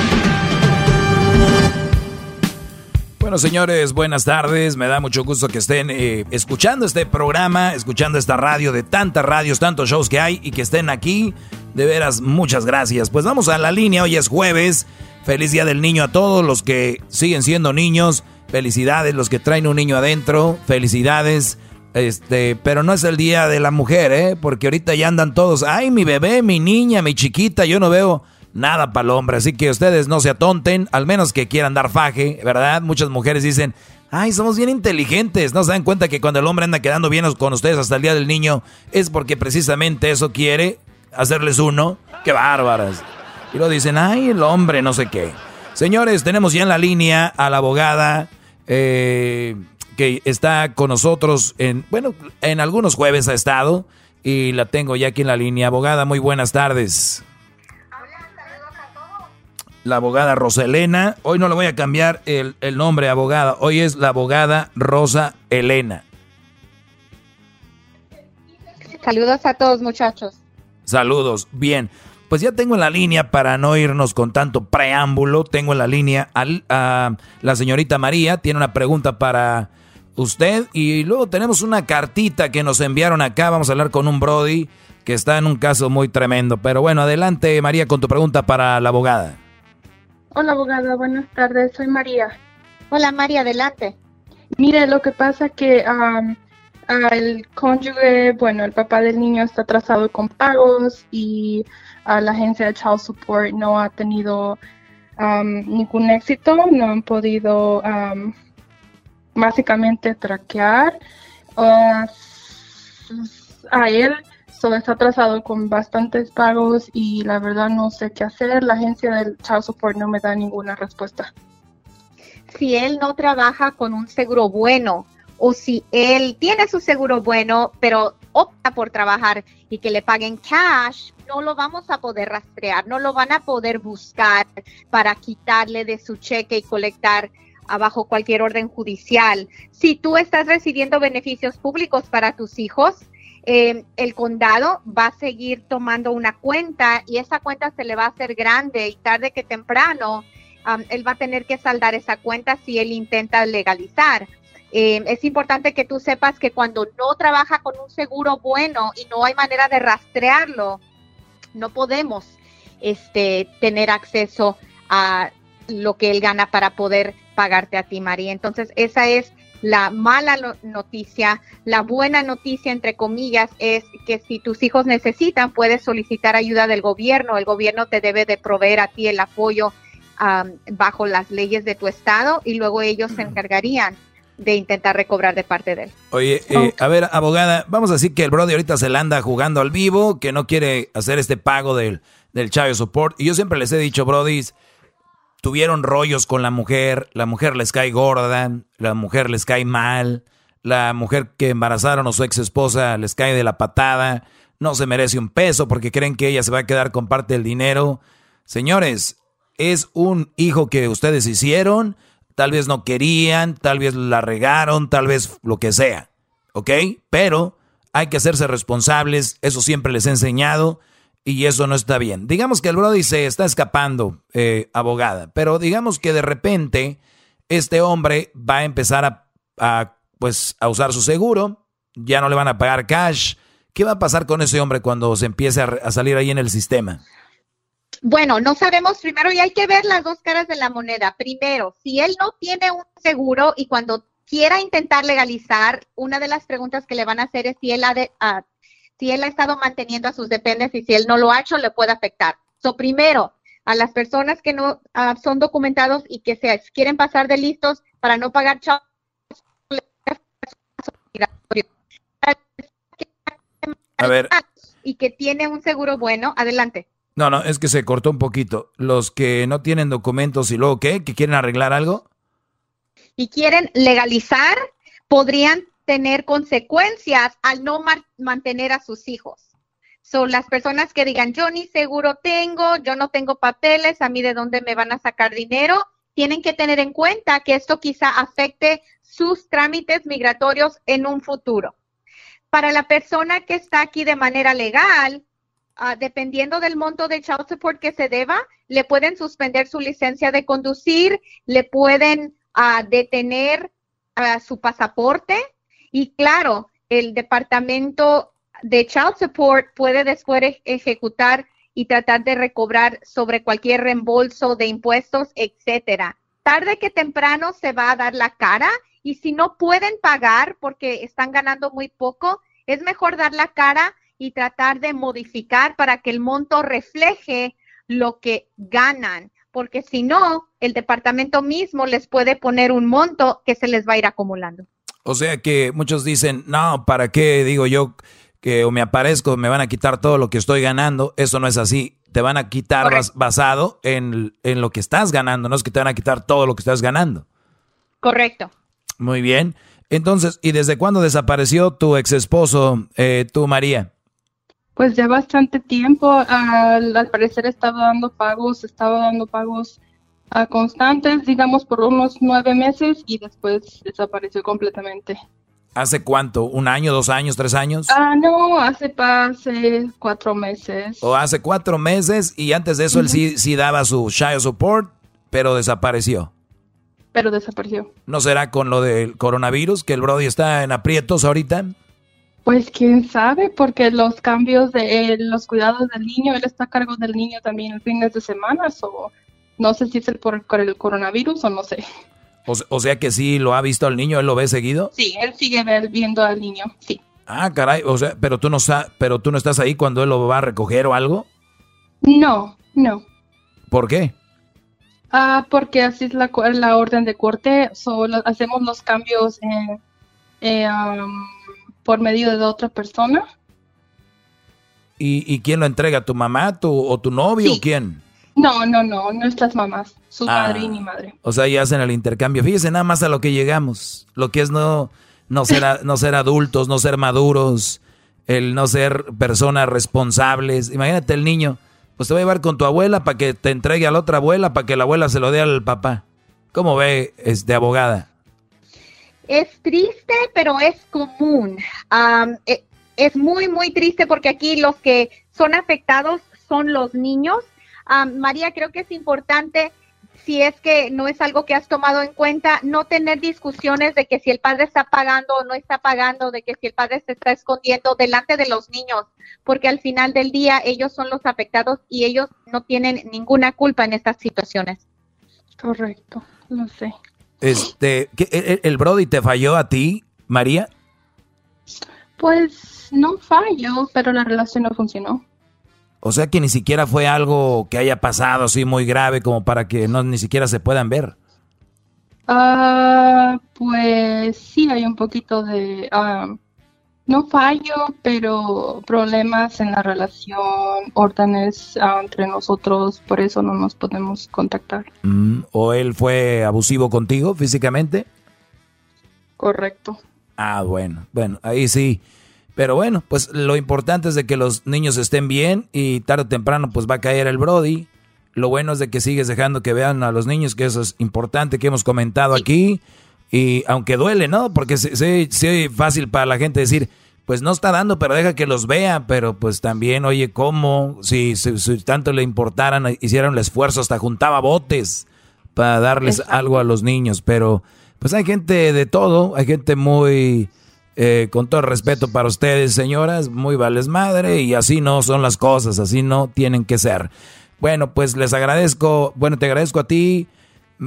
Bueno, señores, buenas tardes. Me da mucho gusto que estén eh, escuchando este programa, escuchando esta radio de tantas radios, tantos shows que hay y que estén aquí. De veras, muchas gracias. Pues vamos a la línea. Hoy es jueves. Feliz Día del Niño a todos los que siguen siendo niños. Felicidades los que traen un niño adentro. Felicidades. Este, pero no es el día de la mujer, ¿eh? Porque ahorita ya andan todos, ay, mi bebé, mi niña, mi chiquita, yo no veo nada para el hombre. Así que ustedes no se atonten, al menos que quieran dar faje, ¿verdad? Muchas mujeres dicen, ay, somos bien inteligentes. No se dan cuenta que cuando el hombre anda quedando bien con ustedes hasta el día del niño, es porque precisamente eso quiere, hacerles uno. ¡Qué bárbaras! Y lo dicen, ay, el hombre, no sé qué. Señores, tenemos ya en la línea a la abogada. Eh, que está con nosotros en, bueno, en algunos jueves ha estado y la tengo ya aquí en la línea. Abogada, muy buenas tardes. La abogada Rosa Hoy no le voy a cambiar el, el nombre, abogada. Hoy es la abogada Rosa Elena. Saludos a todos, muchachos. Saludos. Bien. Pues ya tengo en la línea, para no irnos con tanto preámbulo, tengo en la línea a la señorita María. Tiene una pregunta para usted. Y luego tenemos una cartita que nos enviaron acá. Vamos a hablar con un Brody que está en un caso muy tremendo. Pero bueno, adelante María con tu pregunta para la abogada. Hola abogada, buenas tardes. Soy María. Hola María, adelante. Mire, lo que pasa que el cónyuge, bueno, el papá del niño está atrasado con pagos y la agencia de Child Support no ha tenido ningún éxito, no han podido básicamente traquear uh, a él. So, está atrasado con bastantes pagos y la verdad no sé qué hacer. La agencia del Child Support no me da ninguna respuesta. Si él no trabaja con un seguro bueno o si él tiene su seguro bueno, pero opta por trabajar y que le paguen cash, no lo vamos a poder rastrear, no lo van a poder buscar para quitarle de su cheque y colectar bajo cualquier orden judicial. Si tú estás recibiendo beneficios públicos para tus hijos, eh, el condado va a seguir tomando una cuenta y esa cuenta se le va a hacer grande y tarde que temprano él va a tener que saldar esa cuenta si él intenta legalizar. Eh, es importante que tú sepas que cuando no trabaja con un seguro bueno y no hay manera de rastrearlo, no podemos este, tener acceso a lo que él gana para poder pagarte a ti, María. Entonces, esa es la mala noticia. La buena noticia, entre comillas, es que si tus hijos necesitan, puedes solicitar ayuda del gobierno. El gobierno te debe de proveer a ti el apoyo bajo las leyes de tu estado y luego ellos se encargarían de intentar recobrar de parte de él. Oye, eh, a ver, abogada, vamos a decir que el Brody ahorita se la anda jugando al vivo, que no quiere hacer este pago del, del Child Support. Y yo siempre les he dicho, Brody, tuvieron rollos con la mujer, la mujer les cae gorda, la mujer les cae mal, la mujer que embarazaron o su ex esposa les cae de la patada, no se merece un peso porque creen que ella se va a quedar con parte del dinero. Señores, es un hijo que ustedes hicieron tal vez no querían, tal vez la regaron, tal vez lo que sea, ¿ok? Pero hay que hacerse responsables, eso siempre les he enseñado y eso no está bien. Digamos que el Brody se está escapando, eh, abogada, pero digamos que de repente este hombre va a empezar a, pues, a usar su seguro, ya no le van a pagar cash. ¿Qué va a pasar con ese hombre cuando se empiece a salir ahí en el sistema? Bueno, no sabemos primero y hay que ver las dos caras de la moneda. Primero, si él no tiene un seguro y cuando quiera intentar legalizar, una de las preguntas que le van a hacer es si él ha, de, si él ha estado manteniendo a sus dependes y si él no lo ha hecho, le puede afectar. So, primero, a las personas que no ah, son documentados y que se quieren pasar de listos para no pagar a ver. y que tiene un seguro bueno, adelante. No, no, es que se cortó un poquito. Los que no tienen documentos y luego qué, que quieren arreglar algo. Y quieren legalizar, podrían tener consecuencias al no mantener a sus hijos. Son las personas que digan, yo ni seguro tengo, yo no tengo papeles, a mí de dónde me van a sacar dinero, tienen que tener en cuenta que esto quizá afecte sus trámites migratorios en un futuro. Para la persona que está aquí de manera legal, Ah, dependiendo del monto de child support que se deba, le pueden suspender su licencia de conducir, le pueden ah, detener ah, su pasaporte y claro, el departamento de child support puede después ejecutar y tratar de recobrar sobre cualquier reembolso de impuestos, etcétera. Tarde que temprano se va a dar la cara y si no pueden pagar porque están ganando muy poco, es mejor dar la cara y tratar de modificar para que el monto refleje lo que ganan, porque si no, el departamento mismo les puede poner un monto que se les va a ir acumulando. O sea que muchos dicen, no, ¿para qué digo yo que o me aparezco, me van a quitar todo lo que estoy ganando? Eso no es así. Te van a quitar basado en, en, lo que estás ganando, no es que te van a quitar todo lo que estás ganando. Correcto. Muy bien. Entonces, ¿y desde cuándo desapareció tu ex esposo, eh, tú, María? Pues ya bastante tiempo, al, parecer estaba dando pagos, estaba dando pagos uh, constantes, digamos por unos nueve meses y después desapareció completamente. ¿Hace cuánto? ¿Un año, dos años, tres años? Ah, no, hace, hace cuatro meses. O hace cuatro meses y antes de eso él sí, sí daba su child support, pero desapareció. Pero desapareció. ¿No será con lo del coronavirus, que el Brody está en aprietos ahorita? Pues quién sabe, porque los cambios de los cuidados del niño, él está a cargo del niño también en fines de semana, o no sé si es el por, el coronavirus o no sé. O, sea que sí lo ha visto al niño, él lo ve seguido. Sí, él sigue viendo al niño, sí. Ah, caray, o sea, pero tú no pero tú no estás ahí cuando él lo va a recoger o algo. No, no. ¿Por qué? Ah, porque así es la, la orden de corte, solo hacemos los cambios en, eh, por medio de otra persona. ¿Y, quién lo entrega? ¿Tu mamá tu, o tu novio o quién? No, no, no, nuestras mamás, su madre y mi ah, madre. O sea, ya hacen el intercambio. Fíjese nada más a lo que llegamos. Lo que es no, no, ser, no ser adultos, no ser maduros, el no ser personas responsables. Imagínate el niño, pues te va a llevar con tu abuela para que te entregue a la otra abuela, para que la abuela se lo dé al papá. ¿Cómo ve, este abogada? Es triste, pero es común. E, es muy, muy triste porque aquí los que son afectados son los niños. María, creo que es importante si es que no es algo que has tomado en cuenta, no tener discusiones de que si el padre está pagando o no está pagando, de que si el padre se está escondiendo delante de los niños, porque al final del día ellos son los afectados y ellos no tienen ninguna culpa en estas situaciones. Correcto, lo sé. Este, el, el Brody te falló a ti, María? Pues no falló, pero la relación no funcionó. O sea que ni siquiera fue algo que haya pasado así muy grave como para que no ni siquiera se puedan ver. Ah, pues sí, hay un poquito de, ah, no fallo, pero problemas en la relación, órdenes ah, entre nosotros, por eso no nos podemos contactar. Mm, ¿O él fue abusivo contigo físicamente? Correcto. Ah, bueno, bueno, ahí sí. Pero bueno, pues lo importante es de que los niños estén bien y tarde o temprano pues va a caer el Brody. Lo bueno es de que sigues dejando que vean a los niños, que eso es importante que hemos comentado aquí. Y aunque duele, ¿no? Porque sí, es fácil para la gente decir, pues no está dando, pero deja que los vea. Pero pues también, oye, ¿cómo? Si, tanto le importaran, hicieron el esfuerzo, hasta juntaba botes para darles algo a los niños. Pero pues hay gente de todo, hay gente muy eh, con todo respeto para ustedes, señoras, muy vales madre y así no son las cosas, así no tienen que ser. Bueno, pues les agradezco, bueno, te agradezco a ti,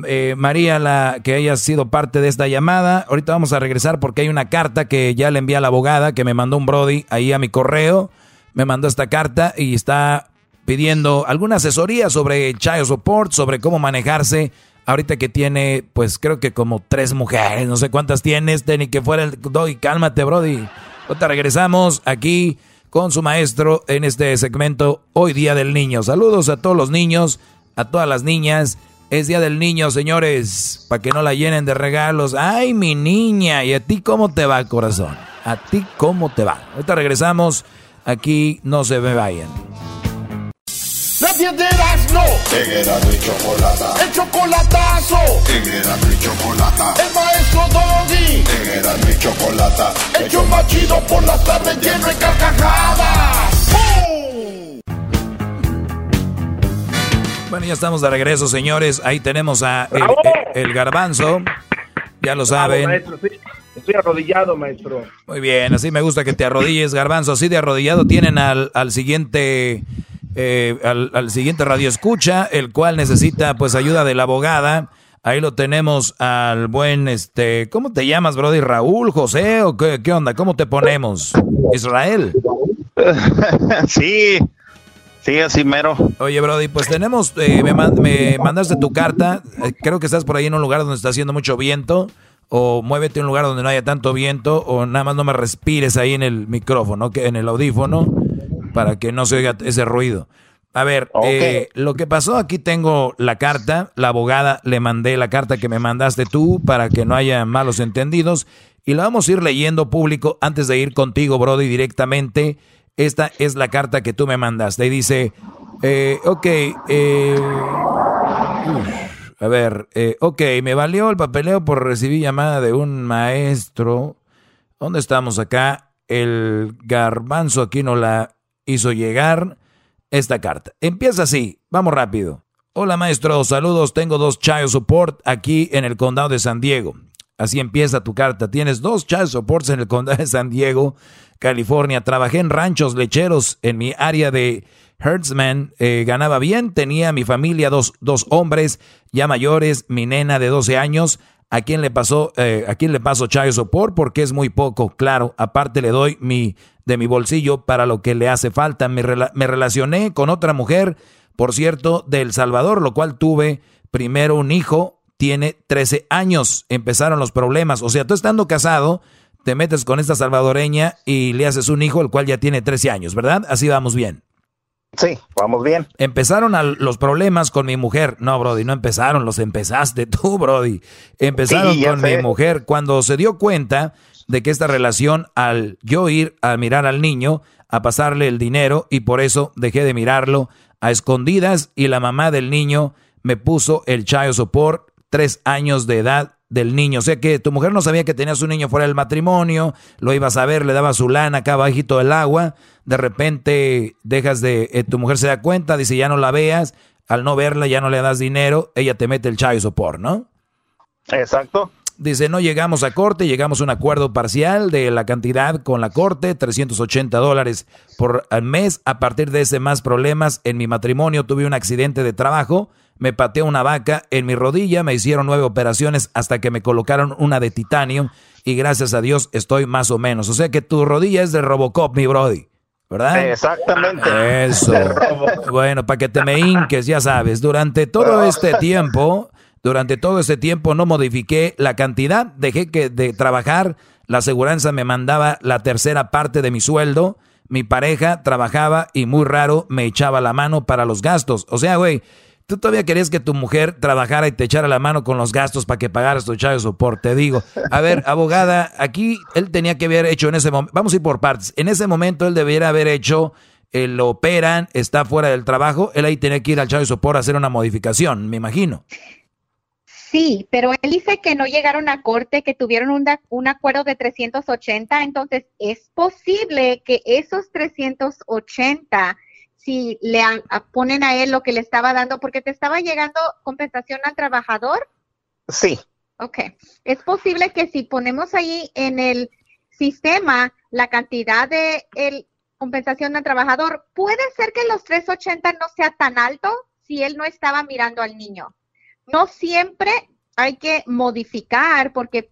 eh, María, la, que hayas sido parte de esta llamada. Ahorita vamos a regresar porque hay una carta que ya le envié a la abogada que me mandó un Brody ahí a mi correo. Me mandó esta carta y está pidiendo alguna asesoría sobre child support, sobre cómo manejarse ahorita que tiene, pues creo que como tres mujeres, no sé cuántas tienes, ni que fuera el Doggy, cálmate, Brody. Ahorita regresamos aquí con su maestro en este segmento Hoy Día del Niño. Saludos a todos los niños, a todas las niñas. Es Día del Niño, señores, para que no la llenen de regalos. Ay, mi niña, ¿y a ti cómo te va, corazón? ¿A ti cómo te va? Ahorita regresamos, aquí no se me vayan. Nadie de no. En Erasmo y Chocolata. El chocolatazo. En Erasmo y Chocolata. El maestro Doggy. En Erasmo y Chocolata. El show más chido por las tardes lleno de carcajadas. Bueno, ya estamos de regreso, señores. Ahí tenemos a el, garbanzo. Ya lo saben. maestro, Estoy arrodillado, maestro. Muy bien, así me gusta que te arrodilles, garbanzo. Así de arrodillado tienen al, al siguiente eh, al, siguiente radio escucha, el cual necesita pues ayuda de la abogada. Ahí lo tenemos al buen, este, ¿cómo te llamas, Brody? ¿Raúl, José o qué, qué onda? ¿Cómo te ponemos? ¿Israel? sí, sí, así mero. Oye, Brody, pues tenemos, eh, me, me, mandaste tu carta, eh, creo que estás por ahí en un lugar donde está haciendo mucho viento, o muévete a un lugar donde no haya tanto viento, o nada más no me respires ahí en el micrófono, que en el audífono para que no se oiga ese ruido. A ver, eh, lo que pasó, aquí tengo la carta, la abogada le mandé la carta que me mandaste tú para que no haya malos entendidos y la vamos a ir leyendo público antes de ir contigo, Brody, directamente. Esta es la carta que tú me mandaste y dice, eh, ok, eh, a ver, eh, ok, me valió el papeleo por recibir llamada de un maestro. ¿Dónde estamos acá? El garbanzo aquí no la hizo llegar esta carta. Empieza así, vamos rápido. Hola maestro, saludos, tengo dos child support aquí en el condado de San Diego. Así empieza tu carta. Tienes dos child supports en el condado de San Diego, California. Trabajé en ranchos lecheros en mi área de herdsman. Eh, ganaba bien, tenía mi familia dos, dos hombres ya mayores, mi nena de 12 años. ¿A quién le pasó, eh, a quién le paso child support? Porque es muy poco, claro. Aparte le doy mi de mi bolsillo para lo que le hace falta. Me, me relacioné con otra mujer, por cierto, de El Salvador, lo cual tuve primero un hijo, tiene 13 años. Empezaron los problemas. O sea, tú estando casado, te metes con esta salvadoreña y le haces un hijo, el cual ya tiene 13 años, ¿verdad? Así vamos bien. Sí, vamos bien. Empezaron los problemas con mi mujer. No, Brody, no empezaron, los empezaste tú, Brody. Empezaron con mi mujer. Cuando se dio cuenta de que esta relación, al yo ir a mirar al niño, a pasarle el dinero, y por eso dejé de mirarlo a escondidas, y la mamá del niño me puso el child support tres años de edad del niño. O sea que tu mujer no sabía que tenías un niño fuera del matrimonio, lo ibas a ver, le daba su lana acá bajito del agua, de repente dejas de, eh, tu mujer se da cuenta, dice ya no la veas, al no verla ya no le das dinero, ella te mete el child support, ¿no? Exacto. Dice, no llegamos a corte, llegamos a un acuerdo parcial de la cantidad con la corte, 380 dólares por mes. A partir de ese más problemas en mi matrimonio, tuve un accidente de trabajo, me pateó una vaca en mi rodilla, me hicieron nueve operaciones hasta que me colocaron una de titanio y gracias a Dios estoy más o menos. O sea que tu rodilla es de Robocop, mi brody. ¿verdad? Exactamente. Eso. bueno, para que te me hinques, ya sabes, durante todo este tiempo, durante todo este tiempo no modifiqué la cantidad, dejé que de trabajar, la aseguranza me mandaba la tercera parte de mi sueldo, mi pareja trabajaba y muy raro me echaba la mano para los gastos. O sea, güey, Tú todavía querías que tu mujer trabajara y te echara la mano con los gastos para que pagaras tu chavo de soporte. Digo, a ver, abogada, aquí él tenía que haber hecho en ese momento, vamos a ir por partes. En ese momento él debería haber hecho, eh, lo operan, está fuera del trabajo, él ahí tenía que ir al chavo de soporte a hacer una modificación, me imagino. Sí, pero él dice que no llegaron a corte, que tuvieron un, un acuerdo de 380, entonces es posible que esos 380 si le ponen a él lo que le estaba dando, porque te estaba llegando compensación al trabajador. Sí. Ok. Es posible que si ponemos ahí en el sistema la cantidad de el compensación al trabajador, puede ser que los 380 no sea tan alto si él no estaba mirando al niño. No siempre hay que modificar porque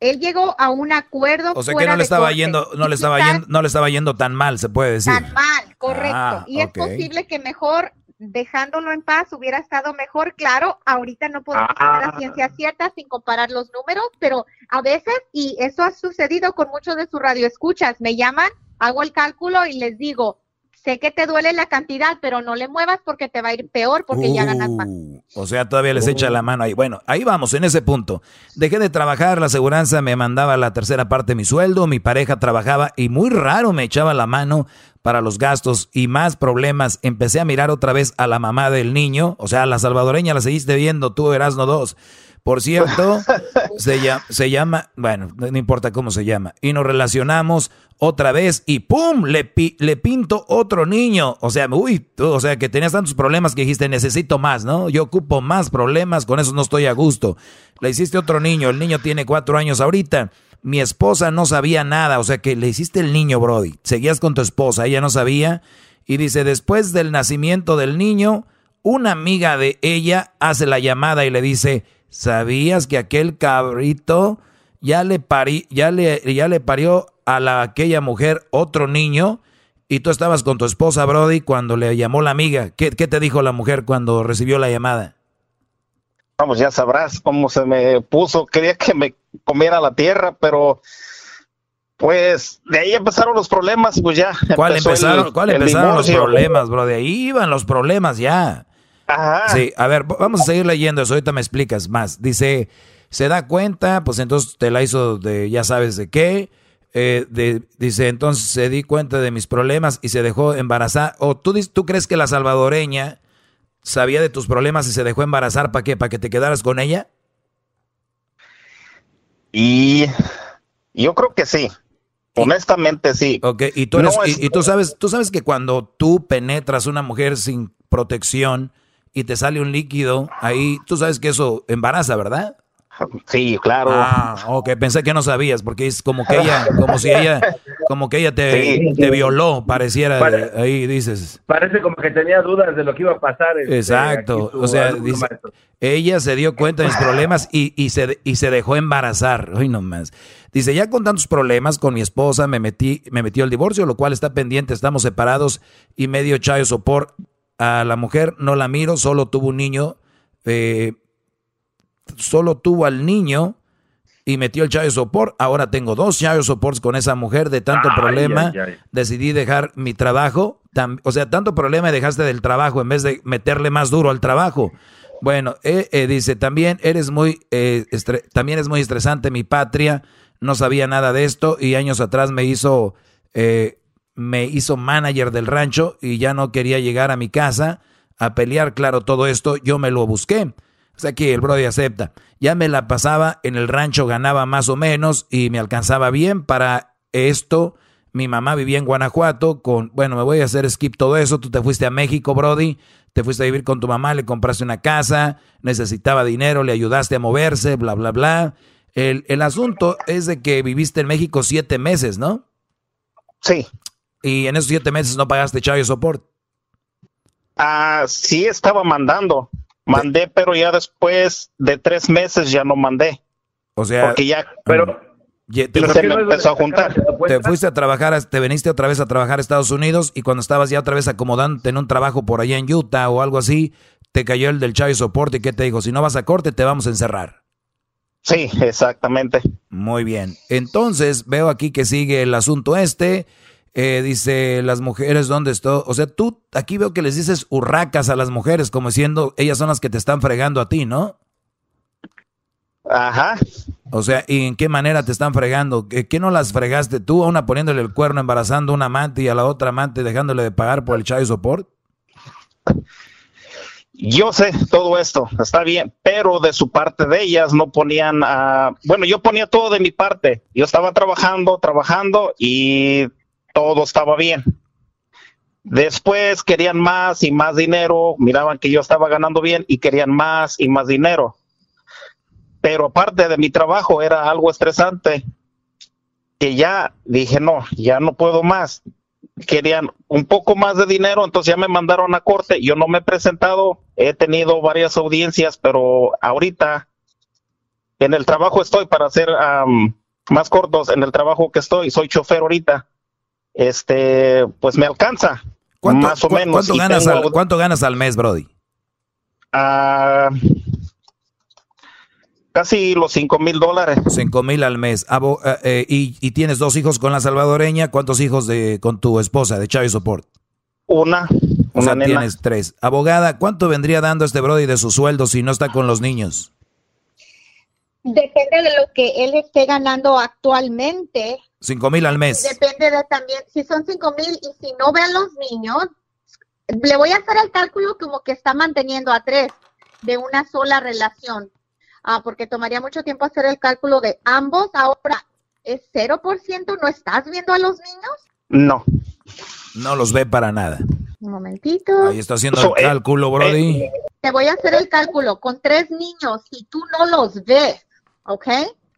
él llegó a un acuerdo. O sea que no le estaba yendo, no le estaba yendo, no le estaba yendo tan mal, se puede decir. Tan mal, correcto. Ah, y es posible que mejor dejándolo en paz hubiera estado mejor. Claro, ahorita no podemos ah. la ciencia cierta sin comparar los números, pero a veces, y eso ha sucedido con muchos de sus radioescuchas, me llaman, hago el cálculo y les digo, sé que te duele la cantidad, pero no le muevas porque te va a ir peor porque ya ganas más. Uh, o sea, todavía les echa la mano ahí. Bueno, ahí vamos, en ese punto. Dejé de trabajar, la aseguranza me mandaba la tercera parte de mi sueldo, mi pareja trabajaba y muy raro me echaba la mano para los gastos y más problemas. Empecé a mirar otra vez a la mamá del niño, o sea, la salvadoreña la seguiste viendo, tú eras no dos. Por cierto, se llama, bueno, no importa cómo se llama. Y nos relacionamos otra vez y ¡pum! Le, le pinto otro niño. O sea, uy, tú, o sea, que tenías tantos problemas que dijiste, necesito más, ¿no? Yo ocupo más problemas, con eso no estoy a gusto. Le hiciste otro niño, el niño tiene cuatro años ahorita. Mi esposa no sabía nada, o sea que le hiciste el niño, Brody. Seguías con tu esposa, ella no sabía. Y dice, después del nacimiento del niño, una amiga de ella hace la llamada y le dice, ¿Sabías que aquel cabrito ya le, parí, ya le, ya le parió a la, aquella mujer otro niño? Y tú estabas con tu esposa, Brody, cuando le llamó la amiga. ¿Qué, te dijo la mujer cuando recibió la llamada? Vamos, ya sabrás cómo se me puso. Quería que me comiera la tierra, pero pues de ahí empezaron los problemas, pues ya. ¿Cuál empezaron, ¿cuál empezaron los problemas, bro? De ahí iban los problemas ya. Sí, a ver, vamos a seguir leyendo eso, ahorita me explicas más. Dice, se da cuenta, pues entonces te la hizo de ya sabes de qué. Eh, dice, entonces se di cuenta de mis problemas y se dejó embarazar. ¿O tú, tú crees que la salvadoreña sabía de tus problemas y se dejó embarazar para qué? ¿Para que te quedaras con ella? Y yo creo que sí. Honestamente sí. Ok, y tú, y tú, sabes, tú sabes que cuando tú penetras una mujer sin protección, y te sale un líquido, ahí tú sabes que eso embaraza, ¿verdad? Sí, claro. Ah, ok, pensé que no sabías, porque es como que ella, como si ella, como que ella te, te violó, pareciera, ahí dices. Parece como que tenía dudas de lo que iba a pasar. Este, Exacto, o sea, dice, ella se dio cuenta de mis problemas y, y, se, y se dejó embarazar, hoy nomás. Dice, ya con tantos problemas con mi esposa me metí, me metió el divorcio, lo cual está pendiente, estamos separados y medio chayo sopor a la mujer no la miro, solo tuvo un niño, eh, solo tuvo al niño y metió el chayo sopor. Ahora tengo dos chayo soports con esa mujer de tanto problema. Decidí dejar mi trabajo. o sea, tanto problema dejaste del trabajo en vez de meterle más duro al trabajo. Bueno, eh, eh, dice, también eres muy, también es muy estresante mi patria. No sabía nada de esto y años atrás me hizo me hizo manager del rancho y ya no quería llegar a mi casa a pelear, claro, todo esto, yo me lo busqué. O sea que el Brody acepta. Ya me la pasaba en el rancho, ganaba más o menos y me alcanzaba bien para esto. Mi mamá vivía en Guanajuato con, bueno, me voy a hacer skip todo eso. Tú te fuiste a México, Brody. Te fuiste a vivir con tu mamá, le compraste una casa, necesitaba dinero, le ayudaste a moverse, bla, bla, bla. El, el asunto es de que viviste en México siete meses, ¿no? Sí. Y en esos siete meses no pagaste Chayo Support. Ah, sí estaba mandando. Mandé, pero ya después de tres meses ya no mandé. O sea, porque ya, pero te, se me empezó a juntar. Te fuiste a trabajar, te viniste otra vez a trabajar a Estados Unidos y cuando estabas ya otra vez acomodándote en un trabajo por allá en Utah o algo así, te cayó el del Chayo Soporte y ¿qué te dijo? Si no vas a corte, te vamos a encerrar. Sí, exactamente. Muy bien. Entonces, veo aquí que sigue el asunto este. Eh, dice, las mujeres, ¿dónde estoy? O sea, tú aquí veo que les dices hurracas a las mujeres, como diciendo, ellas son las que te están fregando a ti, ¿no? Ajá. O sea, ¿y en qué manera te están fregando? ¿Qué, qué no las fregaste tú? A una poniéndole el cuerno, embarazando a una amante y a la otra amante dejándole de pagar por el child support. Yo sé todo esto, está bien, pero de su parte de ellas no ponían, uh, bueno, yo ponía todo de mi parte. Yo estaba trabajando, trabajando y todo estaba bien. Después querían más y más dinero, miraban que yo estaba ganando bien y querían más y más dinero. Pero aparte de mi trabajo era algo estresante, que ya dije, no, ya no puedo más. Querían un poco más de dinero, entonces ya me mandaron a corte. Yo no me he presentado, he tenido varias audiencias, pero ahorita en el trabajo estoy para hacer um, más cortos, en el trabajo que estoy, soy chofer ahorita este, pues me alcanza. más o menos. ¿cuánto ganas, al, ¿Cuánto ganas al mes, Brody? Uh, casi los cinco mil dólares. Cinco mil al mes. Abo, uh, eh, y, y, tienes dos hijos con la salvadoreña. ¿Cuántos hijos de con tu esposa de Chávez Support? Una. O sea, nena. tienes tres. Abogada, ¿cuánto vendría dando este Brody de su sueldo si no está con los niños? Depende de lo que él esté ganando actualmente. Cinco mil al mes. Depende de también, si son cinco mil y si no vean los niños, le voy a hacer el cálculo como que está manteniendo a tres de una sola relación, ah, porque tomaría mucho tiempo hacer el cálculo de ambos. Ahora, ¿es 0%? ¿No estás viendo a los niños? No. No los ve para nada. Un momentito. Ahí está haciendo so, el cálculo, eh, Brody. Eh, te voy a hacer el cálculo. Con tres niños, si tú no los ves, ¿ok?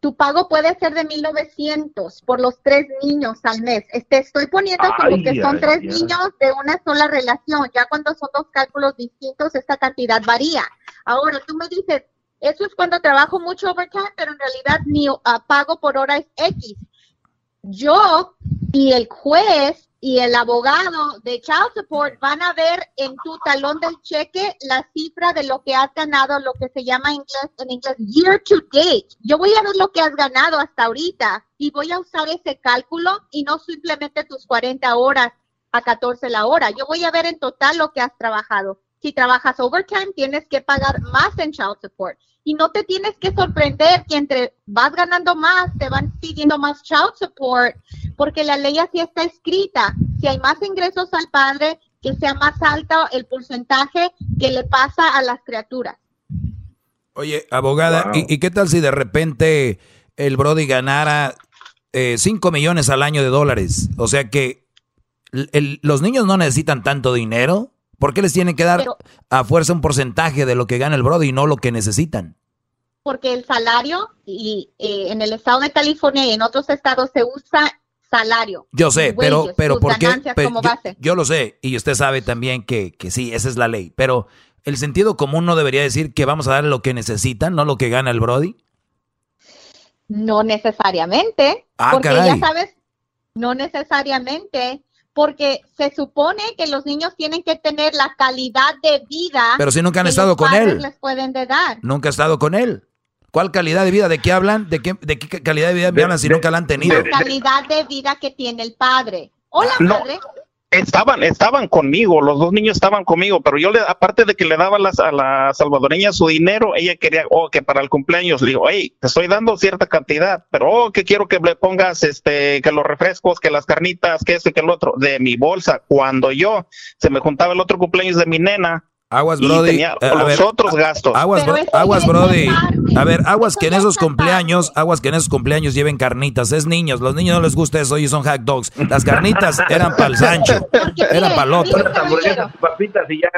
Tu pago puede ser de 1900 por los tres niños al mes. Te estoy poniendo como que son ay, tres ay. niños de una sola relación. Ya cuando son dos cálculos distintos, esta cantidad varía. Ahora, tú me dices, eso es cuando trabajo mucho overtime, pero en realidad mi uh, pago por hora es X. Yo y el juez y el abogado de Child Support van a ver en tu talón del cheque la cifra de lo que has ganado, lo que se llama inglés, en inglés year to date. Yo voy a ver lo que has ganado hasta ahorita y voy a usar ese cálculo y no simplemente tus 40 horas a 14 la hora. Yo voy a ver en total lo que has trabajado. Si trabajas overtime, tienes que pagar más en Child Support. Y no te tienes que sorprender que entre vas ganando más, te van pidiendo más child support, porque la ley así está escrita. Si hay más ingresos al padre, que sea más alto el porcentaje que le pasa a las criaturas. Oye, abogada, wow. ¿y, ¿y, qué tal si de repente el Brody ganara 5 eh, millones al año de dólares? O sea que el, los niños no necesitan tanto dinero. ¿Por qué les tienen que dar Pero, a fuerza un porcentaje de lo que gana el Brody y no lo que necesitan? Porque el salario y eh, en el estado de California y en otros estados se usa salario. Yo sé, pero, wages, pero ¿por qué? Pero yo, yo, lo sé y usted sabe también que, que sí, esa es la ley. Pero el sentido común no debería decir que vamos a dar lo que necesitan, no lo que gana el Brody. No necesariamente. Ah, porque caray. ya sabes, no necesariamente porque se supone que los niños tienen que tener la calidad de vida. Pero si nunca han estado con él. Les pueden de dar. Nunca ha estado con él. ¿Cuál calidad de vida? ¿De qué hablan? ¿De qué, de qué calidad de vida me hablan si de, nunca la han tenido? La calidad de vida que tiene el padre. Hola, no, padre. Estaban, estaban conmigo, los dos niños estaban conmigo, pero yo le, aparte de que le daba las, a la salvadoreña su dinero, ella quería, oh, que para el cumpleaños, le digo, hey, te estoy dando cierta cantidad, pero oh, que quiero que le pongas, este, que los refrescos, que las carnitas, que eso y que el otro, de mi bolsa. Cuando yo, se me juntaba el otro cumpleaños de mi nena, Aguas, y Brody. tenía eh, a los ver, otros gastos. Aguas, bro- Brody. A ver, aguas que en esos es cumpleaños, aguas que en esos cumpleaños lleven carnitas. Es niños, los niños no les gusta eso y son hot dogs. Las carnitas eran para el Sancho, eran para el otro. miren, Hamburguesas, papitas y ya.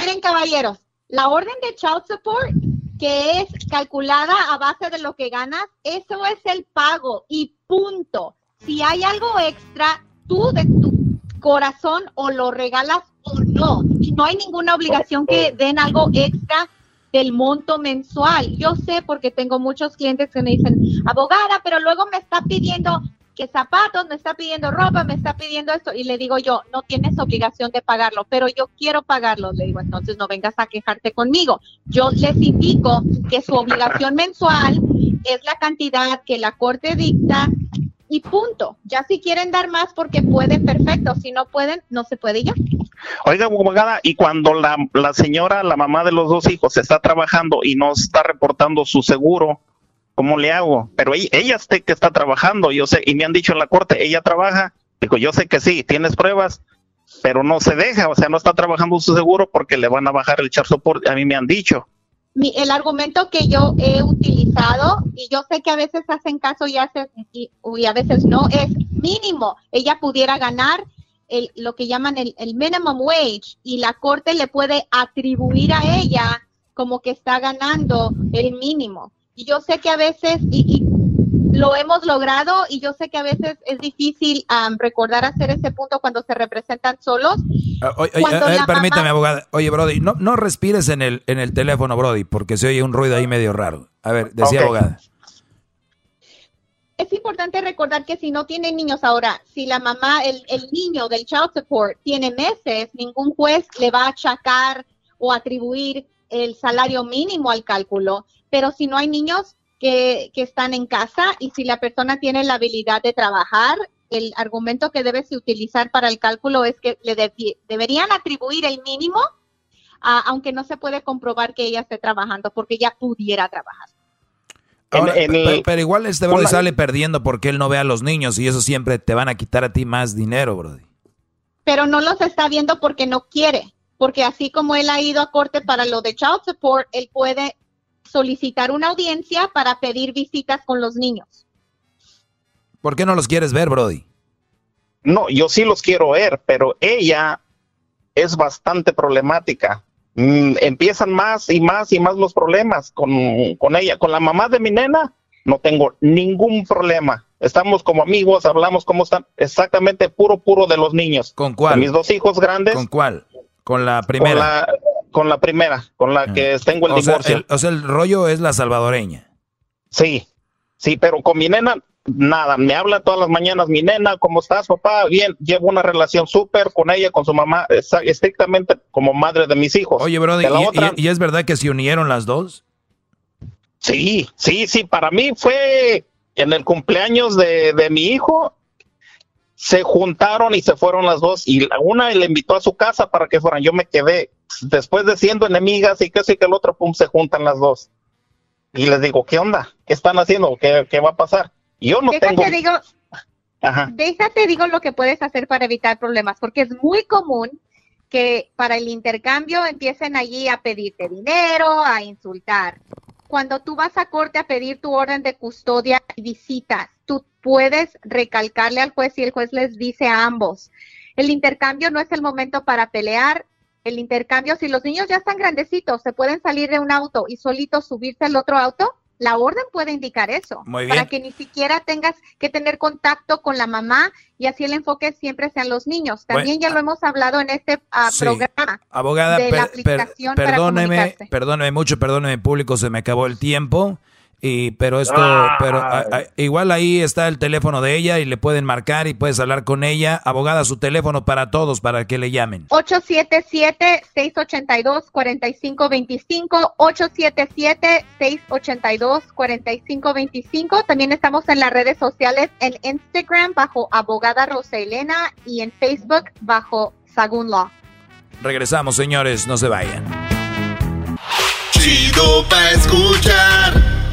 Miren, caballeros, la orden de child support, que es calculada a base de lo que ganas, eso es el pago y punto. Si hay algo extra, tú de tu corazón o lo regalas o no. No hay ninguna obligación que den algo extra del monto mensual. Yo sé porque tengo muchos clientes que me dicen, abogada, pero luego me está pidiendo que zapatos, me está pidiendo ropa, me está pidiendo esto. Y le digo yo, no tienes obligación de pagarlo, pero yo quiero pagarlo. Le digo, entonces no vengas a quejarte conmigo. Yo les indico que su obligación mensual es la cantidad que la corte dicta y punto. Ya si quieren dar más porque pueden, perfecto. Si no pueden, no se puede ya. Oiga, abogada, y cuando la, la señora, la mamá de los dos hijos, está trabajando y no está reportando su seguro, ¿cómo le hago? Pero ella, ella es que está trabajando, yo sé, y me han dicho en la corte, ella trabaja. Digo, yo sé que sí, tienes pruebas, pero no se deja, o sea, no está trabajando su seguro porque le van a bajar el char support, a mí me han dicho. Mi, el argumento que yo he utilizado, y yo sé que a veces hacen caso y, hacen, y, y a veces no, es mínimo. Ella pudiera ganar el, lo que llaman el, el minimum wage y la corte le puede atribuir a ella como que está ganando el mínimo. Y yo sé que a veces, y, y lo hemos logrado, y yo sé que a veces es difícil am, recordar hacer ese punto cuando se representan solos, Ah, oye, oye, a ver, permítame, mamá- abogada. Oye, Brody, no, no respires en el, en el teléfono, Brody, porque se oye un ruido ahí medio raro. A ver, decía abogada. es importante recordar que si no tienen niños ahora, si la mamá, el, el niño del child support tiene meses, ningún juez le va a achacar o atribuir el salario mínimo al cálculo. Pero si no hay niños que, que están en casa y si la persona tiene la habilidad de trabajar, el argumento que debes utilizar para el cálculo es que le deberían atribuir el mínimo, aunque no se puede comprobar que ella esté trabajando, porque ella pudiera trabajar. Ahora, en el- pero, pero igual este Brody sale perdiendo porque él no ve a los niños y eso siempre te van a quitar a ti más dinero, Brody. pero no los está viendo porque no quiere, porque así como él ha ido a corte para lo de child support, él puede solicitar una audiencia para pedir visitas con los niños. ¿Por qué no los quieres ver, Brody? No, yo sí los quiero ver, pero ella es bastante problemática. Mm, empiezan más y más y más los problemas con, con ella. Con la mamá de mi nena no tengo ningún problema. Estamos como amigos, hablamos cómo están, exactamente puro, puro de los niños. ¿Con cuál? De mis dos hijos grandes. ¿Con cuál? Con la Con primera. la, con la primera, con la que tengo el o, sea, divorcio. el, o sea, el rollo es la salvadoreña. Sí, sí, pero con mi nena, nada, me habla todas las mañanas, mi nena, ¿cómo estás, papá? Bien, llevo una relación súper con ella, con su mamá, estrictamente como madre de mis hijos. Oye, Brody, De la ¿y, otra- y- y es verdad que se unieron las dos? Sí, sí, sí, para mí fue en el cumpleaños de, de mi hijo, se juntaron y se fueron las dos, y la una le invitó a su casa para que fueran, yo me quedé, después de siendo enemigas y que sí que el otro, pum, se juntan las dos. Y les digo, ¿qué onda? ¿Qué están haciendo? ¿Qué, qué va a pasar? Y Yo no tengo... Digo, Ajá. déjate digo lo que puedes hacer para evitar problemas, porque es muy común que para el intercambio empiecen allí a pedirte dinero, a insultar. Cuando tú vas a corte a pedir tu orden de custodia y visitas, tú puedes recalcarle al juez y el juez les dice a ambos, el intercambio no es el momento para pelear, el intercambio, si los niños ya están grandecitos, se pueden salir de un auto y solitos subirse al otro auto, la orden puede indicar eso. Muy Para bien. que ni siquiera tengas que tener contacto con la mamá y así el enfoque siempre sean los niños. También ya lo hemos hablado en este ah, Sí. programa. Abogada, de la per- aplicación para perdóneme, perdóneme mucho, perdóneme público, se me acabó el tiempo. Y, pero esto, Ah. pero a- a- igual ahí está el teléfono de ella y le pueden marcar y puedes hablar con ella. Abogada, su teléfono para todos, para que le llamen. 877-682-4525, 877-682-4525. También estamos en las redes sociales, en Instagram bajo Abogada Rosa Elena y en Facebook bajo Sagun Law. Regresamos, señores, no se vayan. Chido pa' escuchar.